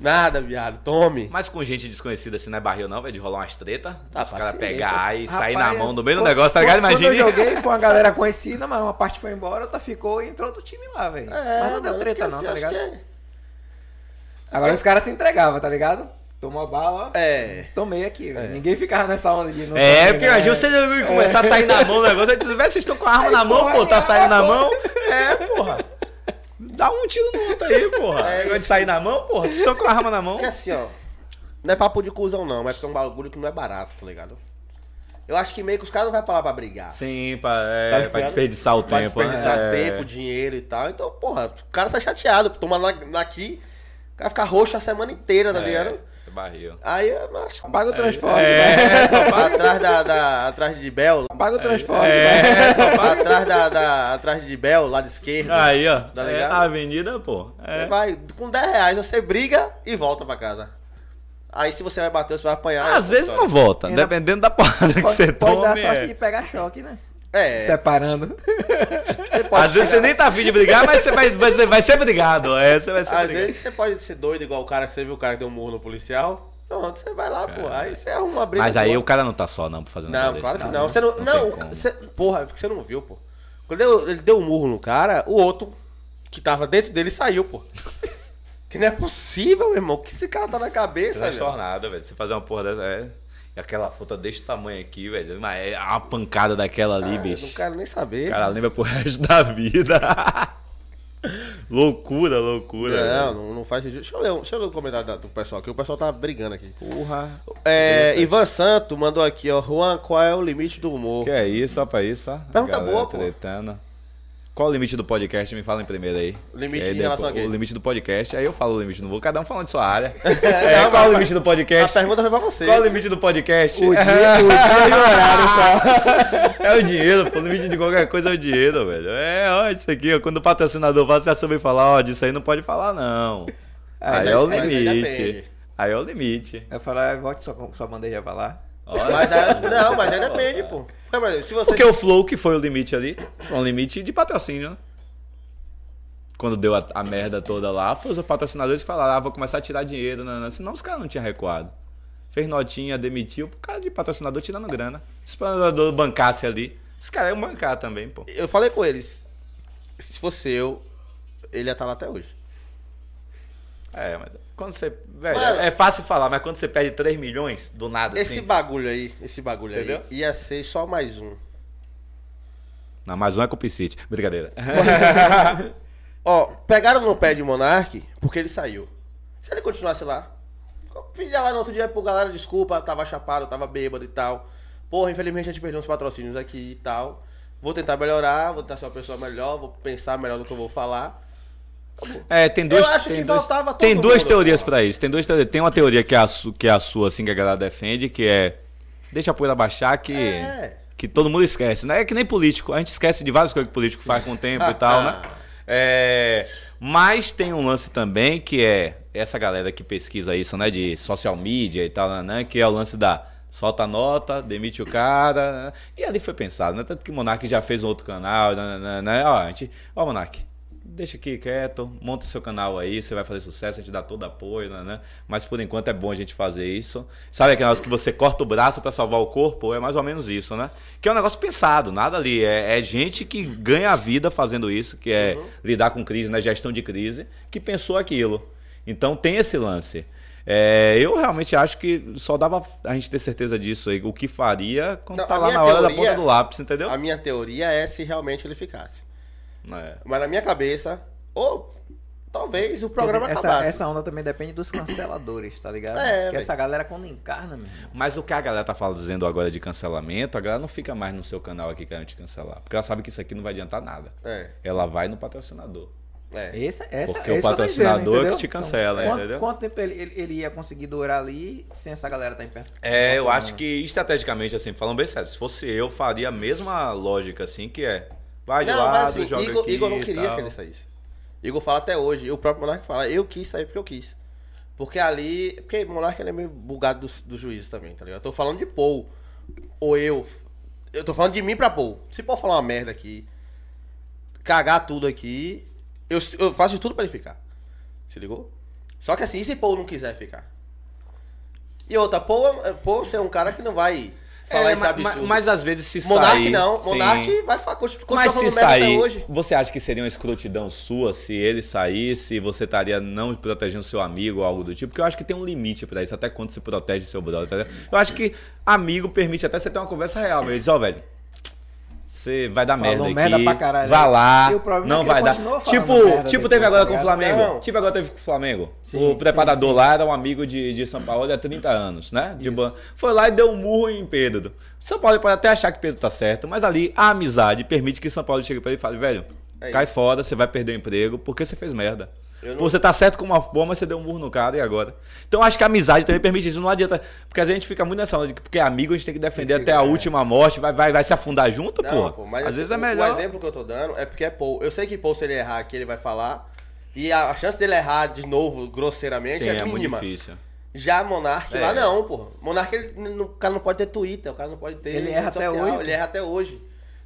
Nada, viado, tome. Mas com gente desconhecida assim não é barril, não, velho, de rolar umas treta. Ah, os caras pegar e sair Rapaz, na mão no meio do negócio, tá ligado? Imagina. Quando eu joguei, foi uma galera conhecida, mas uma parte foi embora, outra ficou e entrou outro time lá, velho. É, mas não deu mano, treta não, assim, tá ligado? que é- Agora os caras se entregavam, tá ligado? Tomou a bala, ó. É. Tomei aqui, velho. Ninguém ficava nessa onda de não É, tomei, porque né? imagina você começar a sair na mão o negócio, aí você, "Véi, vocês estão com a arma Aí, na mão, pô, tá saindo na mão. É, porra. Dá um tiro no outro aí, porra. É, É, de sair na mão, porra. Vocês estão com a arma na mão. Porque assim, ó. Não é papo de cuzão, não, mas porque é um bagulho que não é barato, tá ligado? Eu acho que meio que os caras não vão pra lá pra brigar. Sim, pra, é, Tá pra desperdiçar o Pra tempo. desperdiçar né? É. tempo, dinheiro e tal. Então, porra, o cara tá chateado. Toma na- aqui, o cara fica roxo a semana inteira, tá ligado? É, barril. Aí eu acho que Paga o transporte, É, atrás da, da- atrás de Bel, Paga o transporte. É, paga- atrás da, da- atrás de Bel, lado esquerdo. Aí, ó. Tá é a avenida, pô. Você É. vai, com 10 reais você briga e volta pra casa. Aí se você vai bater, você vai apanhar. Às vezes não volta, dependendo da porrada que Pode, você pode toma. dar sorte é. de pegar choque, né? É, Separando. você pode Às vezes você nem tá afim de brigar, mas você vai, vai, ser, vai ser brigado. É, você vai ser Às brigado. vezes você pode ser doido igual o cara que você viu o cara que deu um murro no policial. Pronto, você vai lá, pô. Aí você arruma uma briga. Mas aí boa. o cara não tá só, não, pra fazer um Não, claro que não. Você não. Não, como. você, porra, é porque você não viu, pô. Quando ele, deu um murro no cara, o outro que tava dentro dele saiu, pô. Que não é possível, meu irmão. Que esse cara tá na cabeça, velho. Transtornado, velho. Você fazer uma porra dessa. É. Aquela fruta desse tamanho aqui, velho. Mas é uma pancada daquela ali, Ah, bicho. Não quero nem saber. O cara lembra pro resto da vida. loucura, loucura. não, não, não faz sentido. Deixa eu ler, deixa eu ler o comentário da- do pessoal aqui. O pessoal tá brigando aqui. Porra. É, Ivan Santo mandou aqui, ó. Juan, qual é o limite do humor? Que é isso, só pra isso, ó. Pergunta boa, pô. tretando. Qual o limite do podcast? Me fala em primeiro aí. Limite aí em relação a quê? O limite do podcast. Aí eu falo o limite, não vou cada um falando de sua área. Não, É, qual mas- o limite do A podcast? pergunta foi pra você. Qual o limite do podcast? O dia, o dia horário só. É o dinheiro, pô. O limite de qualquer coisa é o dinheiro, velho. É, ó, isso aqui, ó. Quando o patrocinador fala, você sabe falar, ó, disso aí não pode falar, não. Aí, é o aí limite. depende. Aí é o limite. Eu falei, volte sua, sua bandeja pra lá. Olha Mas aí- não, mas aí depende, pô. Exemplo, se você. Porque o Flow, que foi o limite ali, foi um limite de patrocínio, né? Quando deu a, a merda toda lá, foi os patrocinadores que falaram, ah, vou começar a tirar dinheiro, né? né. senão os caras não tinham recuado. Fez notinha, demitiu, por causa de patrocinador tirando grana. Se o patrocinador bancasse ali, os caras iam bancar também, pô. Eu falei com eles. Se fosse eu, ele ia estar lá até hoje. É, mas quando você. Velho, Mano- é fácil falar, mas quando você perde 3 milhões do nada, Esse assim. bagulho aí, esse bagulho Entendeu? aí, ia ser só mais um. Não, mais um é Copicite. Brincadeira. Ó, pegaram no pé de Monark porque ele saiu. Se ele continuasse lá, pedia lá no outro dia pro galera, desculpa, tava chapado, tava bêbado e tal. Porra, infelizmente a gente perdeu uns patrocínios aqui e tal. Vou tentar melhorar, vou tentar ser uma pessoa melhor, vou pensar melhor no que eu vou falar. É, tem duas, Eu acho tem que duas, faltava tem duas mundo, teorias pô. pra isso. Tem duas teorias. Tem uma teoria que é, a que é a sua, assim, que a galera defende, que é deixa a poeira baixar que É. que todo mundo esquece, né? É que nem político, a gente esquece de várias coisas que o político faz com o tempo e tal, né? É, mas tem um lance também que é essa galera que pesquisa isso, né, de social media e tal, né, né, que é o lance da solta a nota, demite o cara, né? e ali foi pensado, né? Tanto que o Monark já fez um outro canal, né, né, né? Ó, a gente, ó, Monark, deixa aqui quieto, monta o seu canal aí, você vai fazer sucesso, a gente dá todo apoio, né, né? Mas por enquanto é bom a gente fazer isso. Sabe aquele negócio que você corta o braço pra salvar o corpo? É mais ou menos isso, né? Que é um negócio pensado, nada ali. É, é gente que ganha a vida fazendo isso, que é lidar com crise, né? Gestão de crise, que pensou aquilo. Então tem esse lance. É, eu realmente acho que só dava a gente ter certeza disso aí, o que faria quando Não, tá lá na hora da teoria- ponta do lápis, entendeu? A minha teoria é se realmente ele ficasse. É. Mas na minha cabeça, ou talvez o programa essa, acabasse. essa onda também depende dos canceladores, tá ligado? É, Porque velho. essa galera quando encarna, meu irmão. Mas o que a galera tá falando, dizendo agora de cancelamento, a galera não fica mais no seu canal aqui querendo te cancelar. Porque ela sabe que isso aqui não vai adiantar nada. É, Ela vai no patrocinador. é. Essa, essa, Porque é o tô dizendo, patrocinador entendeu? que te cancela, quanto, entendeu? Quanto tempo ele, ele, ele ia conseguir durar ali sem essa galera estar em perto? É, eu acho que estrategicamente, assim, falando bem sério, se fosse eu, faria a mesma lógica, assim, que é. Vai de Não, lado, mas assim, joga Igor, aqui Igor não queria que ele saísse. Igor fala até hoje, e o próprio Monark fala, eu quis sair porque eu quis. Porque ali. Porque o Monark ele é meio bugado do, do juízo também, tá ligado? Eu tô falando de Paul. Ou eu. Eu tô falando de mim pra Paul. Se Paul falar uma merda aqui, cagar tudo aqui, eu, eu faço de tudo pra ele ficar. Se ligou? Só que assim, e se Paul não quiser ficar? E outra, Paul, é- Paul ser um cara que não vai falar É, esse mas, absurdo. mas- mas às vezes se Monark sair... não. sim. Monark vai fa- continua Mas se sair, hoje. você acha que seria uma escrotidão sua se ele saísse, você estaria não protegendo seu amigo ou algo do tipo? Porque eu acho que tem um limite pra isso, até quando você protege seu brother, tá? Eu acho que amigo permite até você ter uma conversa real, ele diz, ó, velho, você vai dar Falou merda merda aqui. pra caralho. vai lá, E o problema é não ele vai dar. Tipo, merda tipo teve agora com o? Flamengo. Não. Tipo agora teve com o Flamengo. Sim, o preparador sim, sim. lá era um amigo de, de São Paulo há 30 anos, né? De boa. Foi lá e deu um murro em Pedro. São Paulo pode até achar que Pedro tá certo, mas ali a amizade permite que São Paulo chegue pra ele e fale, velho, É cai fora, você vai perder o emprego porque você fez merda. Não- Pô, Você tá certo com uma forma, mas você deu um murro no cara e agora? Então acho que a amizade também permite isso. Não adianta. Porque a gente fica muito nessa onda de que porque é amigo a gente tem que defender Tem que até a é. última morte, vai, vai, vai se afundar junto, Não, porra. pô, mas Às assim, vezes é o- melhor. O exemplo que eu tô dando é porque é Paul. Eu sei que Paul, se ele errar aqui, ele vai falar. E a, chance dele errar de novo, grosseiramente, Sim, é é muito mínima. difícil. Já Monark É. lá não, pô. Monark, ele, não- o cara não pode ter Twitter, o cara não pode ter. Ele erra até social, hoje, Ele erra até hoje.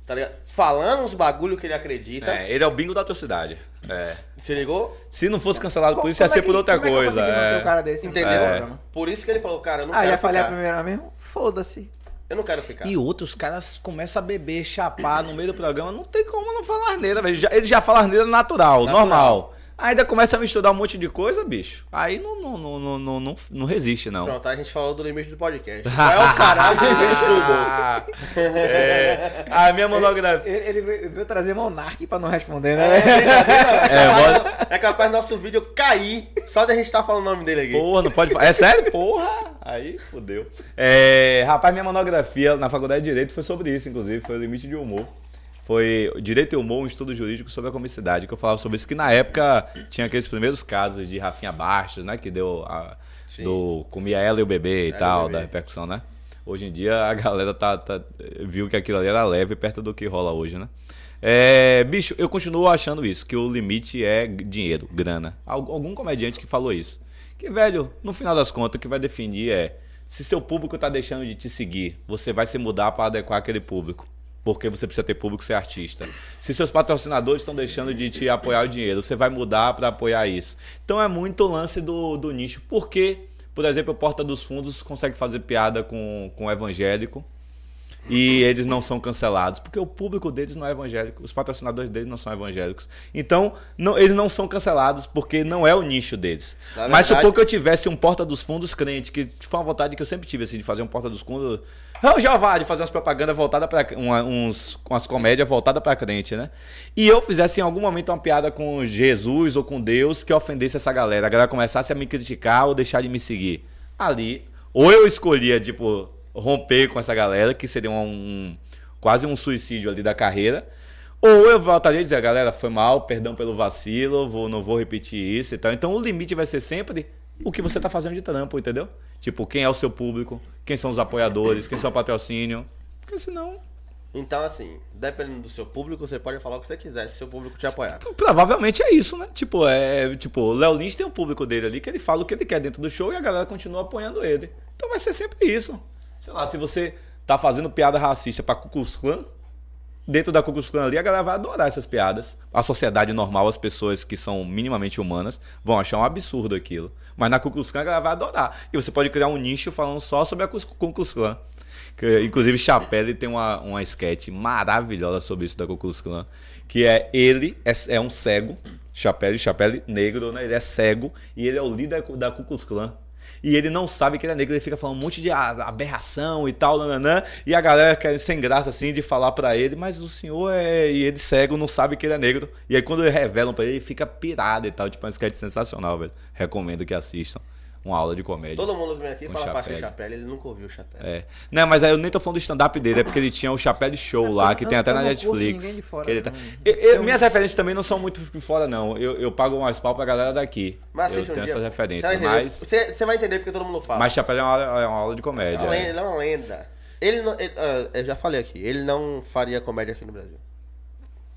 Tá ligado? Falando uns bagulho que ele acredita. É, ele é o bingo da atrocidade. É. Se ligou? Se não fosse cancelado por isso, ia ser é por outra como é coisa. é. um cara desse Entendeu? programa? Por isso que ele falou, cara, eu não Ah, quero já falei a primeira mesmo? Foda-se. Eu não quero ficar. E outros caras começam a beber, chapar no meio do programa. Não tem como não falar asneira, velho. Já- Ele já fala asneira natural, Natural. normal. Ainda começa a misturar um monte de coisa, bicho. Aí não, não, não, não, não, não, resiste, não. Pronto, a gente falou do limite do podcast. Qual é o caralho do humor? Ah, é. A minha monografia. Ele, ele veio, trazer Monark pra não responder, né? É, é, capaz, é capaz do nosso vídeo cair só da gente estar falando o nome dele aqui. Porra, não pode falar. É sério? Porra! Aí, fodeu. É, rapaz, minha monografia na faculdade de Direito foi sobre isso, inclusive. Foi o limite de humor. Foi Direito e Humor, um estudo jurídico sobre a comicidade, que eu falava sobre isso, que na época tinha aqueles primeiros casos de Rafinha Bastos, né? Que deu a, do comia ela e o bebê e Ela tal, bebê. da repercussão, né? Hoje em dia a galera tá, tá- viu que aquilo ali era leve perto do que rola hoje, né? É, bicho, eu continuo achando isso, que o limite é dinheiro, grana. Al- Algum comediante que falou isso. Que, velho, no final das contas, o que vai definir é se seu público tá deixando de te seguir, você vai se mudar para adequar aquele público. Porque você precisa ter público ser artista. Se seus patrocinadores estão deixando de te apoiar o dinheiro, você vai mudar para apoiar isso. Então é muito o lance do, do nicho. Por que, por exemplo, o Porta dos Fundos consegue fazer piada com, com o evangélico e eles não são cancelados? Porque o público deles não é evangélico, os patrocinadores deles não são evangélicos. Então, não- eles não são cancelados porque não é o nicho deles. Na Mas verdade- supor que eu tivesse um Porta dos Fundos crente, que foi uma vontade que eu sempre tive, assim, de fazer um Porta dos Fundos. Não, já vai, de fazer umas propagandas voltadas para uns com as comédias voltadas para crente, né? E eu fizesse em algum momento uma piada com Jesus ou com Deus que ofendesse essa galera, a galera começasse a me criticar ou deixar de me seguir. Ali, ou eu escolhia, tipo, romper com essa galera, que seria um, um- quase um suicídio ali da carreira. Ou eu voltaria a dizer, galera, foi mal, perdão pelo vacilo, vou, não vou repetir isso e tal. Então o limite vai ser sempre o que você tá fazendo de trampo, entendeu? Tipo, quem é o seu público, quem são os apoiadores, quem são o patrocínio. Porque senão, Então, assim, dependendo do seu público, você pode falar o que você quiser, se seu público te apoiar. provavelmente é isso, né? Tipo, é, tipo, o Léo Lins tem um público dele ali que ele fala o que ele quer dentro do show e a galera continua apoiando ele. Então vai ser sempre isso. Sei lá, se você tá fazendo piada racista pra Ku Klux Klan, dentro da Ku Klux Klan ali, a galera vai adorar essas piadas. A sociedade normal, as pessoas que são minimamente humanas, vão achar um absurdo aquilo. Mas na Ku Klux Klan a galera vai adorar. E você pode criar um nicho falando só sobre a Klux Klan. Que, inclusive, Chapelle tem uma, uma sketch maravilhosa sobre isso da Ku Klux Klan. Que é ele é, é um cego, Chapelle, Chapelle negro, né? Ele é cego e ele é o líder da Ku Klux Klan. E ele não sabe que ele é negro, ele fica falando um monte de aberração e tal, nananã, e a galera quer sem graça assim de falar pra ele, mas o senhor é. E ele cego não sabe que ele é negro. E aí quando revelam pra ele, ele fica pirado e tal. Tipo, é uma sketch sensacional, velho. Recomendo que assistam. Uma aula de comédia. Todo mundo que vem aqui Com fala Chapelle. Paixão Chapelle, ele nunca ouviu o Chapelle. É. Não, mas aí eu nem tô falando do stand-up dele, é porque ele tinha o Chapéu Show lá, que eu- tem até eu na Netflix. de fora, ele tá-. Eu- eu- minhas referências também não são muito de fora, não. Eu, eu pago mais pau pra galera daqui. Mas eu assiste um tenho dia. essas Você vai referências. entender. Mas, Você, você vai entender porque todo mundo fala. mas Chapéu é uma, aula- é uma aula de É comédia. uma é. lenda, ele é uma lenda. Ele não. ele- ah, eu já falei aqui, ele não faria comédia aqui no Brasil.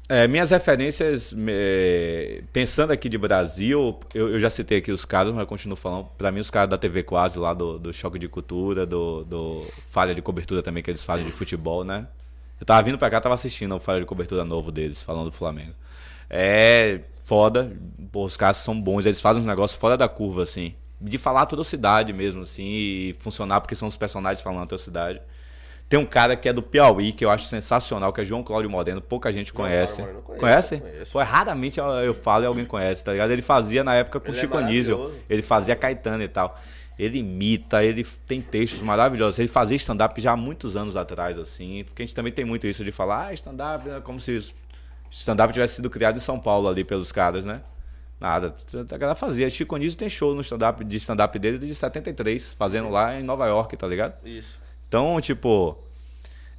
É, minhas referências, é, pensando aqui de Brasil, eu, eu já citei aqui os caras, mas eu continuo falando. Pra mim, os caras da TV Quase, lá do, do Choque de Cultura, do, do Falha de Cobertura também, que eles fazem de futebol, né? Eu tava vindo pra cá, tava assistindo o Falha de Cobertura novo deles, falando do Flamengo. É foda, pô, os caras são bons, eles fazem uns negócios fora da curva, assim. De falar a atrocidade mesmo, assim, e funcionar porque são os personagens falando a atrocidade. Tem um cara que é do Piauí, que eu acho sensacional, que é João Cláudio Moreno, pouca gente João conhece. Moreno, conhece? conheço. Foi raramente eu, falo e alguém conhece, tá ligado? Ele fazia na época com Ele é Chico Anísio, maravilhoso. ele fazia Caetano e tal. Ele imita, ele tem textos maravilhosos. Ele fazia stand-up já há muitos anos atrás, assim. Porque a gente também tem muito isso de falar, ah, stand-up, né? como se stand-up tivesse sido criado em São Paulo ali pelos caras, né? Nada. A galera fazia. Chico Anísio tem show no stand-up de stand-up dele de 73, fazendo lá em Nova York, tá ligado? Isso. Então, tipo.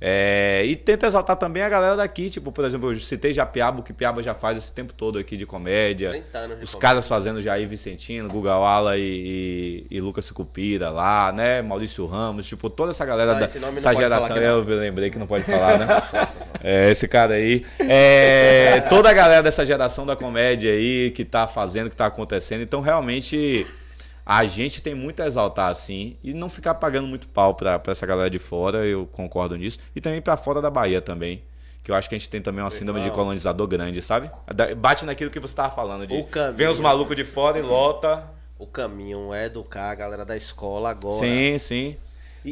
é, e tenta exaltar também a galera daqui, tipo, por exemplo, eu citei já Piaba, o que Piaba já faz esse tempo todo aqui de comédia. 30 anos de Os comédia. caras fazendo Jair Vicentino, Guga Wala e, e, e Lucas Sucupira lá, né? Maurício Ramos, tipo, toda essa galera Ah, da essa geração. eu lembrei que não pode falar, né? É, esse cara aí. É, toda a galera dessa geração da comédia aí que tá fazendo, que tá acontecendo. Então, realmente, a gente tem muito a exaltar, assim, e não ficar pagando muito pau pra, pra essa galera de fora, eu concordo nisso. E também pra fora da Bahia também. Que eu acho que a gente tem também uma síndrome de colonizador grande, sabe? Bate naquilo que você tava falando. De, caminho. vem os malucos de fora e lota. O caminho é educar a galera da escola agora. Sim, sim.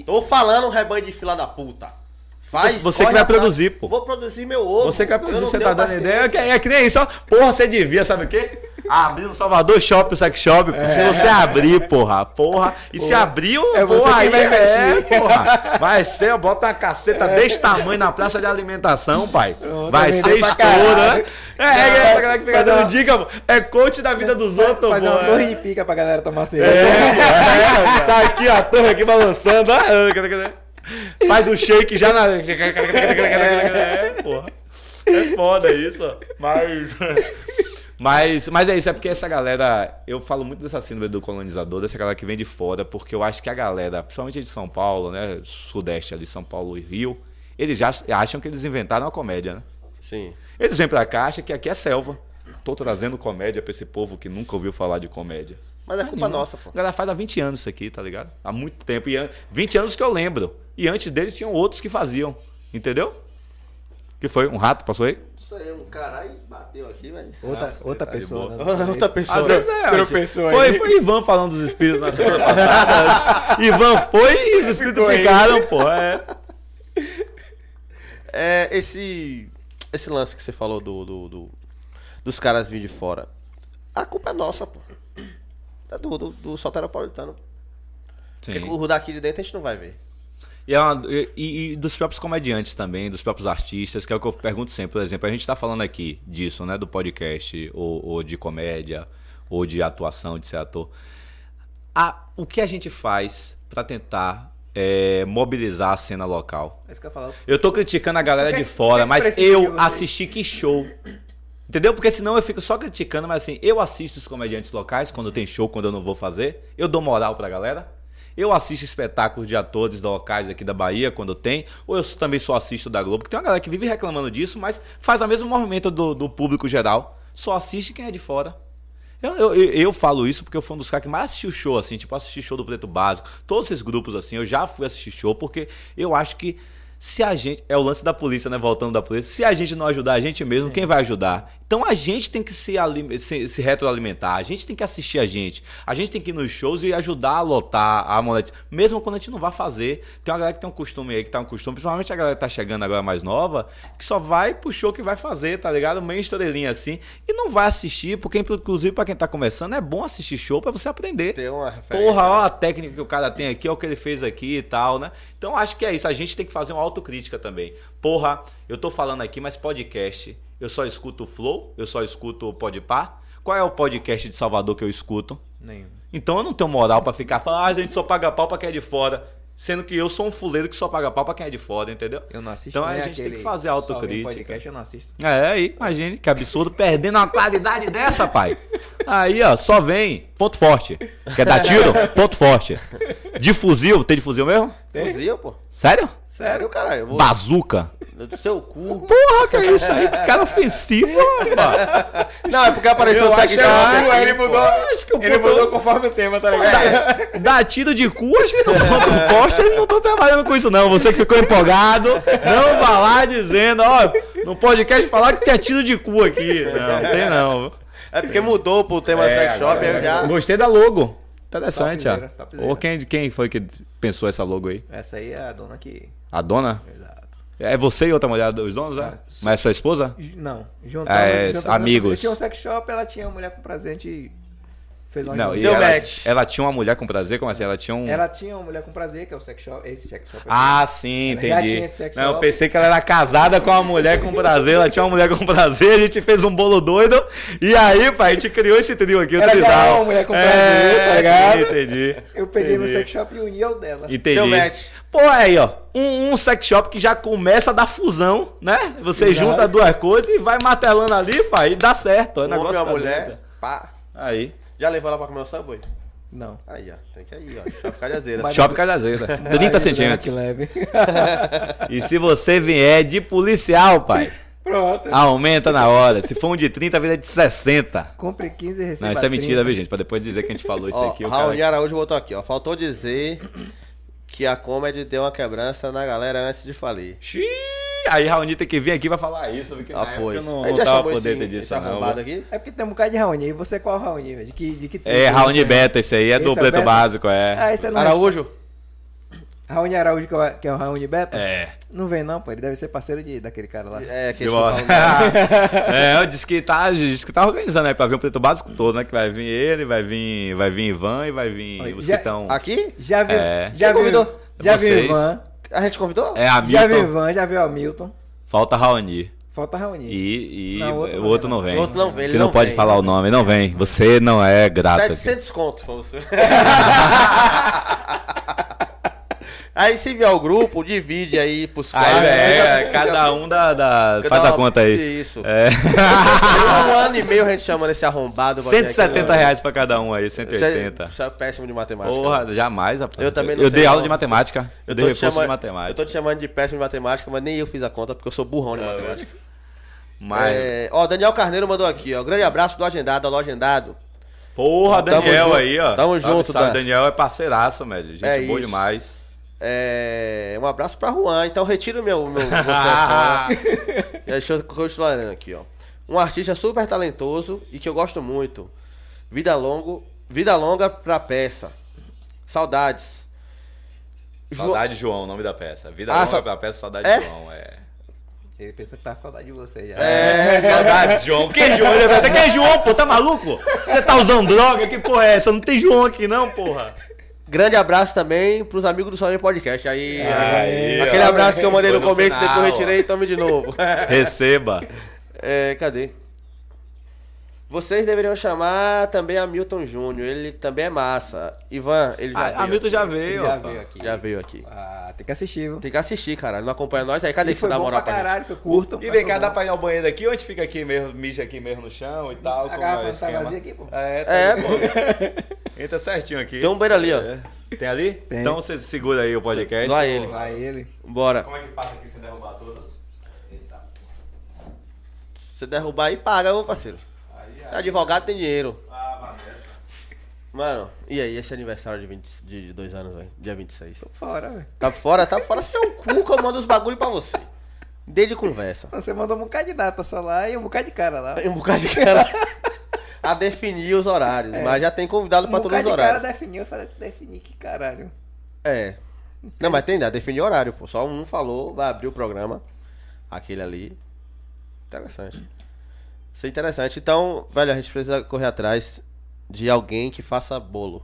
Tô falando, rebanho de fila da puta. Faz, Você que vai atrás. produzir, pô. Vou produzir meu ovo. Você que vai produzir, você tá dando ideia. É que, é que nem isso, ó. Porra, você devia, sabe o quê? Abrir no Salvador Shop, o Sex Shop. pô. Se você abrir, porra, porra. E se abriu, É porra, aí vai é, porra. Vai ser, bota uma caceta desse tamanho na praça de alimentação, pai. Pronto, Vai ser estouro, né? É, é, é, essa galera que fica dando uma- dica. É coach da vida dos outros, Fazer uma é. torre de pica pra galera tomar cerveja. É, tá aqui ó, a torre aqui balançando. ó. Faz um shake já na. É, porra. É foda isso, ó. Mas. Mas, mas é isso, é porque essa galera. Eu falo muito dessa síndrome do colonizador, dessa galera que vem de fora, porque eu acho que a galera, principalmente de São Paulo, né? Sudeste ali, São Paulo e Rio, eles já acham que eles inventaram a comédia, né? Sim. Eles vêm pra cá, acham que aqui é selva. Tô trazendo comédia pra esse povo que nunca ouviu falar de comédia. Mas é culpa nossa, pô. A galera faz há 20 anos isso aqui, tá ligado? Há muito tempo. E an- 20 anos que eu lembro. E antes dele tinham outros que faziam. Entendeu? Que foi? Um rato passou aí? Isso aí, um caralho bateu aqui, velho. Outra, outra tá de pessoa. né? Outra pessoa. Às vezes é. Tropeçou foi, aí. foi Ivan falando dos espíritos na semana passada. Ivan foi e os espíritos Ficou aí. ficaram, pô. É. É, esse, esse lance que você falou do, do, do- dos caras vir de fora. A culpa é nossa, pô. É do, do, do soteropolitano. Porque o daqui de dentro a gente não vai ver. E, é uma- e- e dos próprios comediantes também, dos próprios artistas, que é o que eu pergunto sempre. Por exemplo, a gente tá falando aqui disso, né? Do podcast, ou, ou de comédia, ou de atuação, de ser ator. A- o que a gente faz pra tentar é, mobilizar a cena local? É isso que eu falo. Eu tô criticando a galera que- de fora, que mas eu assisti que show. Entendeu? Porque senão eu fico só criticando, mas assim, eu assisto os comediantes locais quando tem show, quando eu não vou fazer. Eu dou moral pra galera. Eu assisto espetáculos de atores locais aqui da Bahia quando tem, ou eu também só assisto da Globo, porque tem uma galera que vive reclamando disso, mas faz o mesmo movimento do, do público geral. Só assiste quem é de fora. Eu, eu, eu, falo isso porque eu fui um dos caras que mais assistiu show, assim, tipo, assisti show do Preto Básico, todos esses grupos, assim, eu já fui assistir show, porque eu acho que se a gente. É o lance da polícia, né? Voltando da polícia. Se a gente não ajudar a gente mesmo, quem vai ajudar? Então a gente tem que se, se, se retroalimentar, a gente tem que assistir a gente, a gente tem que ir nos shows e ajudar a lotar a monetização, mesmo quando a gente não vai fazer. Tem uma galera que tem um costume aí, que tá um costume, principalmente a galera que tá chegando agora mais nova, que só vai pro show que vai fazer, tá ligado? Meio estrelinha assim, e não vai assistir, porque inclusive pra quem tá começando, é bom assistir show pra você aprender. Tem uma referência. Porra, né? ó a técnica que o cara tem aqui, ó o que ele fez aqui e tal, né? Então acho que é isso. A gente tem que fazer uma autocrítica também. Porra, eu tô falando aqui, mas podcast, eu só escuto o Flow, eu só escuto o Podpah. Qual é o podcast de Salvador que eu escuto? Nenhum. Então eu não tenho moral pra ficar falando, ah, a gente só paga pau pra quem é de fora. Sendo que eu sou um fuleiro que só paga pau pra quem é de fora, entendeu? Eu não assisto. Então a gente tem que fazer autocrítica. podcast eu não assisto. É, aí, imagine que absurdo, perdendo uma qualidade dessa, pai. Aí, ó, só vem, ponto forte. Quer dar tiro? Ponto forte. De fuzil, tem de fuzil mesmo? Fuzil, pô. Sério? Sério, caralho. Vou Bazuca. do seu cu. Porra, que é isso aí? Que cara ofensivo, rapaz. Não, é porque apareceu Eu o shop é- aí ele pô. mudou. Acho que o Ele mudou conforme o tema, tá ligado? Dá tiro de cu, acho que no ponto forte eles não estão trabalhando com isso, não. Você que ficou empolgado, não vá lá dizendo, ó, no podcast falar que tem tiro de cu aqui. Não, não tem não. É porque mudou pro tema É, sex shop, agora- eu já... Gostei da logo. Interessante, ó. Ou quem, quem foi que pensou essa logo aí? Essa aí é a dona que. A dona? Exato. É você e outra mulher dos donos, né? Ah, Mas é sua esposa? Não, juntamos. É, juntamos- amigos. Eu tinha um sex shop, ela tinha uma mulher com presente. Fez uma Não, e ela, match. ela tinha uma mulher com prazer? Como assim? Ela tinha um. Ela tinha uma mulher com prazer, que é o sex shop, esse sex shop. aqui. Ah, sim, Ela já entendi. tinha esse sex Não, eu shop. pensei que ela era casada com uma mulher com prazer. Ela tinha uma mulher com prazer, a gente fez um bolo doido. E aí, pai, a gente criou esse trio aqui, o Ela já trisal. era uma mulher com prazer, tá ligado? sim, entendi. Eu peguei Entendi. sex shop e uni ao dela. Entendi. Deu match. Pô, aí, ó. Um, um sex shop que já começa da fusão, né? Você Exato. junta duas coisas e vai martelando ali, pai, e dá certo. É Um homem negócio e uma pra mulher. dentro. Pá. Aí. Já levou ela pra comer o subway? Não. Aí, ó. Tem que ir, ó. Shopping Cajazeira. Mas- Shopping Cajazeira. 30 Aí, Que centímetros. leve. E se você vier de policial, pai, Pronto. aumenta na hora. Se for um de 30, vira de 60. Compre 15 e receba Não, isso é mentira, 30. viu, gente? Pra depois dizer que a gente falou isso Ó, aqui. O Raul cara... Araújo botou aqui, ó. Faltou dizer que a Comedy deu uma quebrança na galera antes de falir. Xiii, Aí Raoni tem que vir aqui pra falar isso, porque na Ah, época pois. eu não, não já tava dentro esse, disso, não. aqui? É porque tem um bocado de Raoni. E você qual Raoni? De que, de que É, Raoni esse Beta, esse aí é do Esse é? Básico, é. Ah, esse é no Araújo? Raoni Araújo, que é o, que é o Raoni Beta? É. Não vem não, pô. Ele deve ser parceiro de, daquele cara lá. É, que De a gente bola. não fala o nome. é, eu disse que tá, disse que tá organizando aí pra vir o Preto Básico todo, né? Que vai vir ele, vai vir, vai vir Ivan e vai vir Olha, os já- que estão. Aqui? Já viu? É. Já viu? convidou? Já viu. Ivan? A gente convidou? É a Já viu Milton. Ivan? Já viu Hamilton? Falta Raoni. Falta Raoni. E, e Não, o outro o outro vem, não vem. O outro não vem, ele Que não não pode vem. falar o nome, não vem. Você não é grato aqui. 700 conto pra você. aí se vier o grupo, divide aí pros Aí, quatro. é, Já- cada um da, da- Cada faz a conta aí. Isso. É. um ano e meio a gente chamando esse arrombado. pra vir aqui, 170 né? reais pra cada um aí, Você 180. você é péssimo de matemática. Porra, jamais, rapaz. Eu também não Eu sei, dei aula de matemática. Eu, dei tô reforço de matemática. Eu tô te chamando de péssimo de matemática, mas nem eu fiz a conta porque eu sou burrão de matemática. Mas. É, ó, Daniel Carneiro mandou aqui, ó. Grande abraço do agendado, alô agendado. Porra, Daniel aí, ó. Tamo Sabe, junto, sabe, Dan. Daniel é parceiraço, velho. Gente É boa isso. demais. É, um abraço pra Juan, então retira o meu. meu você. Deixa eu continuar lendo aqui, ó. Um artista super talentoso e que eu gosto muito. Vida longo, vida longa pra peça. Saudades. Saudade João, o nome da peça. Vida Ah, longa sa- pra peça, saudade É? João, é. Ele pensa que tá saudade de você já. É, Saudade João. Quem João? Ele dizer, Quem é João, pô? Tá maluco? Você tá usando droga? Que porra é essa? Não tem João aqui não, porra. Grande abraço também pros amigos do Sonho Podcast. Aí, Aí, aquele ó. abraço que eu mandei no no começo, final, depois retirei e tome de novo. Receba. É, cadê? Vocês deveriam chamar também a Milton Júnior, ele também é massa. Ivan, ele já Ah, veio. a Milton já veio, já veio aqui. Já veio aqui. Ah, tem que assistir, viu? Tem que assistir, cara. Ele não acompanha nós aí. Cadê E que você dá moral pra pra gente? caralho, foi curto. E vem cá, dá pra ir ao banheiro aqui ou a gente fica aqui mesmo, mija aqui mesmo no chão e tal? A como garrafa é tá vazia aqui, pô. É, tá É, pô. Entra certinho aqui. Tem um banheiro ali, ó. É. Tem ali? Tem. Então você segura aí o podcast. Lá ele. Lá ele. Bora. Como é que passa aqui sem derrubar tudo? Eita. Se você derrubar aí, paga, ô parceiro. É advogado, tem dinheiro. Ah. Mano, e aí, esse aniversário de, 20, de dois anos, velho? Dia 26. Tô fora, velho. Tá fora? Tá fora seu cu que eu mando os bagulho pra você. Desde conversa. Você mandou um bocado de data só lá e um bocado de cara lá. Tem um bocado de cara a definir os horários. Mas já tem convidado Um pra todos bocado os de cara horários. definiu, eu falei, definir que caralho. É. Não, mas tem, já definiu horário, pô. Só um falou, vai abrir o programa. Aquele ali. Interessante. Isso é interessante. Então, velho, a gente precisa correr atrás de alguém que faça bolo.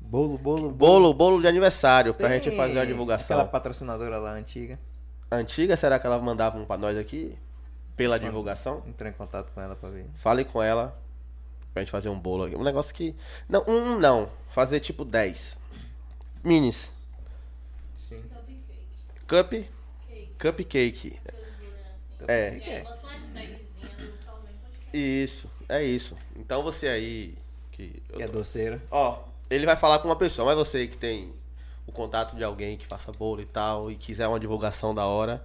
Bolo, bolo, Bolo, bolo de aniversário, pra gente Tem fazer uma divulgação. Aquela patrocinadora lá antiga. A antiga, será que ela mandava um pra nós aqui? Pela divulgação? Entrou em contato com ela pra ver. Fale com ela pra gente fazer um bolo aqui. Um negócio que. Não, um não. Fazer tipo 10. Minis. Sim. Cup. Cupcake. É. O que que é? Somente podcast. Isso, é isso. Então você aí. Que, eu Que é tô- doceira. Ó, ele vai falar com uma pessoa, mas você que tem o contato de alguém que faça bolo e tal, e quiser uma divulgação da hora.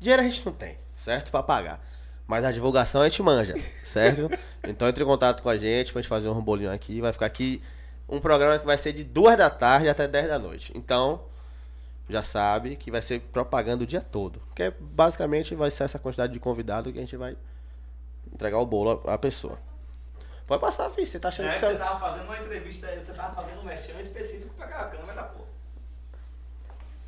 Dinheiro a gente não tem, certo? Pra pagar. Mas a divulgação a gente manja, certo? então entre em contato com a gente pra gente fazer um bolinho aqui. Vai ficar aqui um programa que vai ser de duas da tarde até 10 da noite. Então, já sabe que vai ser propaganda o dia todo. Que é, basicamente vai ser essa quantidade de convidado que a gente vai entregar o bolo à pessoa. Pode passar, filho. Você tá achando que você... tava fazendo uma entrevista, você tava fazendo um mexão específico pra aquela câmera, pô.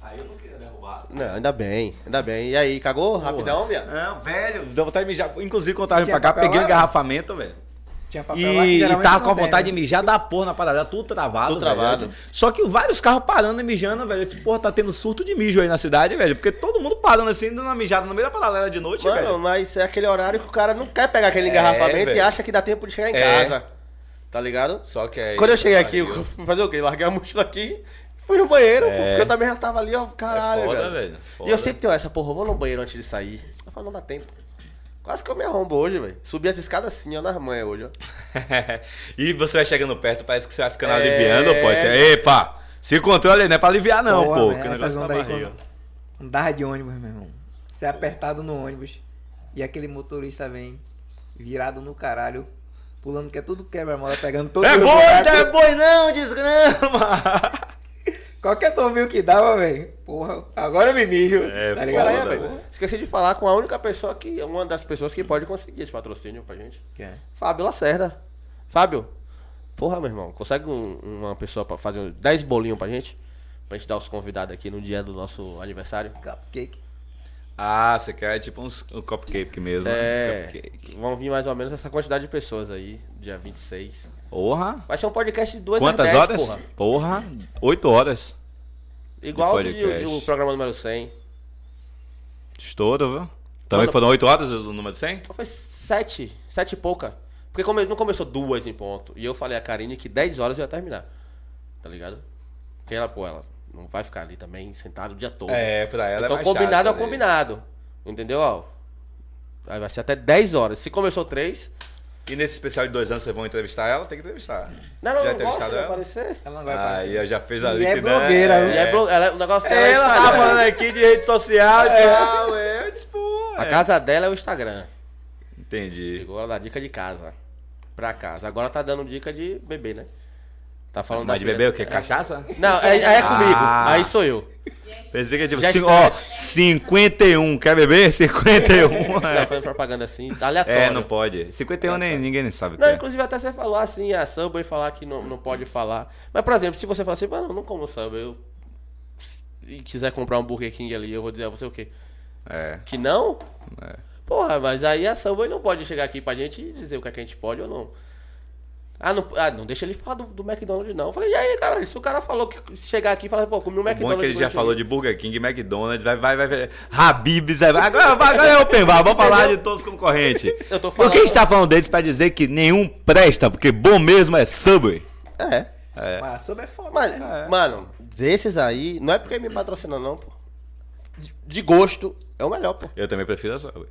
Aí eu não queria derrubar. Não, ainda bem, ainda bem. E aí, cagou rapidão, viado? Não, velho, deu vontade de mijar. Inclusive, quando eu tava vindo pra cá, peguei lá, um engarrafamento, velho. Tinha papel lá que E, e geralmente tava com a tem, vontade de né? mijar da porra na parada, tudo travado. Tudo velho. travado. Só que vários carros parando e mijando, velho. Eu disse, porra, tá tendo surto de mijo aí na cidade, velho. Porque todo mundo parando assim, dando uma mijada no meio da paralela de noite, Mano, velho. mas é aquele horário que o cara não quer pegar aquele É, engarrafamento e velho. acha que dá tempo de chegar em É. casa. Tá ligado? Só que é. Quando eu cheguei aqui, eu fui fazer o quê? Larguei a mochila aqui e fui no banheiro, pô, É. porque eu também já tava ali, ó, caralho, É foda, velho. velho, E eu sempre tenho essa, porra, eu vou no banheiro antes de sair. Eu falo, não dá tempo. Quase que eu me arrombo hoje, velho. Subi essa escada assim, ó, nas manhas hoje, ó. e você vai chegando perto, parece que você vai ficando É. aliviando, pô. Você, epa, se controle, não é pra aliviar, não, Porra, pô. velho, Que o essas negócio tá aí quando andar de ônibus, meu irmão. Você é apertado no ônibus e aquele motorista vem virado no caralho, pulando que é tudo quebra-mola, pegando todo É o boi, não é boi não, desgrama! Qualquer tombinho que dava, velho. Porra, agora eu me mijo. É, tá ligado? Velho. velho. Esqueci de falar com a única pessoa que. Uma das pessoas que pode conseguir esse patrocínio pra gente. Que é? Fábio Lacerda. Fábio, porra, meu irmão, consegue um- uma pessoa pra fazer uns 10 bolinhos pra gente? Pra gente dar os convidados aqui no dia do nosso aniversário? Cupcake. Ah, você quer tipo uns, um cupcake mesmo. É. né? Cupcake. Vão vir mais ou menos essa quantidade de pessoas aí, dia 26. Porra. Vai ser um podcast de 2 Quantas às 10, horas? porra. Porra, 8 horas. Igual De de, de- o programa número 100. Estouro, viu? Também Mano- foram 8 horas o número de 100? Só foi 7, 7 e pouca. Porque come- não começou duas em ponto. E eu falei a Karine que 10 horas eu ia terminar. Tá ligado? Porque ela, pô, ela não vai ficar ali também sentada o dia todo. É, pra ela então é mais combinado chato é o ali. combinado. Entendeu? Ó, vai ser até 10 horas. Se começou 3. E nesse especial de dois anos vocês vão entrevistar ela? Tem que entrevistar. Não, não, já não gosta entrevistaram de ela? aparecer. Ela não vai Aí aparecer. já fez a E é liquidez. blogueira, viu? E é blo- ela, o negócio dela é Ela tava falando aqui de rede social e tal, é. Eu disse, pô. A é. casa dela é o Instagram. Entendi. Chegou ela dá dica de casa. Pra casa. Agora tá dando dica de bebê, né? Tá falando Mas de filha- beber o quê? Cachaça? Não, é, é comigo. Ah. Aí sou eu. Pensei que era tipo, Já ó, 51. Quer beber? 51. Tá é. fazendo propaganda assim, aleatório. É, não pode. 51 nem, ninguém nem sabe Não, é. inclusive até você falou assim, a Subway falar que não, não pode falar. Mas, por exemplo, se você falar assim, mano, não como Subway, eu... e quiser comprar um Burger King ali, eu vou dizer a você o quê? É. Que não? É. Porra, mas aí a Subway não pode chegar aqui pra gente e dizer o que, é que a gente pode ou não. Ah, não, ah, não deixa ele falar do, do McDonald's, não. Eu falei, e aí, cara, se o cara falou que chegar aqui e falar, pô, comi um O bom McDonald's. é que ele já falou de Burger King, McDonald's, vai, vai, vai, vai. Habib's, vai, agora, vai, agora é Open Bar, vamos falar de todos os concorrentes. Eu tô Por falando. que a gente tá falando deles pra dizer que nenhum presta, porque bom mesmo é Subway? É. É. Mas a sub é foda. Mas, né? mano, desses aí, não é porque me patrocina, não, pô. De, de gosto, é o melhor, pô. Eu também prefiro a Subway.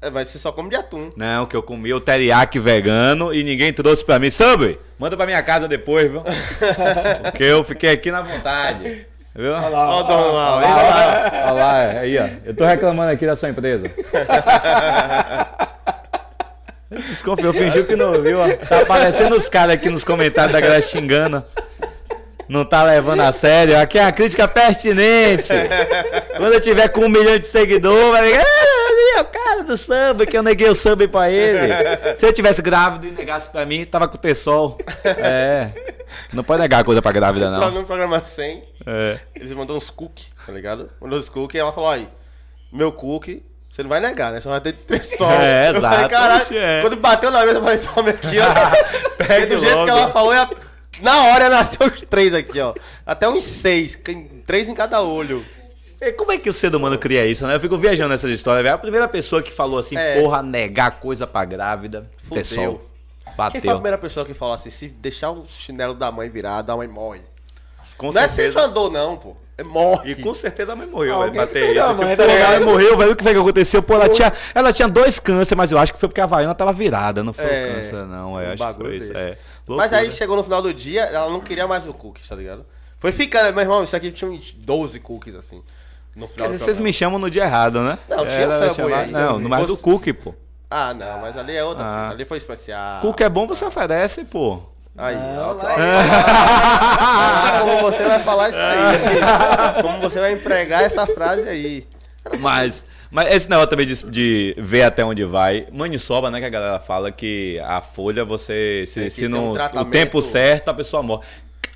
É, mas você só come de atum. Não, que eu comi o teriyaki vegano e ninguém trouxe pra mim. Subway, manda pra minha casa depois, viu? Porque eu fiquei aqui na vontade. Viu? Olha Ó, o dono lá. Olha lá, olha lá, aí, ó. Eu tô reclamando aqui da sua empresa. Desculpa, eu fingi que não viu, ó. Tá aparecendo os caras aqui nos comentários da galera xingando. Não tá levando a sério. Aqui é uma crítica pertinente. Quando eu tiver com um milhão de seguidores, vai ligar. É o cara do samba, que eu neguei o samba pra ele. Se eu tivesse grávido e negasse pra mim, tava com o T-Sol. É. Não pode negar coisa pra grávida, Lá não. no programa 100, É. eles mandou uns cookies, tá ligado? Mandou uns cookies e ela falou, aí, meu cookie, você não vai negar, né? Você vai ter T-Sol. É, Eu falei, exato, oxe, é. Quando bateu na mesa, eu falei, toma aqui, ó. Pede do jeito logo. que ela falou, ia- na hora nasceu os três aqui, ó. Até uns seis, três em cada olho. E como é que o ser humano cria isso, né? Eu fico viajando nessas histórias. A primeira pessoa que falou assim, É. porra, negar coisa pra grávida, Fudeu. T-Sol. Quem foi a Bateu. primeira pessoa que falou assim, se deixar o chinelo da mãe virado, a mãe morre? Com não é se certeza. andou, não, pô. É morre. E com certeza a mãe morreu, Alguém velho. Bater isso. a mãe, tipo, tá ela morreu, velho. O que foi que aconteceu? Pô, ela tinha, ela tinha dois câncer, mas eu acho que foi porque a Havaiana tava virada. Não foi É, o câncer, não. É, um acho que bagulho foi isso. desse. É. Mas aí chegou no final do dia, ela não queria mais o cookies, tá ligado? Foi ficando, meu irmão, isso aqui tinha uns 12 cookies assim. No Quer final dizer, do vocês me chamam no dia errado, né? Não, tinha Ela Subway aí, Não, no mais do cookie, pô. Ah, não, mas ali é outra, Ah. Ali foi especial. Cookie é bom, você oferece, pô. Aí, Não, ó, ó, como você vai falar isso aí. Como você vai empregar essa frase aí. Mas, mas esse negócio também de, de ver até onde vai. Maniçoba, né? Que a galera fala que a folha, você. Se, se não. um o tempo certo, a pessoa morre.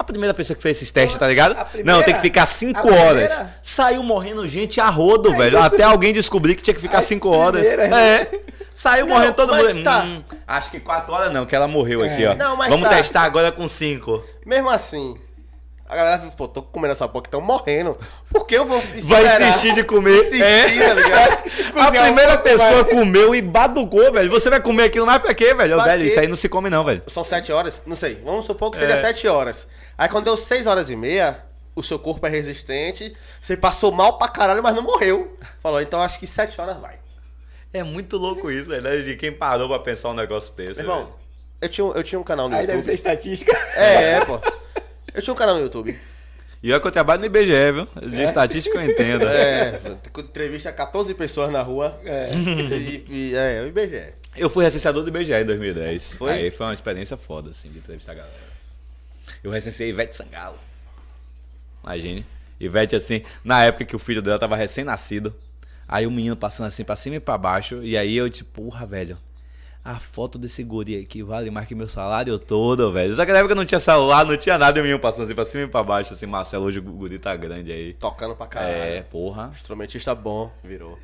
A primeira pessoa que fez esses testes, tá ligado? Primeira- não, tem que ficar 5 a primeira- horas. Saiu morrendo gente a rodo, É velho. isso. Até alguém descobrir que tinha que ficar As 5 horas. É. Saiu Não, morrendo todo mundo. tá. Hum, acho que 4 horas não, que ela morreu aqui, ó. Não, mas Vamos tá. testar agora com 5. Mesmo assim, a galera fica, pô, tô comendo essa porra que estão morrendo. Por que eu vou Vai esperar? insistir de comer. Insistir, É. tá ligado? A primeira um pessoa comeu e baducou, velho. Você vai comer aquilo mais pra quê, velho? Pra velho, quê? isso aí não se come não, velho. São sete horas? Não sei. Vamos supor que seja É. sete horas. Aí quando deu seis horas e meia, o seu corpo é resistente, você passou mal pra caralho, mas não morreu. Falou, então acho que sete horas vai. É muito louco isso, né? De quem parou pra pensar um negócio desse, irmão, velho. eu tinha, um- eu tinha um canal no Aí deve ser YouTube. estatística. É, é, pô. Eu tinha um canal no YouTube. E olha que eu trabalho no IBGE, viu? De estatística eu entendo. É, entrevista a 14 pessoas na rua. É. E, e- é, o IBGE. Eu fui recenseador do IBGE em 2010. Foi? Aí foi uma experiência foda, assim, de entrevistar a galera. Eu recenseei Ivete Sangalo. Imagine. Ivete, assim, na época que o filho dela tava recém-nascido. Aí o menino passando assim pra cima e pra baixo. E aí eu, tipo, porra, velho. A foto desse guri aqui vale mais que meu salário todo, velho. Só que na época não tinha celular, não tinha nada. E o menino passando assim pra cima e pra baixo. Assim, Marcelo, hoje o guri tá grande aí. Tocando pra caralho. É, porra. Instrumentista bom, virou.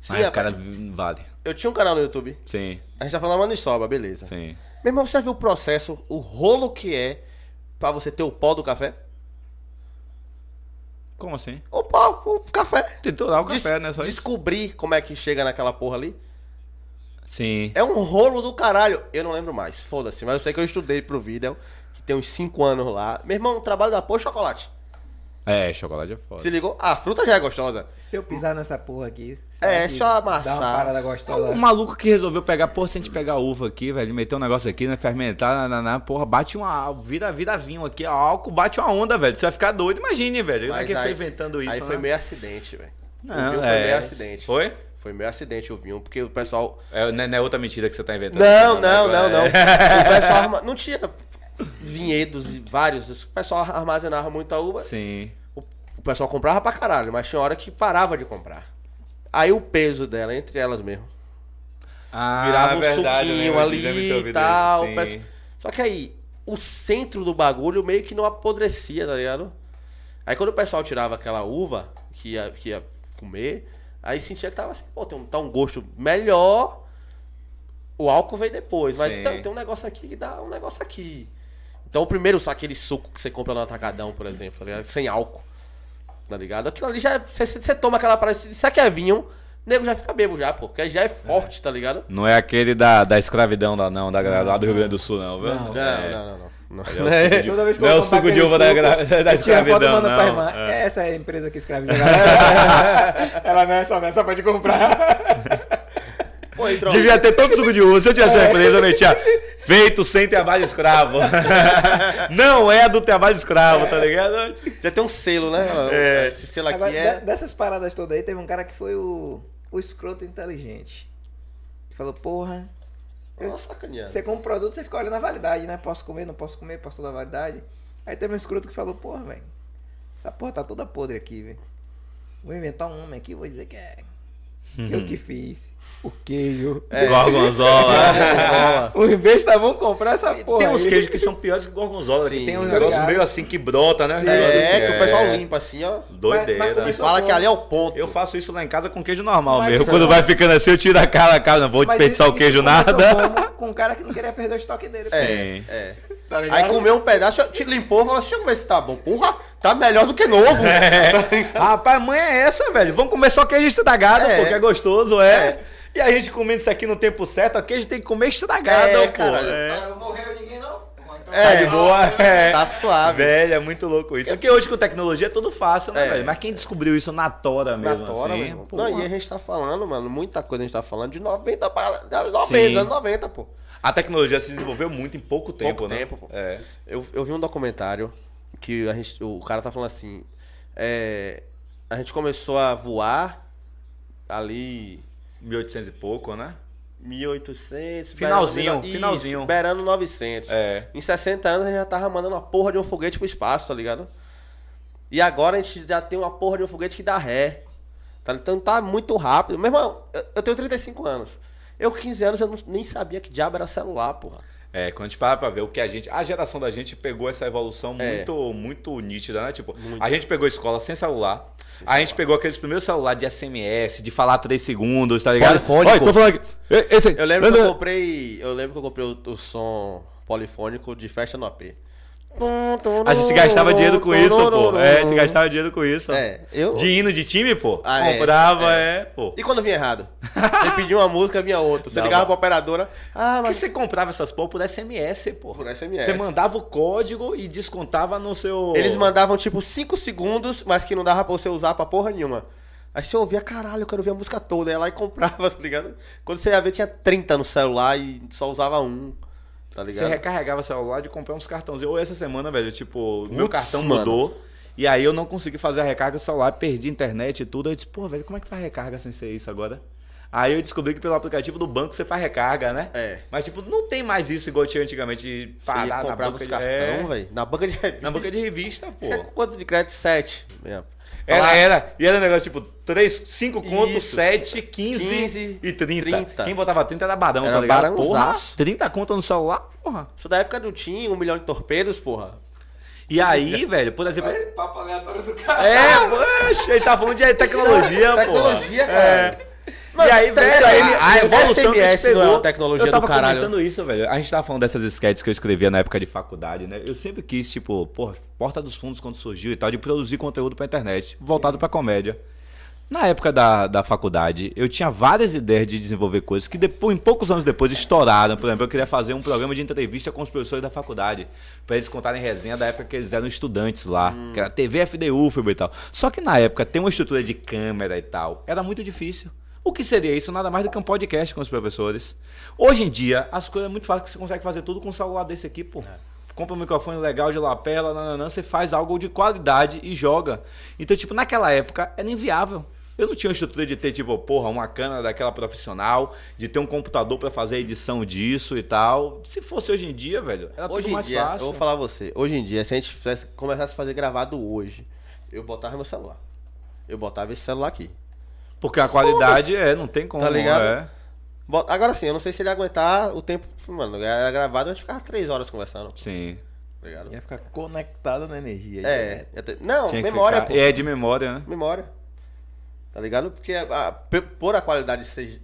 Sim, Mas o rapaz, cara vale. eu tinha um canal no YouTube. Sim, A gente tá falando maniçoba, beleza. sim. Meu irmão, você viu o processo, o rolo que é pra você ter o pó do café? Como assim? O pó, o café. Triturar o Des- café, né? Só isso. Descobrir como é que chega naquela porra ali. Sim. É um rolo do caralho. Eu não lembro mais, foda-se. Mas eu sei que eu estudei pro vídeo, que tem uns 5 anos lá. Meu irmão, trabalho da porra chocolate. É, chocolate é foda. Se ligou? Ah, a fruta já é gostosa. Se eu pisar nessa porra aqui. É, só Dá amassar. uma parada gostosa. O maluco que resolveu pegar, porra, se a gente pegar uva aqui, velho, meter um negócio aqui, né, fermentar, na, na, na, porra, bate uma, vira, vira vinho aqui, ó, álcool, bate uma onda, velho, você vai ficar doido, imagine, velho, como é que foi inventando isso, Aí né? foi meio acidente, velho. O Não, vinho é, foi meio acidente. Foi? Foi meio acidente o vinho, porque o pessoal. É, não é- não é outra mentira que você tá inventando. Não, não, não, não. é. O pessoal arma- não tinha vinhedos e vários. O pessoal armazenava muita uva. Sim. O, o pessoal comprava pra caralho, mas tinha hora que parava de comprar. Aí o peso dela, entre elas mesmo. Ah, Virava um verdade, suquinho ali e tal. Só que aí, o centro do bagulho meio que não apodrecia, tá ligado? Aí quando o pessoal tirava aquela uva que ia, que ia comer, aí sentia que tava assim, pô, tem um, tá um gosto melhor. O álcool veio depois, mas tem um negócio aqui que dá um negócio aqui. Então o primeiro, só aquele suco que você compra no atacadão, por exemplo, tá ligado? Sem álcool. Tá ligado? Aquilo ali já. é- Você, toma aquela parada. Se isso aqui é vinho, o nego já fica bebo já, pô. Porque já é forte, tá ligado? Não é aquele da, da escravidão lá, não, da galera lá do Rio Grande do Sul, não, viu? Não. Não, É. não, não, não. não. É o suco de- Toda vez que Não eu é o suco de aquele uva da gra- da foto escravidão, pra não. irmã. É. Essa é a empresa que escraviza a galera. Ela não é só nessa, pode comprar. Pô, entrou. Devia ter todo suco de uva. Se eu tivesse uma empresa, eu metia feito sem trabalho escravo. Não é do trabalho escravo, tá ligado? Já tem um selo, né? É. Esse selo aqui Agora, é. de- Dessas paradas todas aí, teve um cara que foi o, o escroto inteligente. Ele falou, porra, Nossa, você compra um produto, você fica olhando a validade, né? Posso comer, não posso comer, passou da validade. Aí teve um escroto que falou, porra, velho, essa porra tá toda podre aqui, velho. Vou inventar um nome aqui, vou dizer que é. Que eu que fiz. O queijo. É. Gorgonzola. Os bestas vão comprar essa porra. Tem uns queijos que são piores que gorgonzola, que Sim. tem um Tô negócio meio assim que brota, né? Sim. É, que o pessoal limpa assim, ó. Mas- mas Doideira. começou- Fala que ali é o ponto. Eu faço isso lá em casa com queijo normal Mas mesmo. isso Quando não. vai ficando assim, eu tiro a cara, cara, não vou Mas desperdiçar isso- o queijo nada. Com um cara que não queria perder o estoque dele. Sim. É. Tá ligado? Aí comeu um pedaço, te limpou e falou assim: deixa eu ver se tá bom. Porra, tá melhor do que novo. Rapaz, mãe é essa, velho. Vamos comer só queijo estragado, É. porque é gostoso, é. É. E a gente comendo isso aqui no tempo certo, o queijo tem que comer estragado, É, pô. caralho. É. Não morreu ninguém, não? Então- É. Tá de boa, é. Tá suave. Velho, é muito louco isso. Porque hoje com tecnologia é tudo fácil, né, É. velho? Mas quem descobriu isso na tora Na mesmo, tora, assim? porra. Não, e a gente tá falando, mano, muita coisa a gente tá falando de 90 para. de 90, Sim. anos 90, pô. A tecnologia se desenvolveu muito em pouco tempo, Pouco né? tempo, pô. É. Eu, eu vi um documentário que a gente, o cara tá falando assim. é, a gente começou a voar ali 1800 e pouco, né? 1800. Finalzinho, beirando- isso, finalzinho. Beirando 900. É. Em 60 anos a gente já tava mandando uma porra de um foguete pro espaço, tá ligado? E agora a gente já tem uma porra de um foguete que dá ré. Tá? Então tá muito rápido. Meu irmão, eu, eu tenho 35 anos. Eu, 15 anos, eu não- nem sabia que diabo era celular, porra. É, quando a gente para pra ver o que a gente. A geração da gente pegou essa evolução É. muito, muito nítida, né? Tipo, Muito. a gente pegou escola sem celular. Sem a gente pegou aqueles primeiros celulares de SMS, de falar 3 segundos, tá ligado? Polifônico. Olha, tô falando aqui. Esse. Eu lembro que eu comprei. Eu lembro que eu comprei o, o som polifônico de festa no AP. A gente gastava dinheiro com isso, pô. É, a gente gastava dinheiro com isso. É, eu. De hino de time, pô. Ah, é, Comprava, é. é, pô. E quando vinha errado? Você pediu uma música, vinha outra. Você Dava. ligava pra operadora. Ah, mas. você comprava essas porra por SMS, pô. Por SMS. Você mandava o código e descontava no seu. Eles mandavam tipo 5 segundos, mas que não dava pra você usar pra porra nenhuma. Aí você ouvia, caralho, eu quero ver a música toda. Ia lá e comprava, tá ligado? Quando você ia ver, tinha 30 no celular e só usava um. Tá Você ligado? recarregava o celular de comprar uns cartãozinhos. Ou essa semana, velho, tipo, meu cartão mano. mudou. E aí eu não consegui fazer a recarga do celular, perdi internet e tudo. Aí eu disse, pô, velho, como é que faz recarga sem ser isso agora? Aí eu descobri que pelo aplicativo do banco você faz recarga, né? É. Mas, tipo, não tem mais isso igual tinha antigamente de Você ia parar na banca os de... cartão, é, velho. Na banca de revista. Na banca de revista, pô. Você é quanto de crédito? 7. Mesmo. Era, era, e era um negócio tipo 3, 5 contos, Isso. 7, 15, 15 e 30. 30. Quem botava 30 era barão, Era tá ligado? Porra, barãozaço. 30 contas no celular, porra. Isso da época do Tim, um milhão de torpedos, porra. E aí, velho, por exemplo. Olha, papo aleatório do cara. É, poxa, ele tá falando de tecnologia, pô. Tecnologia, cara. É. E aí, Então, velho, isso aí, a, a evolução SMS pegou, não é uma tecnologia eu tava do caralho. comentando isso, velho. A gente tava falando dessas sketches que eu escrevia na época de faculdade, né? Eu sempre quis, tipo, pô, Porta dos Fundos quando surgiu e tal, de produzir conteúdo pra internet, voltado pra comédia. Na época da, da faculdade, eu tinha várias ideias de desenvolver coisas que depois, em poucos anos depois estouraram. Por exemplo, eu queria fazer um programa de entrevista com os professores da faculdade, pra eles contarem resenha da época que eles eram estudantes lá, que era TV FDU, e tal. Só que na época, ter uma estrutura de câmera e tal, era muito difícil. O que seria isso? Nada mais do que um podcast com os professores. Hoje em dia, as coisas é muito fácil, que você consegue fazer tudo com um celular desse aqui, pô. Compra um microfone legal de lapela, nananã, você faz algo de qualidade e joga. Então, tipo, naquela época era inviável. Eu não tinha uma estrutura de ter, tipo, porra, uma câmera daquela profissional, de ter um computador pra fazer a edição disso e tal. Se fosse hoje em dia, velho, era Hoje tudo em mais dia, fácil. eu vou falar a você, hoje em dia, se a gente começasse a fazer gravado hoje, eu botava meu celular. Eu botava esse celular aqui. Porque a qualidade é, não tem como. Tá ligado? É. Agora sim, eu não sei se ele ia aguentar o tempo. Mano, era gravado, a gente ficava três horas conversando. Sim. Tá ligado? Ia ficar conectado na energia. É, não, Tinha memória, ficar- pô. É de memória, né? Memória. Tá ligado? Porque a- por a qualidade ser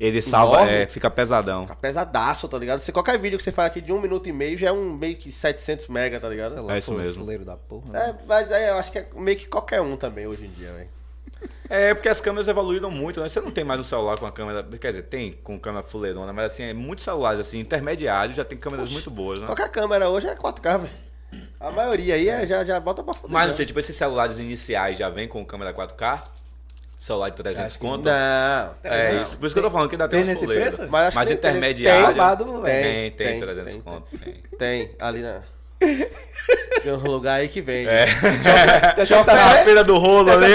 Ele salva, Enorme. é, fica pesadão. fica pesadaço, tá ligado? Se qualquer vídeo que você faz aqui de um minuto e meio já é um meio que 700 mega, tá ligado? Sei lá, É isso mesmo. da porra. É, mas é, eu acho que é meio que qualquer um também hoje em dia, velho. É, porque as câmeras evoluíram muito, né? Você não tem mais um celular com a câmera. Quer dizer, tem com câmera fuleirona, mas assim, é muitos celulares, assim, intermediários, já tem câmeras muito boas, né? Qualquer câmera hoje é 4K, velho. A maioria aí é, já, já bota pra foder. Mas não já. sei, tipo, esses celulares iniciais já vem com câmera 4K? Celular de 300 Acho que conto? Não. É não. isso. Por isso que eu tô falando que ainda tem, Tem uns fuleiros. preço? Mas acho Mas que tem- intermediário. tem, Tem, velho. tem, tem, 300 tem, conto. Tem. Tem, ali na. Tem um lugar aí que vende. É. Deixa eu Tá falar. na feira do rolo ali.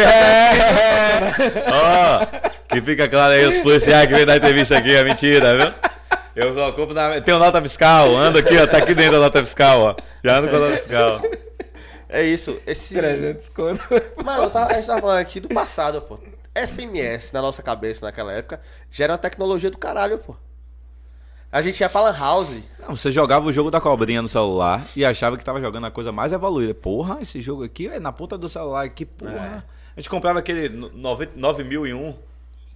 Ó, que fica claro aí os policiais que vêm dar entrevista aqui, é mentira, viu? Eu só compro na. Tenho nota fiscal, ando aqui, ó, tá aqui dentro da nota fiscal, ó. Já ando com a nota fiscal. É isso. Esse. 300 conto. Mano, eu tava- a gente tava falando aqui do passado, pô. SMS na nossa cabeça naquela época já era uma tecnologia do caralho, pô. A gente ia pra Lan House. Não, você jogava o jogo da cobrinha no celular e achava que tava jogando a coisa mais evoluída. Porra, esse jogo aqui é na ponta do celular aqui, porra. A gente comprava aquele no- nove- 9001,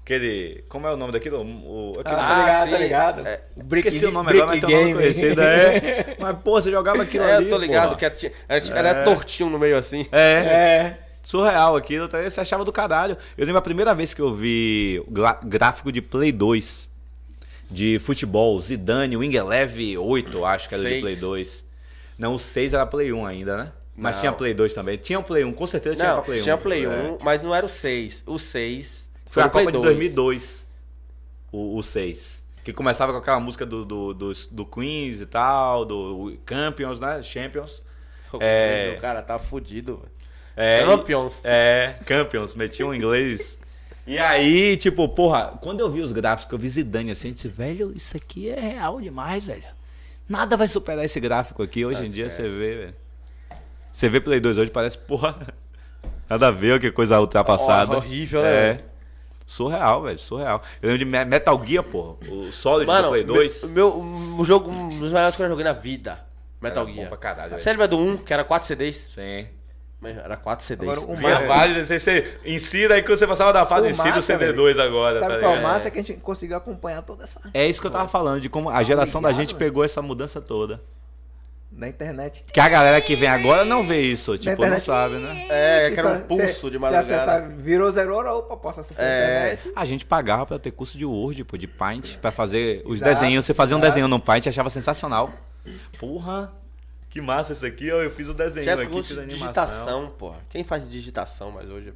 aquele. Como é o nome daquilo? O, aquele- Ah, tá ligado, tá sim. ligado. É, O Brick, Esqueci o nome agora, mas Game. conhecido. É. Mas, pô, você jogava aquilo É, ali. eu tô ligado porra. que era, era tortinho no meio assim. É. É. Surreal aquilo, tá? você achava do caralho. Eu lembro a primeira vez que eu vi gra- gráfico de Play 2 de futebol, Zidane, Wing Eleven 8, acho que era de Seis. Play 2. Não, o 6 era Play 1 ainda, né? Mas Não. tinha Play 2 também. Tinha o Play 1, com certeza tinha Não, Play 1. tinha Play 1, É. mas não era o 6. O 6 Foi a o Play Copa de 2. 2002, o, o 6. Que começava com aquela música do, do, do, do Queens e tal, do Champions, né? Champions. É. O cara tá fudido. É, Champions. É, Campions, meti um inglês. E aí, tipo, porra, quando eu vi os gráficos, que eu vi Zidane assim, eu disse, velho, isso aqui é real demais, velho. Nada vai superar esse gráfico aqui. Hoje Ah, em dia você esquece. vê, velho. Você vê Play 2 hoje, parece, porra, nada a ver, que coisa ultrapassada. Ó, horrível, é. né? Surreal, velho, surreal. Eu lembro de Me- Metal Gear, porra. O Solid do Mano, Play 2. o meu, o jogo, um dos melhores que eu joguei na vida. Metal Era bom Gear. pra caralho. Você lembra do 1, que era 4 CDs? Sim. Mas Era 4 CDs. Agora, o Vinha vários, você, você insira aí que você passava da fase O do massa, CD2 agora, Sabe tá qual é o massa? É que a gente conseguiu acompanhar toda essa. É isso que eu tava falando, de como a geração da ligado, gente pegou essa mudança toda. Na internet. Que a galera que vem agora não vê isso, tipo, não internet. sabe, né? É, que era um Cê- pulso cê- de madrugada. acessar, virou zero hora, opa, posso acessar É. a internet. A gente pagava pra ter curso de Word, pô, de Paint, pra fazer os Exato, desenhos. Você fazia um exato. desenho no Paint, achava sensacional. Porra, que massa isso aqui, ó. Eu fiz o desenho Tinha aqui, curso de digitação, porra. Quem faz digitação mais hoje?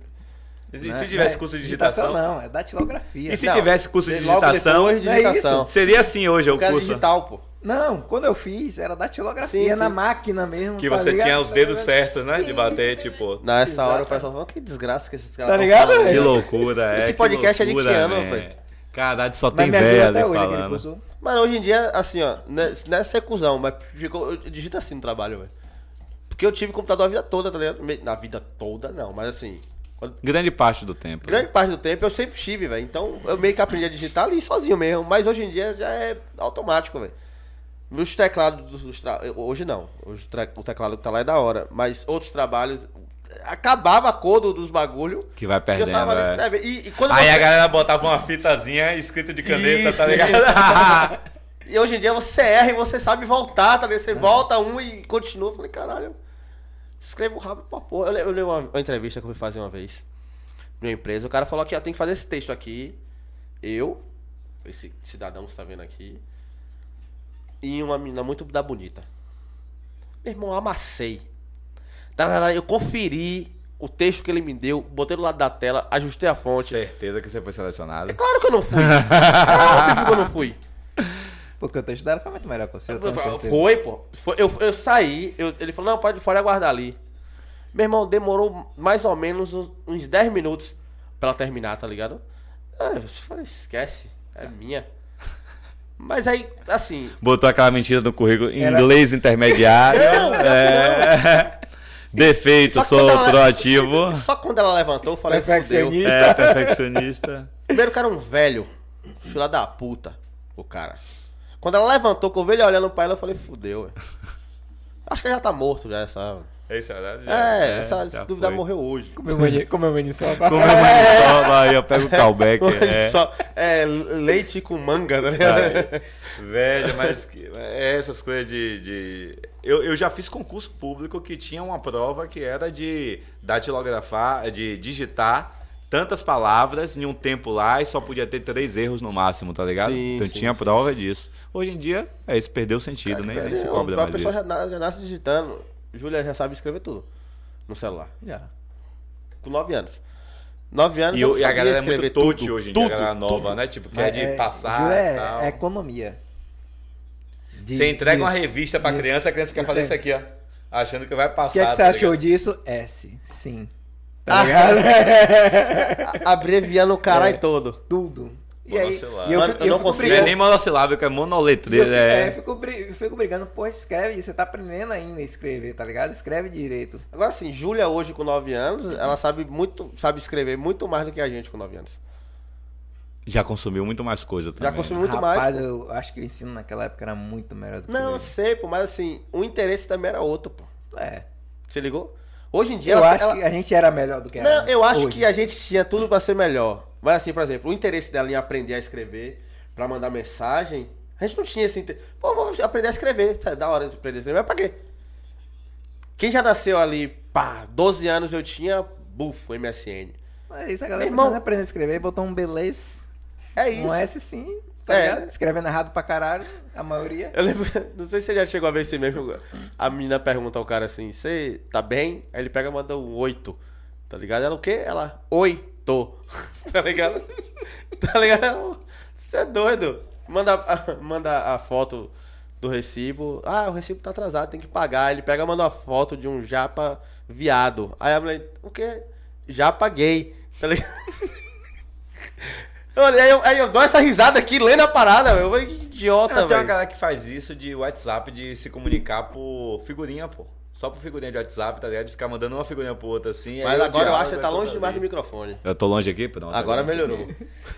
E se, Né? se tivesse é curso de digitação? Não, é datilografia. E se Não, tivesse curso de digitação, não é digitação. isso? seria assim hoje Eu o curso. digital, pô. Não, quando eu fiz, era datilografia Sim, na sim. máquina mesmo. Que tá você ligado? tinha os dedos certos, né? De bater, tipo. Nessa hora o pessoal fala, que desgraça que esses caras Tá ligado, falando velho? Que aí." loucura, é. Esse podcast é de que loucura, ano, velho. Caralho, só Mas tem velho ali hoje aquele falando. Mano, hoje em dia, assim, ó, não é ser cuzão, mas ficou, eu digito assim no trabalho, velho. Porque eu tive computador a vida toda, tá ligado? Na vida toda, não, mas assim, quando- Grande parte do tempo. grande parte do tempo eu sempre tive, velho. Então eu meio que aprendi a digitar ali sozinho mesmo, mas hoje em dia já é automático, velho. Meus teclados dos, dos tra- Hoje não. Hoje o teclado que tá lá é da hora. Mas outros trabalhos. Acabava a cor do- dos bagulho. Que vai eu perdendo. tava ali é. E, e quando Aí você- a galera botava uma fitazinha escrita de caneta, Isso, tá ligado? E hoje em dia você erra e você sabe voltar, tá ligado? Você volta um e continua. Eu falei, caralho, escrevo rápido pra porra. Eu, eu li uma, uma entrevista que eu fui fazer uma vez numa empresa. O cara falou que ó, tem que fazer esse texto aqui. Eu, esse cidadão que você tá vendo aqui, e uma menina muito da bonita. Meu irmão, eu amassei. Tarará, Eu conferi o texto que ele me deu, botei do lado da tela, ajustei a fonte. Certeza que você foi selecionado. Claro que eu não fui. É óbvio que eu não fui. Porque o texto dela foi muito melhor que o seu, eu tenho certeza. Foi, pô. Foi, eu, eu saí, eu- ele falou, não, pode, pode aguardar ali. Meu irmão, demorou mais ou menos uns, uns 10 minutos pra ela terminar, tá ligado? Ah, eu falei, esquece, é minha. Mas aí, assim, Botou aquela mentira no currículo. Era- Inglês intermediário. Não, é... Defeito, só sou proativo. Só quando ela levantou, eu falei, fudeu. Perfeccionista. É, perfeccionista. Primeiro que era um velho, filha da puta, o cara. Quando ela levantou, que eu vi ele olhando pra ela, eu falei, fudeu, velho. Acho que ele já tá morto já, essa... Esse horário já, É, né, essa já dúvida foi. morreu hoje. Comeu mani- Comeu munição. Como é maniçoba, aí eu pego o callback. É. Só, é, leite com manga, tá ligado? Ai, velho, mas que- é essas coisas de. de- Eu, eu já fiz concurso público que tinha uma prova que era de datilografar, de digitar tantas palavras em um tempo lá e só podia ter três erros no máximo, tá ligado? Sim, então sim, tinha sim. prova disso. Hoje em dia, é isso, perdeu o sentido, nem, nem se cobra a mais pessoa isso. já, na- já nasce digitando. Júlia já sabe escrever tudo no celular. Já. Com 9 anos. 9 anos E, eu e a galera é muito touch tudo, hoje em dia, tudo, a galera nova, tudo. né? Tipo, que é de passar é, tal. é economia. De- Você entrega de- uma revista pra de- criança, a criança quer fazer isso aqui, ó. Achando que vai O passar. que é que você tá achou ligado? disso? S. Sim. Ah. Tá ligado? Abreviando o caralho É. todo. Tudo. E aí, e eu, Mano, eu eu não consigo- é brigando. nem monossilábico, é eu, monoletria. fico- É, é, eu fico, eu fico brigando, pô, escreve, você tá aprendendo ainda a escrever, tá ligado? Escreve direito. Agora assim, Júlia hoje com 9 anos, ela sabe muito, sabe escrever muito mais do que a gente com 9 anos. Já consumiu muito mais coisa também. Já consumiu muito Rapaz, mais. pô. eu acho que o ensino naquela época era muito melhor do que Não, eu sei, pô, mas assim, o interesse também era outro, pô. É. Você ligou? Hoje em dia Eu ela- acho ela- que a gente era melhor do que era. Não, eu acho hoje. que a gente tinha tudo pra ser melhor. Mas assim, por exemplo, o interesse dela em aprender a escrever, pra mandar mensagem, a gente não tinha esse interesse. Pô, vamos aprender a escrever. Isso é da hora de aprender a escrever. Mas pra quê? Quem já nasceu ali, pá, 12 anos eu tinha, bufo, MSN. Mas isso, a galera irmão- precisa aprender a escrever, botou um beleza, É isso. um S sim, tá É. ligado? Escrevendo errado pra caralho, a maioria. Eu lembro, não sei se você já chegou a ver esse mesmo. A menina pergunta ao cara assim: Você tá bem? Aí ele pega e manda um oito. Tá ligado? Ela o quê? Ela, oi, tô. Tá ligado? Tá ligado? Você é doido. Manda, a- manda a foto do recibo. Ah, o recibo tá atrasado, tem que pagar. Ele pega e manda uma foto de um japa viado. Aí a mulher, o quê? Japa gay. Tá ligado? Olha, aí eu, aí eu dou essa risada aqui lendo a parada. Eu falei, que idiota, Não, tem uma velho. galera que faz isso de WhatsApp, de se comunicar por figurinha, pô. Só por figurinha de WhatsApp, tá ligado? De ficar mandando uma figurinha pro outro assim. Mas agora eu acho que tá é longe demais do microfone. Eu tô longe aqui? Pronto. Agora melhorou.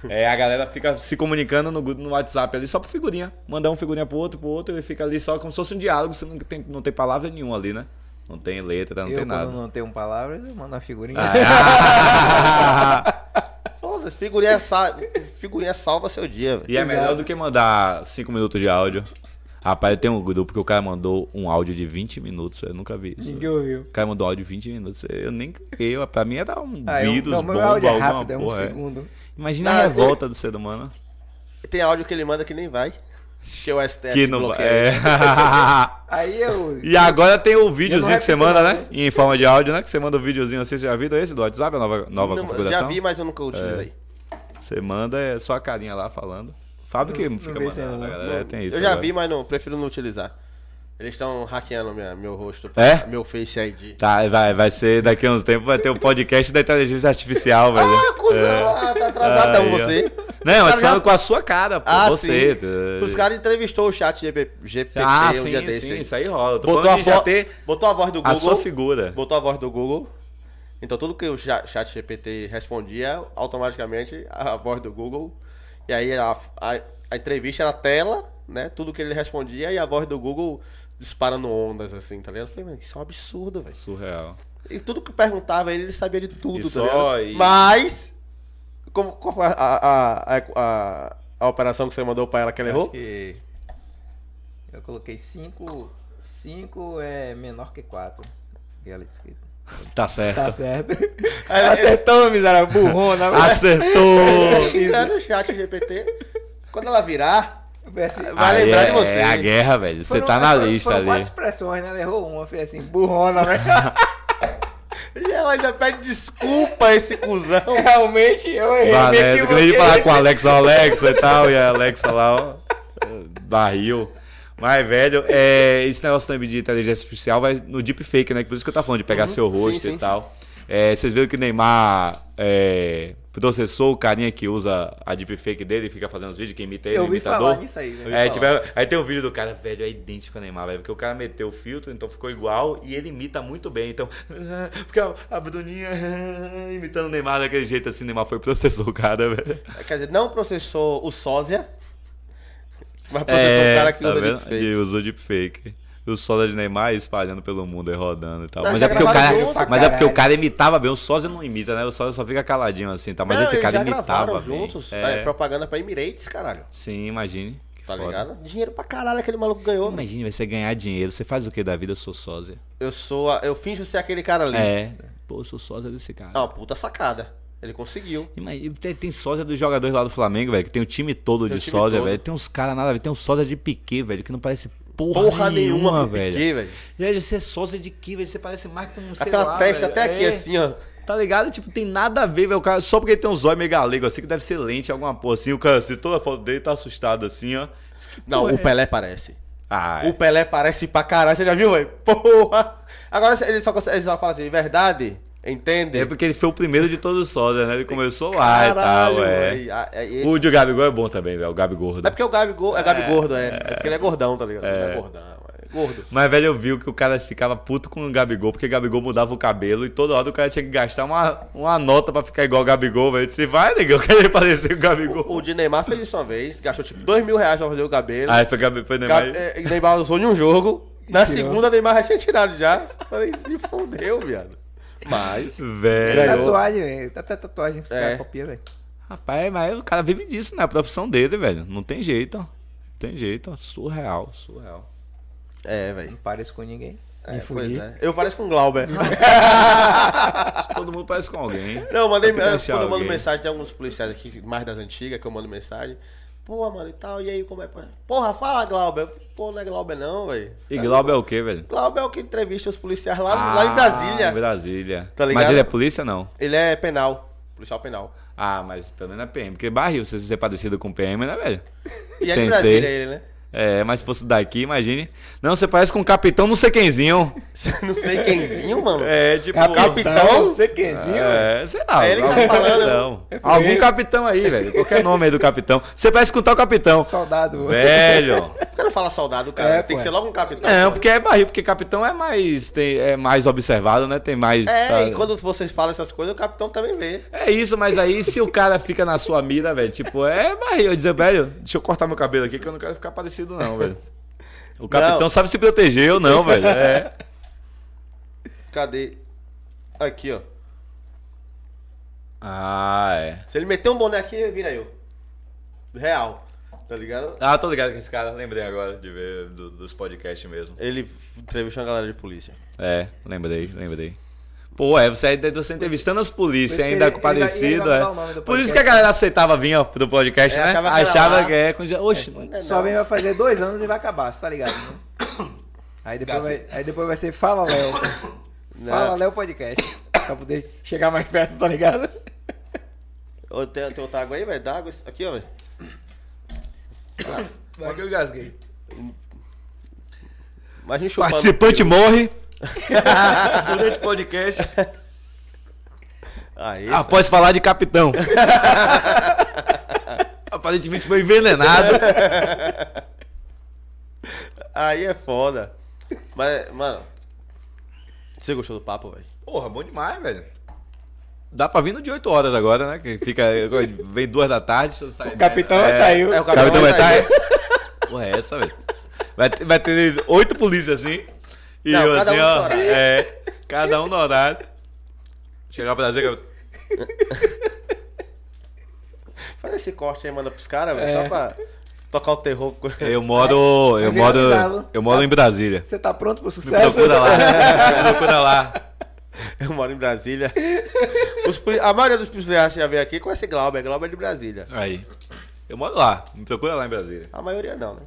É, a galera fica se comunicando no, no WhatsApp ali só por figurinha. Mandar uma figurinha pro outro, pro outro, e fica ali só como se fosse um diálogo. Você não tem, não tem palavra nenhuma ali, né? Não tem letra, não eu, tem quando nada. não tenho palavras, eu mando uma figurinha. Ah. Figurinha, sa... figurinha salva seu dia, velho. e é melhor do que mandar 5 minutos de áudio. Rapaz, tem um grupo que o cara mandou um áudio de 20 minutos. Eu nunca vi isso. Ninguém ouviu. O cara mandou um áudio de 20 minutos. Eu nem cliquei. Pra mim era um Ah, eu, vírus, não, meu bomba, áudio é alguma rápido, é um porra. é. segundo. Imagina Não, a revolta do ser humano. Tem áudio que ele manda que nem vai. Que o STF Que não bloqueia. é. Aí eu. E agora tem o videozinho que você manda, né? mais. Em forma de áudio, né? Que você manda o videozinho assim, você já viu esse do WhatsApp, a nova, nova Não, configuração? já vi, mas eu nunca utilizei. Você manda é só a carinha lá falando. Fábio que Não- fica não isso mandando, a não. galera tem isso. eu já agora. vi, mas não, prefiro não utilizar. Eles estão hackeando minha, meu rosto. É? Meu Face ID. Tá, vai, vai ser daqui a uns tempos, vai ter o podcast da inteligência artificial, velho. Ah, cuzão, ah, tá atrasadão Aí, ó. você. Não, eu tô falando já- com a sua cara, pô. Ah, você. sim. tá- Os caras entrevistou o chat GP, GPT Ah, um sim, dia desse. sim, aí. isso aí rola. Tô Botou a, vo- ter botou a voz do a Google. sua figura. Botou a voz do Google. Então tudo que o cha- chat GPT respondia, automaticamente a voz do Google. E aí a, a, a entrevista era a tela, né? Tudo que ele respondia e a voz do Google disparando ondas, assim, tá ligado? Eu falei, mano, isso é um absurdo, velho. Surreal. E tudo que perguntava ele, ele sabia de tudo, E tá só, ligado? e- Mas, como, qual foi a, a, a, a, a operação que você mandou pra ela que ela Eu errou? acho que. Eu coloquei 5. 5 é menor que 4. E ela escrito. Tá certo. Tá certo. Aí ela- Acertou, miserável. Burrona. Acertou! xingando o chat GPT. Quando ela virar, assim. Vai Aí lembrar é, de você. É a guerra, velho. Você tá na foram- lista foram quatro ali. expressões, né? Ela errou uma. Foi assim, burrona, velho. e ela ainda pede desculpa a esse cuzão. Realmente eu errei. me Vanessa, quando a gente equivoquei. falar com a Alexa, Alexa e tal, e a Alexa lá, ó, barril. Mas, velho, é, esse negócio também de inteligência artificial vai no deepfake, né? Por isso que eu tava falando de pegar seu rosto Uhum. sim, e sim. tal. É, vocês viram que o Neymar é, processou o carinha que usa a deepfake dele e fica fazendo os vídeos, que imita ele, Eu imitador. falar nisso aí, velho. É, tiver- aí tem um vídeo do cara, velho, é idêntico ao Neymar, velho. Porque o cara meteu o filtro, então ficou igual e ele imita muito bem. Então, porque a, Bruninha imitando o Neymar daquele jeito assim, o Neymar foi processou o cara, velho. Quer dizer, não processou o sósia, mas processou o cara que tá usa vendo? deepfake. Ele usou deepfake. O sósia de Neymar espalhando pelo mundo e rodando e tal. Não, mas é porque o cara, junto, mas é porque o cara imitava bem. O sósia não imita, né? O sósia só fica caladinho assim, tá? Mas não, esse cara já imitava bem. juntos. É, É, propaganda pra Emirates, caralho. Sim, imagine. Tá foda. ligado? Dinheiro pra caralho aquele maluco ganhou. Imagine você ganhar dinheiro. Você faz o que da vida? Eu sou sósia. Eu sou. a- eu finjo ser aquele cara ali. É. Pô, eu sou sósia desse cara. É uma puta sacada. Ele conseguiu. Imagina, tem, tem sósia dos jogadores lá do Flamengo, velho, que tem o time todo Tem de sósia, todo. velho. Tem uns caras nada. Tem um sósia de Piquet, velho, que não parece porra, Porra nenhuma, nenhuma, velho. Piquet, velho. E aí, você é sósia de que, velho? Você parece mais com um Aquela lá, testa velho. até aqui, É, assim, ó. Tá ligado? Tipo, tem nada a ver, velho. O cara, só porque ele tem um zóio meio galego, assim, que deve ser lente, alguma porra assim. O cara, se toda a foto dele tá assustado, assim, ó. Não, o é? Pelé parece. Ah, é. O Pelé parece pra caralho. Você já viu, velho? Porra! Agora ele só, consegue- ele só fala assim, verdade? Entende? É porque ele foi o primeiro de todos os sósias, né? Ele começou lá e Caralho, tal, é. velho. Ah, é esse- O de Gabigol é bom também, velho. O Gabi Gordo. É porque o Gabi, Go- é Gabi gordo, é. É porque ele é gordão, tá ligado? Ele é gordão, é gordo. Mas, velho, eu vi que o cara ficava puto com o Gabigol, porque o Gabigol mudava o cabelo e toda hora o cara tinha que gastar uma, uma nota pra ficar igual o Gabigol, velho. Eu disse, vai, negão, eu quero parecer com o Gabigol. O de Neymar fez isso uma vez, gastou tipo dois mil reais pra fazer o cabelo. Aí foi, Gabi, foi Neymar. Gab- é, Neymar usou em um jogo. Na segunda, Neymar já tinha tirado já. Falei, se fodeu, viado. Mas. Velho. Ganhou. Tatuagem, velho. Tá até tatuagem que os É. caras copiam, velho. Rapaz, mas o cara vive disso, né? A profissão dele, velho. Não tem jeito, ó. Não tem jeito, ó. Surreal, surreal. É, velho. Não pareço com ninguém. É, pois é. Eu pareço com o Glauber. Todo mundo parece com alguém. Não, eu mandei. Quando eu mando alguém. mensagem, tem alguns policiais aqui, mais das antigas, que eu mando mensagem. Pô, mano, e tal, e aí, como é? Porra, fala, Glauber. Pô, não é Glauber, não, velho. E Glauber é o quê, velho? Glauber é o que entrevista os policiais lá, lá em Brasília. Ah, Brasília. Tá ligado? Mas ele é polícia, não? Ele é penal. Policial penal. Ah, mas pelo menos é PM. Porque barril, se você ser parecido com PM, né, velho? E é de Brasília ele, né? É, mas se fosse daqui, imagine. Não, você parece com um capitão não sei quemzinho. Não sei quemzinho, mano. É, tipo. Capitão? Você quemzinho? É, sei lá. É ele que tá algum falando. capitão. Algum capitão aí, velho. Qualquer nome aí do capitão. Você parece com tal capitão. Soldado. Velho. Por que não fala soldado, cara? É, Tem pô. que ser logo um capitão. Não, pô. porque é barril, porque capitão é mais, tem, é mais observado, né? Tem mais. É, tá- e quando vocês falam essas coisas, o capitão também vê. É isso, mas aí se o cara fica na sua mira, velho, tipo, é barril. Eu dizer, velho, deixa eu cortar meu cabelo aqui que eu não quero ficar parecido, não, velho. O capitão Não. sabe se proteger ou não, velho. É. Cadê? Aqui, ó. Ah, é. Se ele meter um boné aqui, vira eu. Real. Tá ligado? Ah, tô ligado com esse cara, lembrei agora de ver do- dos podcasts mesmo. Ele entrevistou uma galera de polícia. É, lembrei, lembrei. Pô, é, você, você entrevistando as polícias ainda ele- com ele ele é. do Por isso que a galera aceitava vir, ó, pro podcast, É, né? achava Achava que é. com- Oxe, É, Só bem vai fazer dois anos e vai acabar, você tá ligado? Né? Aí, depois vai, aí depois vai ser Fala Léo. Fala Léo Podcast. Pra poder chegar mais perto, tá ligado? Ô, Tem, tem outra água aí, velho? Dá água aqui, ó, velho. Vai que eu gasguei. Imagina chupando. Participante morre durante o podcast Ah, após falar de capitão. Aparentemente foi envenenado. Aí é foda. Mas, mano. Você gostou do papo, velho? Porra, bom demais, velho. Dá pra vir no de 8 horas agora, né? Que fica. Vem duas da tarde. você sai- O capitão é, tá aí. é, o Capitão vai tá estar. Porra, é essa, velho? Vai, ter- vai ter oito polícias assim. E Não, eu cada assim, um ó. horário. É, cada um no horário. Chegar pra dizer que. Faz esse corte aí, manda pros caras, velho. É. Só pra tocar o terror. Eu moro. Eu moro. Eu moro em Brasília. Você tá pronto pro Me sucesso? procura lá. Me procura lá. Eu moro em Brasília. Os a maioria dos policiais que já veio aqui conhece Glauber. Glauber é de Brasília. Aí. Eu moro lá. Me procura lá em Brasília. A maioria não, né?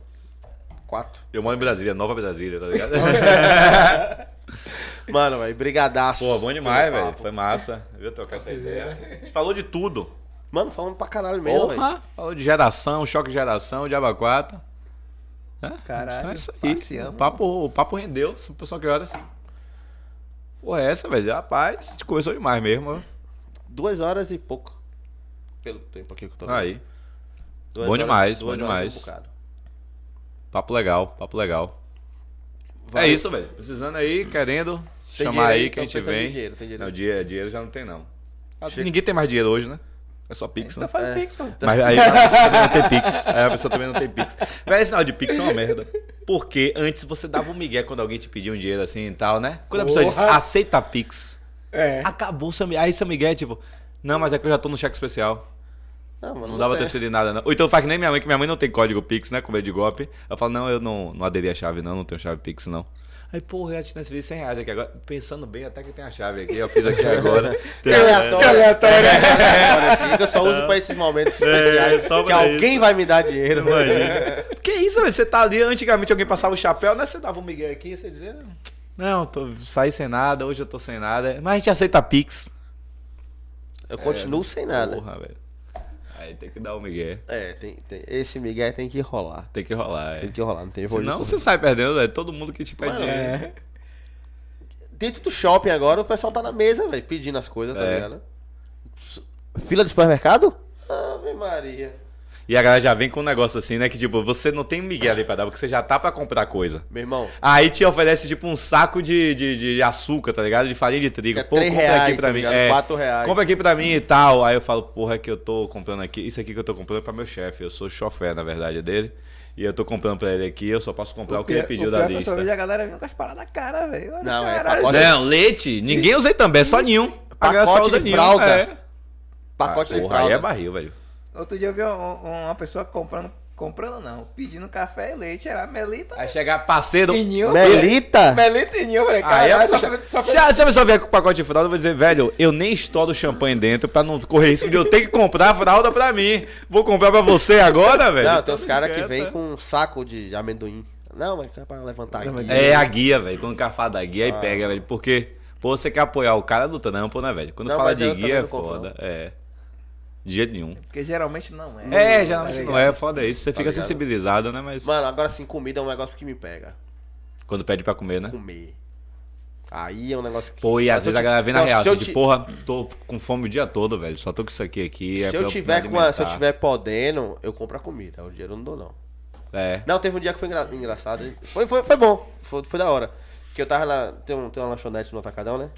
Quatro. Eu moro em Brasília, Nova Brasília, tá ligado? Mano, velho, brigadaço. Pô, bom demais, velho. Foi massa. Viu trocar essa ideia. A gente falou de tudo. Mano, falando pra caralho mesmo, velho. Falou de geração, choque de geração, de abaquata. É, Caralho, É isso aí. passeamos. O papo, o papo rendeu. O pessoal que horas? Pô, é essa, velho. Rapaz, a gente conversou demais mesmo. Duas horas e pouco. Pelo tempo aqui que eu tô vendo. Aí. Duas bom horas- demais, duas bom horas e demais. um bocado. Papo legal, papo legal. Vai. É isso, velho. Precisando aí, querendo Tem chamar aí? que a Tão gente vem. dinheiro, tem dinheiro Não, dinheiro, dinheiro já não tem, não. Chega. Ninguém tem mais dinheiro hoje, né? É só Pix, Tá né? fazendo É. pix, mano. Mas aí a pessoa também não tem Pix. Aí a pessoa também não tem Pix. Véi, esse sinal de Pix é uma merda. Porque antes você dava um migué quando alguém te pedia um dinheiro assim e tal, né? Quando a pessoa diz, Porra. aceita Pix. É. Acabou o seu migué. Aí seu migué, tipo, não, mas é que eu já tô no cheque especial. Não, mano, Não dá pra tem. transferir nada, não. Ou então faz que nem minha mãe, que minha mãe não tem código Pix, né? Com medo de golpe. Eu falo, não, eu não, não aderi a chave, não, não tenho chave Pix, não. Aí, porra, eu já te transferi 100 reais aqui agora. Pensando bem, até que tem a chave aqui. Eu fiz aqui agora. Que aleatório. Aleatório. Eu só uso pra esses momentos especiais. É, só que pra alguém vai me dar dinheiro. Imagina. que isso, velho? Você tá ali, antigamente alguém passava o chapéu, né? Você dava um migué aqui, você dizia, não, tô, saí sem nada, hoje eu tô sem nada. Mas a gente aceita Pix. Eu continuo sem nada. Porra, velho. Aí tem que dar o migué. É, tem, tem- esse Miguel tem que rolar. Tem que rolar, é. Tem que rolar, não tem jeito. Senão você sai perdendo, velho. Todo mundo que te pede. É. Dentro do shopping agora, o pessoal tá na mesa, velho, pedindo as coisas, tá É. ligado? Fila do supermercado? Ave Maria. E a galera já vem com um negócio assim, né? Que tipo, você não tem migué ali pra dar, porque você já tá pra comprar coisa. Meu irmão, Aí te oferece tipo um saco de, de, de açúcar, tá ligado? De farinha de trigo. É três compra reais, aqui pra tá mim. ligado? É, Quatro reais. Compra aqui pra mim e tal. Aí eu falo, porra, é que eu tô comprando aqui. Isso aqui que eu tô comprando é pra meu chefe. Eu sou chofer, na verdade, dele. E eu tô comprando pra ele aqui, eu só posso comprar o, que ele pediu o da é lista. só a galera vindo com as paradas cara, velho. Olha, Não, é caralho. Não, leite, ninguém usa também, é só nenhum. Só Pacote usa de nenhum. fralda. É. pacote Ah, de porra, fralda. aí é barril, velho. Outro dia eu vi uma, pessoa comprando, comprando não, pedindo café e leite, era Melita Aí chega parceiro. Ninho. Melita? Melita e Ninho, eu falei, Aí é só, Se a, se a pessoa vier com o pacote de fralda, eu vou dizer, velho, eu nem estouro champanhe dentro pra não correr risco de eu ter que comprar a fralda pra mim. Vou comprar pra você agora, velho? Não, tem uns caras que vem com um saco de amendoim. Não, mas é pra levantar aqui. É a guia, velho. Quando o cara fala da guia, aí Ah. pega, velho. Porque, pô, você quer apoiar o cara do trampo, né, velho? Quando Não, fala de guia é não compro, foda. É. De jeito nenhum. Porque geralmente não é. É, geralmente Tá não ligado? é, foda isso. Você Tá fica ligado? sensibilizado, né? Mas Mano, agora sim, comida é um negócio que me pega. quando pede pra comer, né? Comer. Aí é um negócio que. Pô, e às Mas vezes eu a galera vem na real, assim, de ti- porra, tô com fome o dia todo, velho. Só tô com isso aqui aqui. é Se pra eu tiver com a, se eu tiver podendo, eu compro a comida. O dinheiro eu não dou, não. É. Não, teve um dia que foi engra- engraçado. Foi, foi, foi bom. Foi, foi da hora. Que eu tava lá. Tem, um, tem uma lanchonete no Atacadão, né?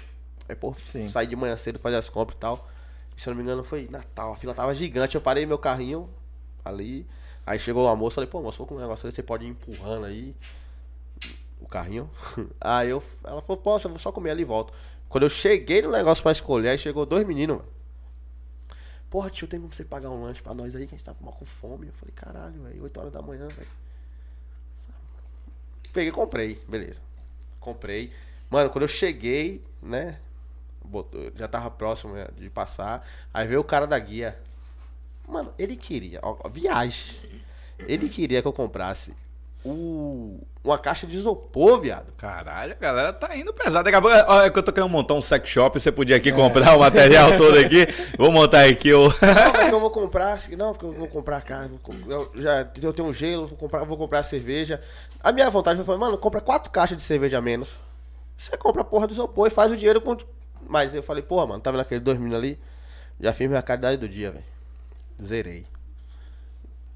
Aí, pô, Sim. saí de manhã cedo, fazer as compras e tal. Se não me engano, foi Natal. A fila tava gigante. Eu parei meu carrinho ali. Aí chegou o almoço. Falei, pô, moço, vou comer um negócio ali. Você pode ir empurrando aí o carrinho. Aí eu, ela falou, posso, eu vou só comer ali e volto. Quando eu cheguei no negócio pra escolher, aí chegou dois meninos. Porra, tio, tem como você pagar um lanche pra nós aí, que a gente tá mal com fome? Eu falei, caralho, velho, 8 horas da manhã, velho. Peguei comprei, beleza. Comprei. Mano, quando eu cheguei, né? Botou- já tava próximo né, de passar. Aí veio o cara da guia. Mano, ele queria, ó, viagem. Ele queria que eu comprasse o, uma caixa de isopor, viado. Caralho, a galera tá indo pesado. Daqui a pouco, ó, é que eu tô querendo montar um sex shop. Você podia aqui comprar o material todo aqui. Vou montar aqui o. Não, mas que eu vou comprar. Não, porque eu vou comprar carne. Eu, já, eu tenho um gelo, vou comprar, vou comprar cerveja. A minha vontade foi falar, mano, compra quatro caixas de cerveja a menos. Você compra a porra do isopor e faz o dinheiro com. Mas eu falei, porra, mano, tá vendo aquele dois mil ali? Já fiz minha caridade do dia, velho. Zerei.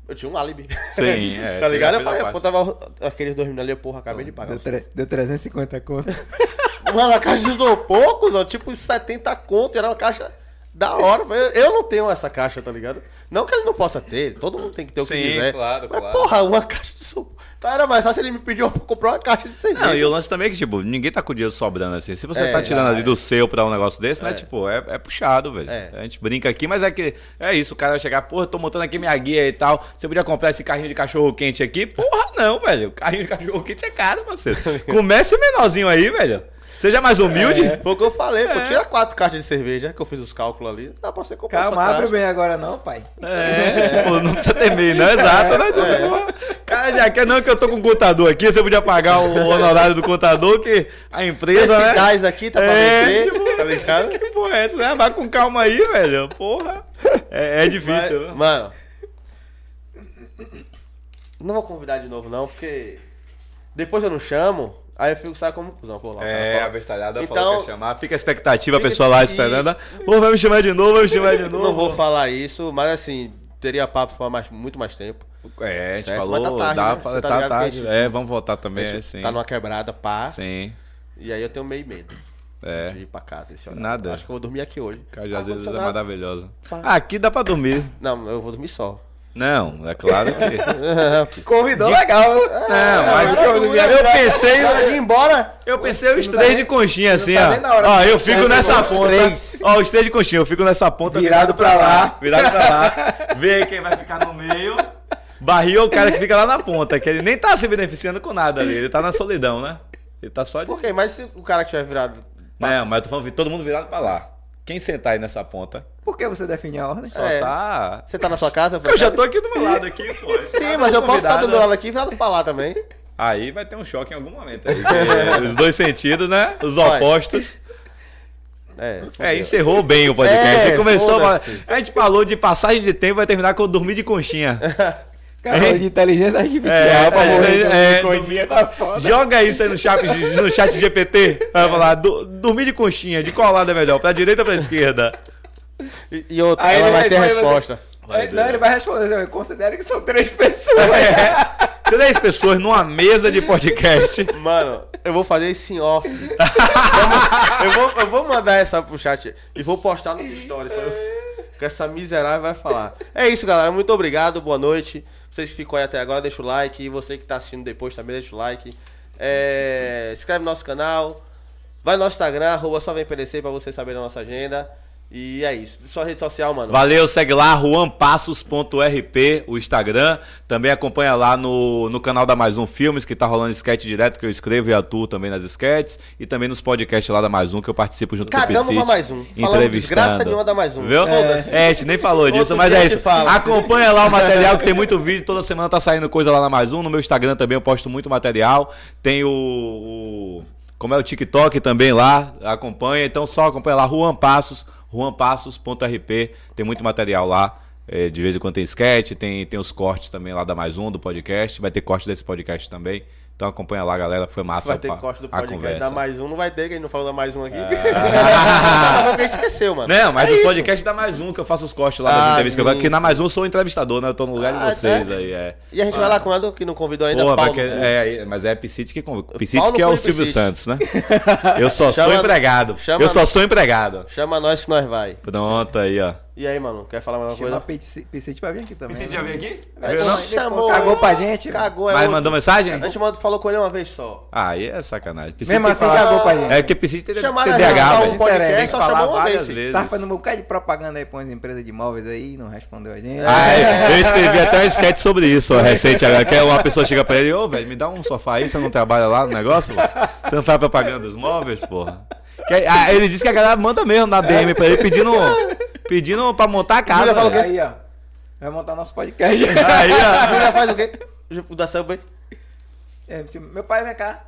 Eu tinha um álibi. Sim, é, tá ligado? Eu falei, pô, tava aqueles dois mil ali, porra, acabei de pagar. Deu, tre- deu 350 conto. Mano, a caixa de isopor, cuzão, tipo 70 conto, era uma caixa da hora. Eu eu não tenho essa caixa, tá ligado? Não que ele não possa ter, todo mundo tem que ter o que Sim, quiser. claro, mas, claro. porra, uma caixa de isopor. Então era mais fácil ele me pedir pra comprar uma caixa de cerveja. Não, e o lance também é que, tipo, ninguém tá com o dinheiro sobrando assim. Se você É, tá tirando ali é. do seu pra um negócio desse, né? É. Tipo, é, é puxado, velho. É. A gente brinca aqui, mas é que é isso. O cara vai chegar, porra, tô montando aqui minha guia e tal. Você podia comprar esse carrinho de cachorro quente aqui? Porra, não, velho. O carrinho de cachorro quente é caro, parceiro. Comece menorzinho aí, velho. Seja mais humilde. É, foi o que eu falei, pô. É. Tira quatro caixas de cerveja, que eu fiz os cálculos ali. Dá pra você comprar Calma, abre caixa. bem agora não, pai. É, tipo, não precisa ter meio, não, exato, né? Tipo, Cara, já quer não que eu tô com o contador aqui, você podia pagar o honorário do contador, que a Esse empresa, né? gás aqui tá pra É, vencer, tipo, tá ligado? Que porra é essa, né? Vai com calma aí, velho. Porra. É, é difícil. Mas, mano. Não vou convidar de novo, não, porque. Depois eu não chamo, aí eu fico, sabe como cuzão, pô, lá. É, a bestalhada Então- falou que ia chamar. Fica a expectativa, a pessoa lá esperando. Pô, vai me chamar de novo, vai me chamar de novo. Não vou falar isso, mas assim, teria papo pra mais, muito mais tempo. É, a gente Certo, falou, mas tá tarde, dá, né? fala- tá tá, tarde. gente- É, vamos voltar também, é, gente sim. Tá numa quebrada, pá. Sim. E aí eu tenho meio medo É. de ir pra casa esse horário. Nada. Acho que eu vou dormir aqui hoje. Cajazeiras é Ar-condicionado. maravilhosa. Pá. Aqui dá pra dormir. Não, eu vou dormir só. Não, é claro que. Convidou legal. Não, mas agora eu, eu ia eu pensei. De ir embora, Eu pensei os tá três de conchinha assim, tá ó. Ó, de- eu fico nessa ponta. três. Ó, os três de conchinha, eu fico nessa ponta. Virado pra lá. Virado pra lá. Vê aí quem vai ficar no meio. Barril é o cara que fica lá na ponta, que ele nem tá se beneficiando com nada ali. Ele tá na solidão, né? Ele tá só de. por quê? Mas se o cara que tiver virado. Não, mas eu tô falando todo mundo virado pra lá. Quem sentar aí nessa ponta Por que você define a ordem? só É. tá. Você tá na sua casa? Eu já tô aqui do meu lado aqui, pô. Esse Sim, mas é eu posso estar do meu lado aqui e virado pra lá também. Aí vai ter um choque em algum momento aí. que Os dois sentidos, né? Os opostos. É. É, encerrou bem o podcast. É, começou. A... a gente falou de passagem de tempo, vai terminar com eu dormir de conchinha. Cara, de inteligência artificial É, pra é, morrer é, é, coisinha tá foda. Joga isso aí no chat, no chat GPT. Vai falar, "Du- dormir de conchinha, de qual lado é melhor? Pra direita ou pra esquerda? E, e outra, Aí ela ele vai vai- ter vai- resposta. Aí, não, ele vai responder assim, considere que são três pessoas. É. Três pessoas numa mesa de podcast. Mano, eu vou fazer isso em off. Vamos- eu, vou, eu vou mandar essa pro chat e vou postar nos stories. eu- Que essa miserável vai falar. É isso, galera. Muito obrigado. Boa noite. Vocês que ficam aí até agora, deixa o like. E você que tá assistindo depois também, deixa o like. É, inscreve no nosso canal. Vai no nosso Instagram, arroba só vem PDC pra você saber da nossa agenda. E é isso. Sua rede social, mano. Valeu, segue lá, juanpassos.rp, o Instagram. Também acompanha lá no, no canal da Mais Um Filmes, que tá rolando sketch direto, que eu escrevo e atuo também nas sketches. E também nos podcasts lá da Mais Um, que eu participo junto Cagamos com o Piscite, mais um. Falamos desgraça nenhuma da mais um. Viu? Foda-se. É, a gente nem falou disso, mas é isso. fala. Acompanha lá o material, que tem muito vídeo. Toda semana tá saindo coisa lá na Mais Um. No meu Instagram também eu posto muito material. Tem o... o- como é o TikTok também lá, acompanha. Então só acompanha lá, Juan Passos, juanpassos.rp, tem muito material lá. É, de vez em quando tem sketch, tem, tem os cortes também lá da Mais Um, do podcast. Vai ter corte desse podcast também. Então acompanha lá, galera. Foi massa Vai ter pa- corte do a podcast conversa. da mais um, não vai ter, que a gente não falou da mais um aqui. Ah, alguém esqueceu, mano. Não, mas É os podcasts da Mais Um, que eu faço os cortes lá das Ah, entrevistas faço, sim, porque na. Mais Um eu sou entrevistador, né? Eu tô no lugar de Ah, vocês é? aí, é. E a gente vai lá quando? Que não convidou ainda? Paulo no cu. é, mas é Piscite que conv- Piscite que é o Cunha Silvio Piscite. Santos, né? Eu só sou Chama- empregado. chama- Eu só sou empregado. Chama nós que nós vai. Pronto aí, ó. E aí, mano, quer falar mais alguma Chama coisa? Piscite pra vir aqui também. Piscite né? já veio aqui? Aí, Veio, não? chamou. Cagou pra gente. Cagou, é Mas outro. mandou mensagem? A gente mandou, falou com ele uma vez só. Ah, aí é sacanagem. Piscite Mesmo assim, que falar- cagou pra gente. É porque Piscite tem TDAH, gravar um velho. podcast, só chamou uma vez. vezes. Tava fazendo um bocado de propaganda aí pra umas empresas de móveis aí, não respondeu a gente. Ah, é. eu escrevi até um sketch sobre isso, ó, recente agora, que é uma pessoa chega pra ele, ô, velho, me dá um sofá aí, você não trabalha lá no negócio, pô? Você não faz propaganda dos móveis, porra? Que aí- ah, ele disse que a galera manda mesmo na DM pra ele, pedindo, pedindo pra montar a casa. Aí, ó. Vai montar nosso podcast. Aí, ó. Júlia faz o quê? O da Subway? É, se meu pai vem cá.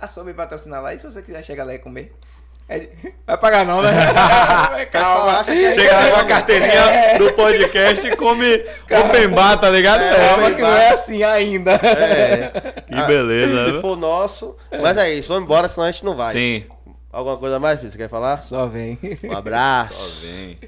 A Sobe patrocinar lá. E se você quiser chegar lá e comer? É, vai pagar não, né? Calma. acha que é- Chega lá com a carteirinha do podcast e come open bar, tá ligado? Calma É, que não é assim ainda. É. Que beleza, Se viu? for nosso. Mas é isso, vamos embora, senão a gente não vai. Sim. Alguma coisa mais, filho? Você quer falar? Só vem. Um abraço. Só vem.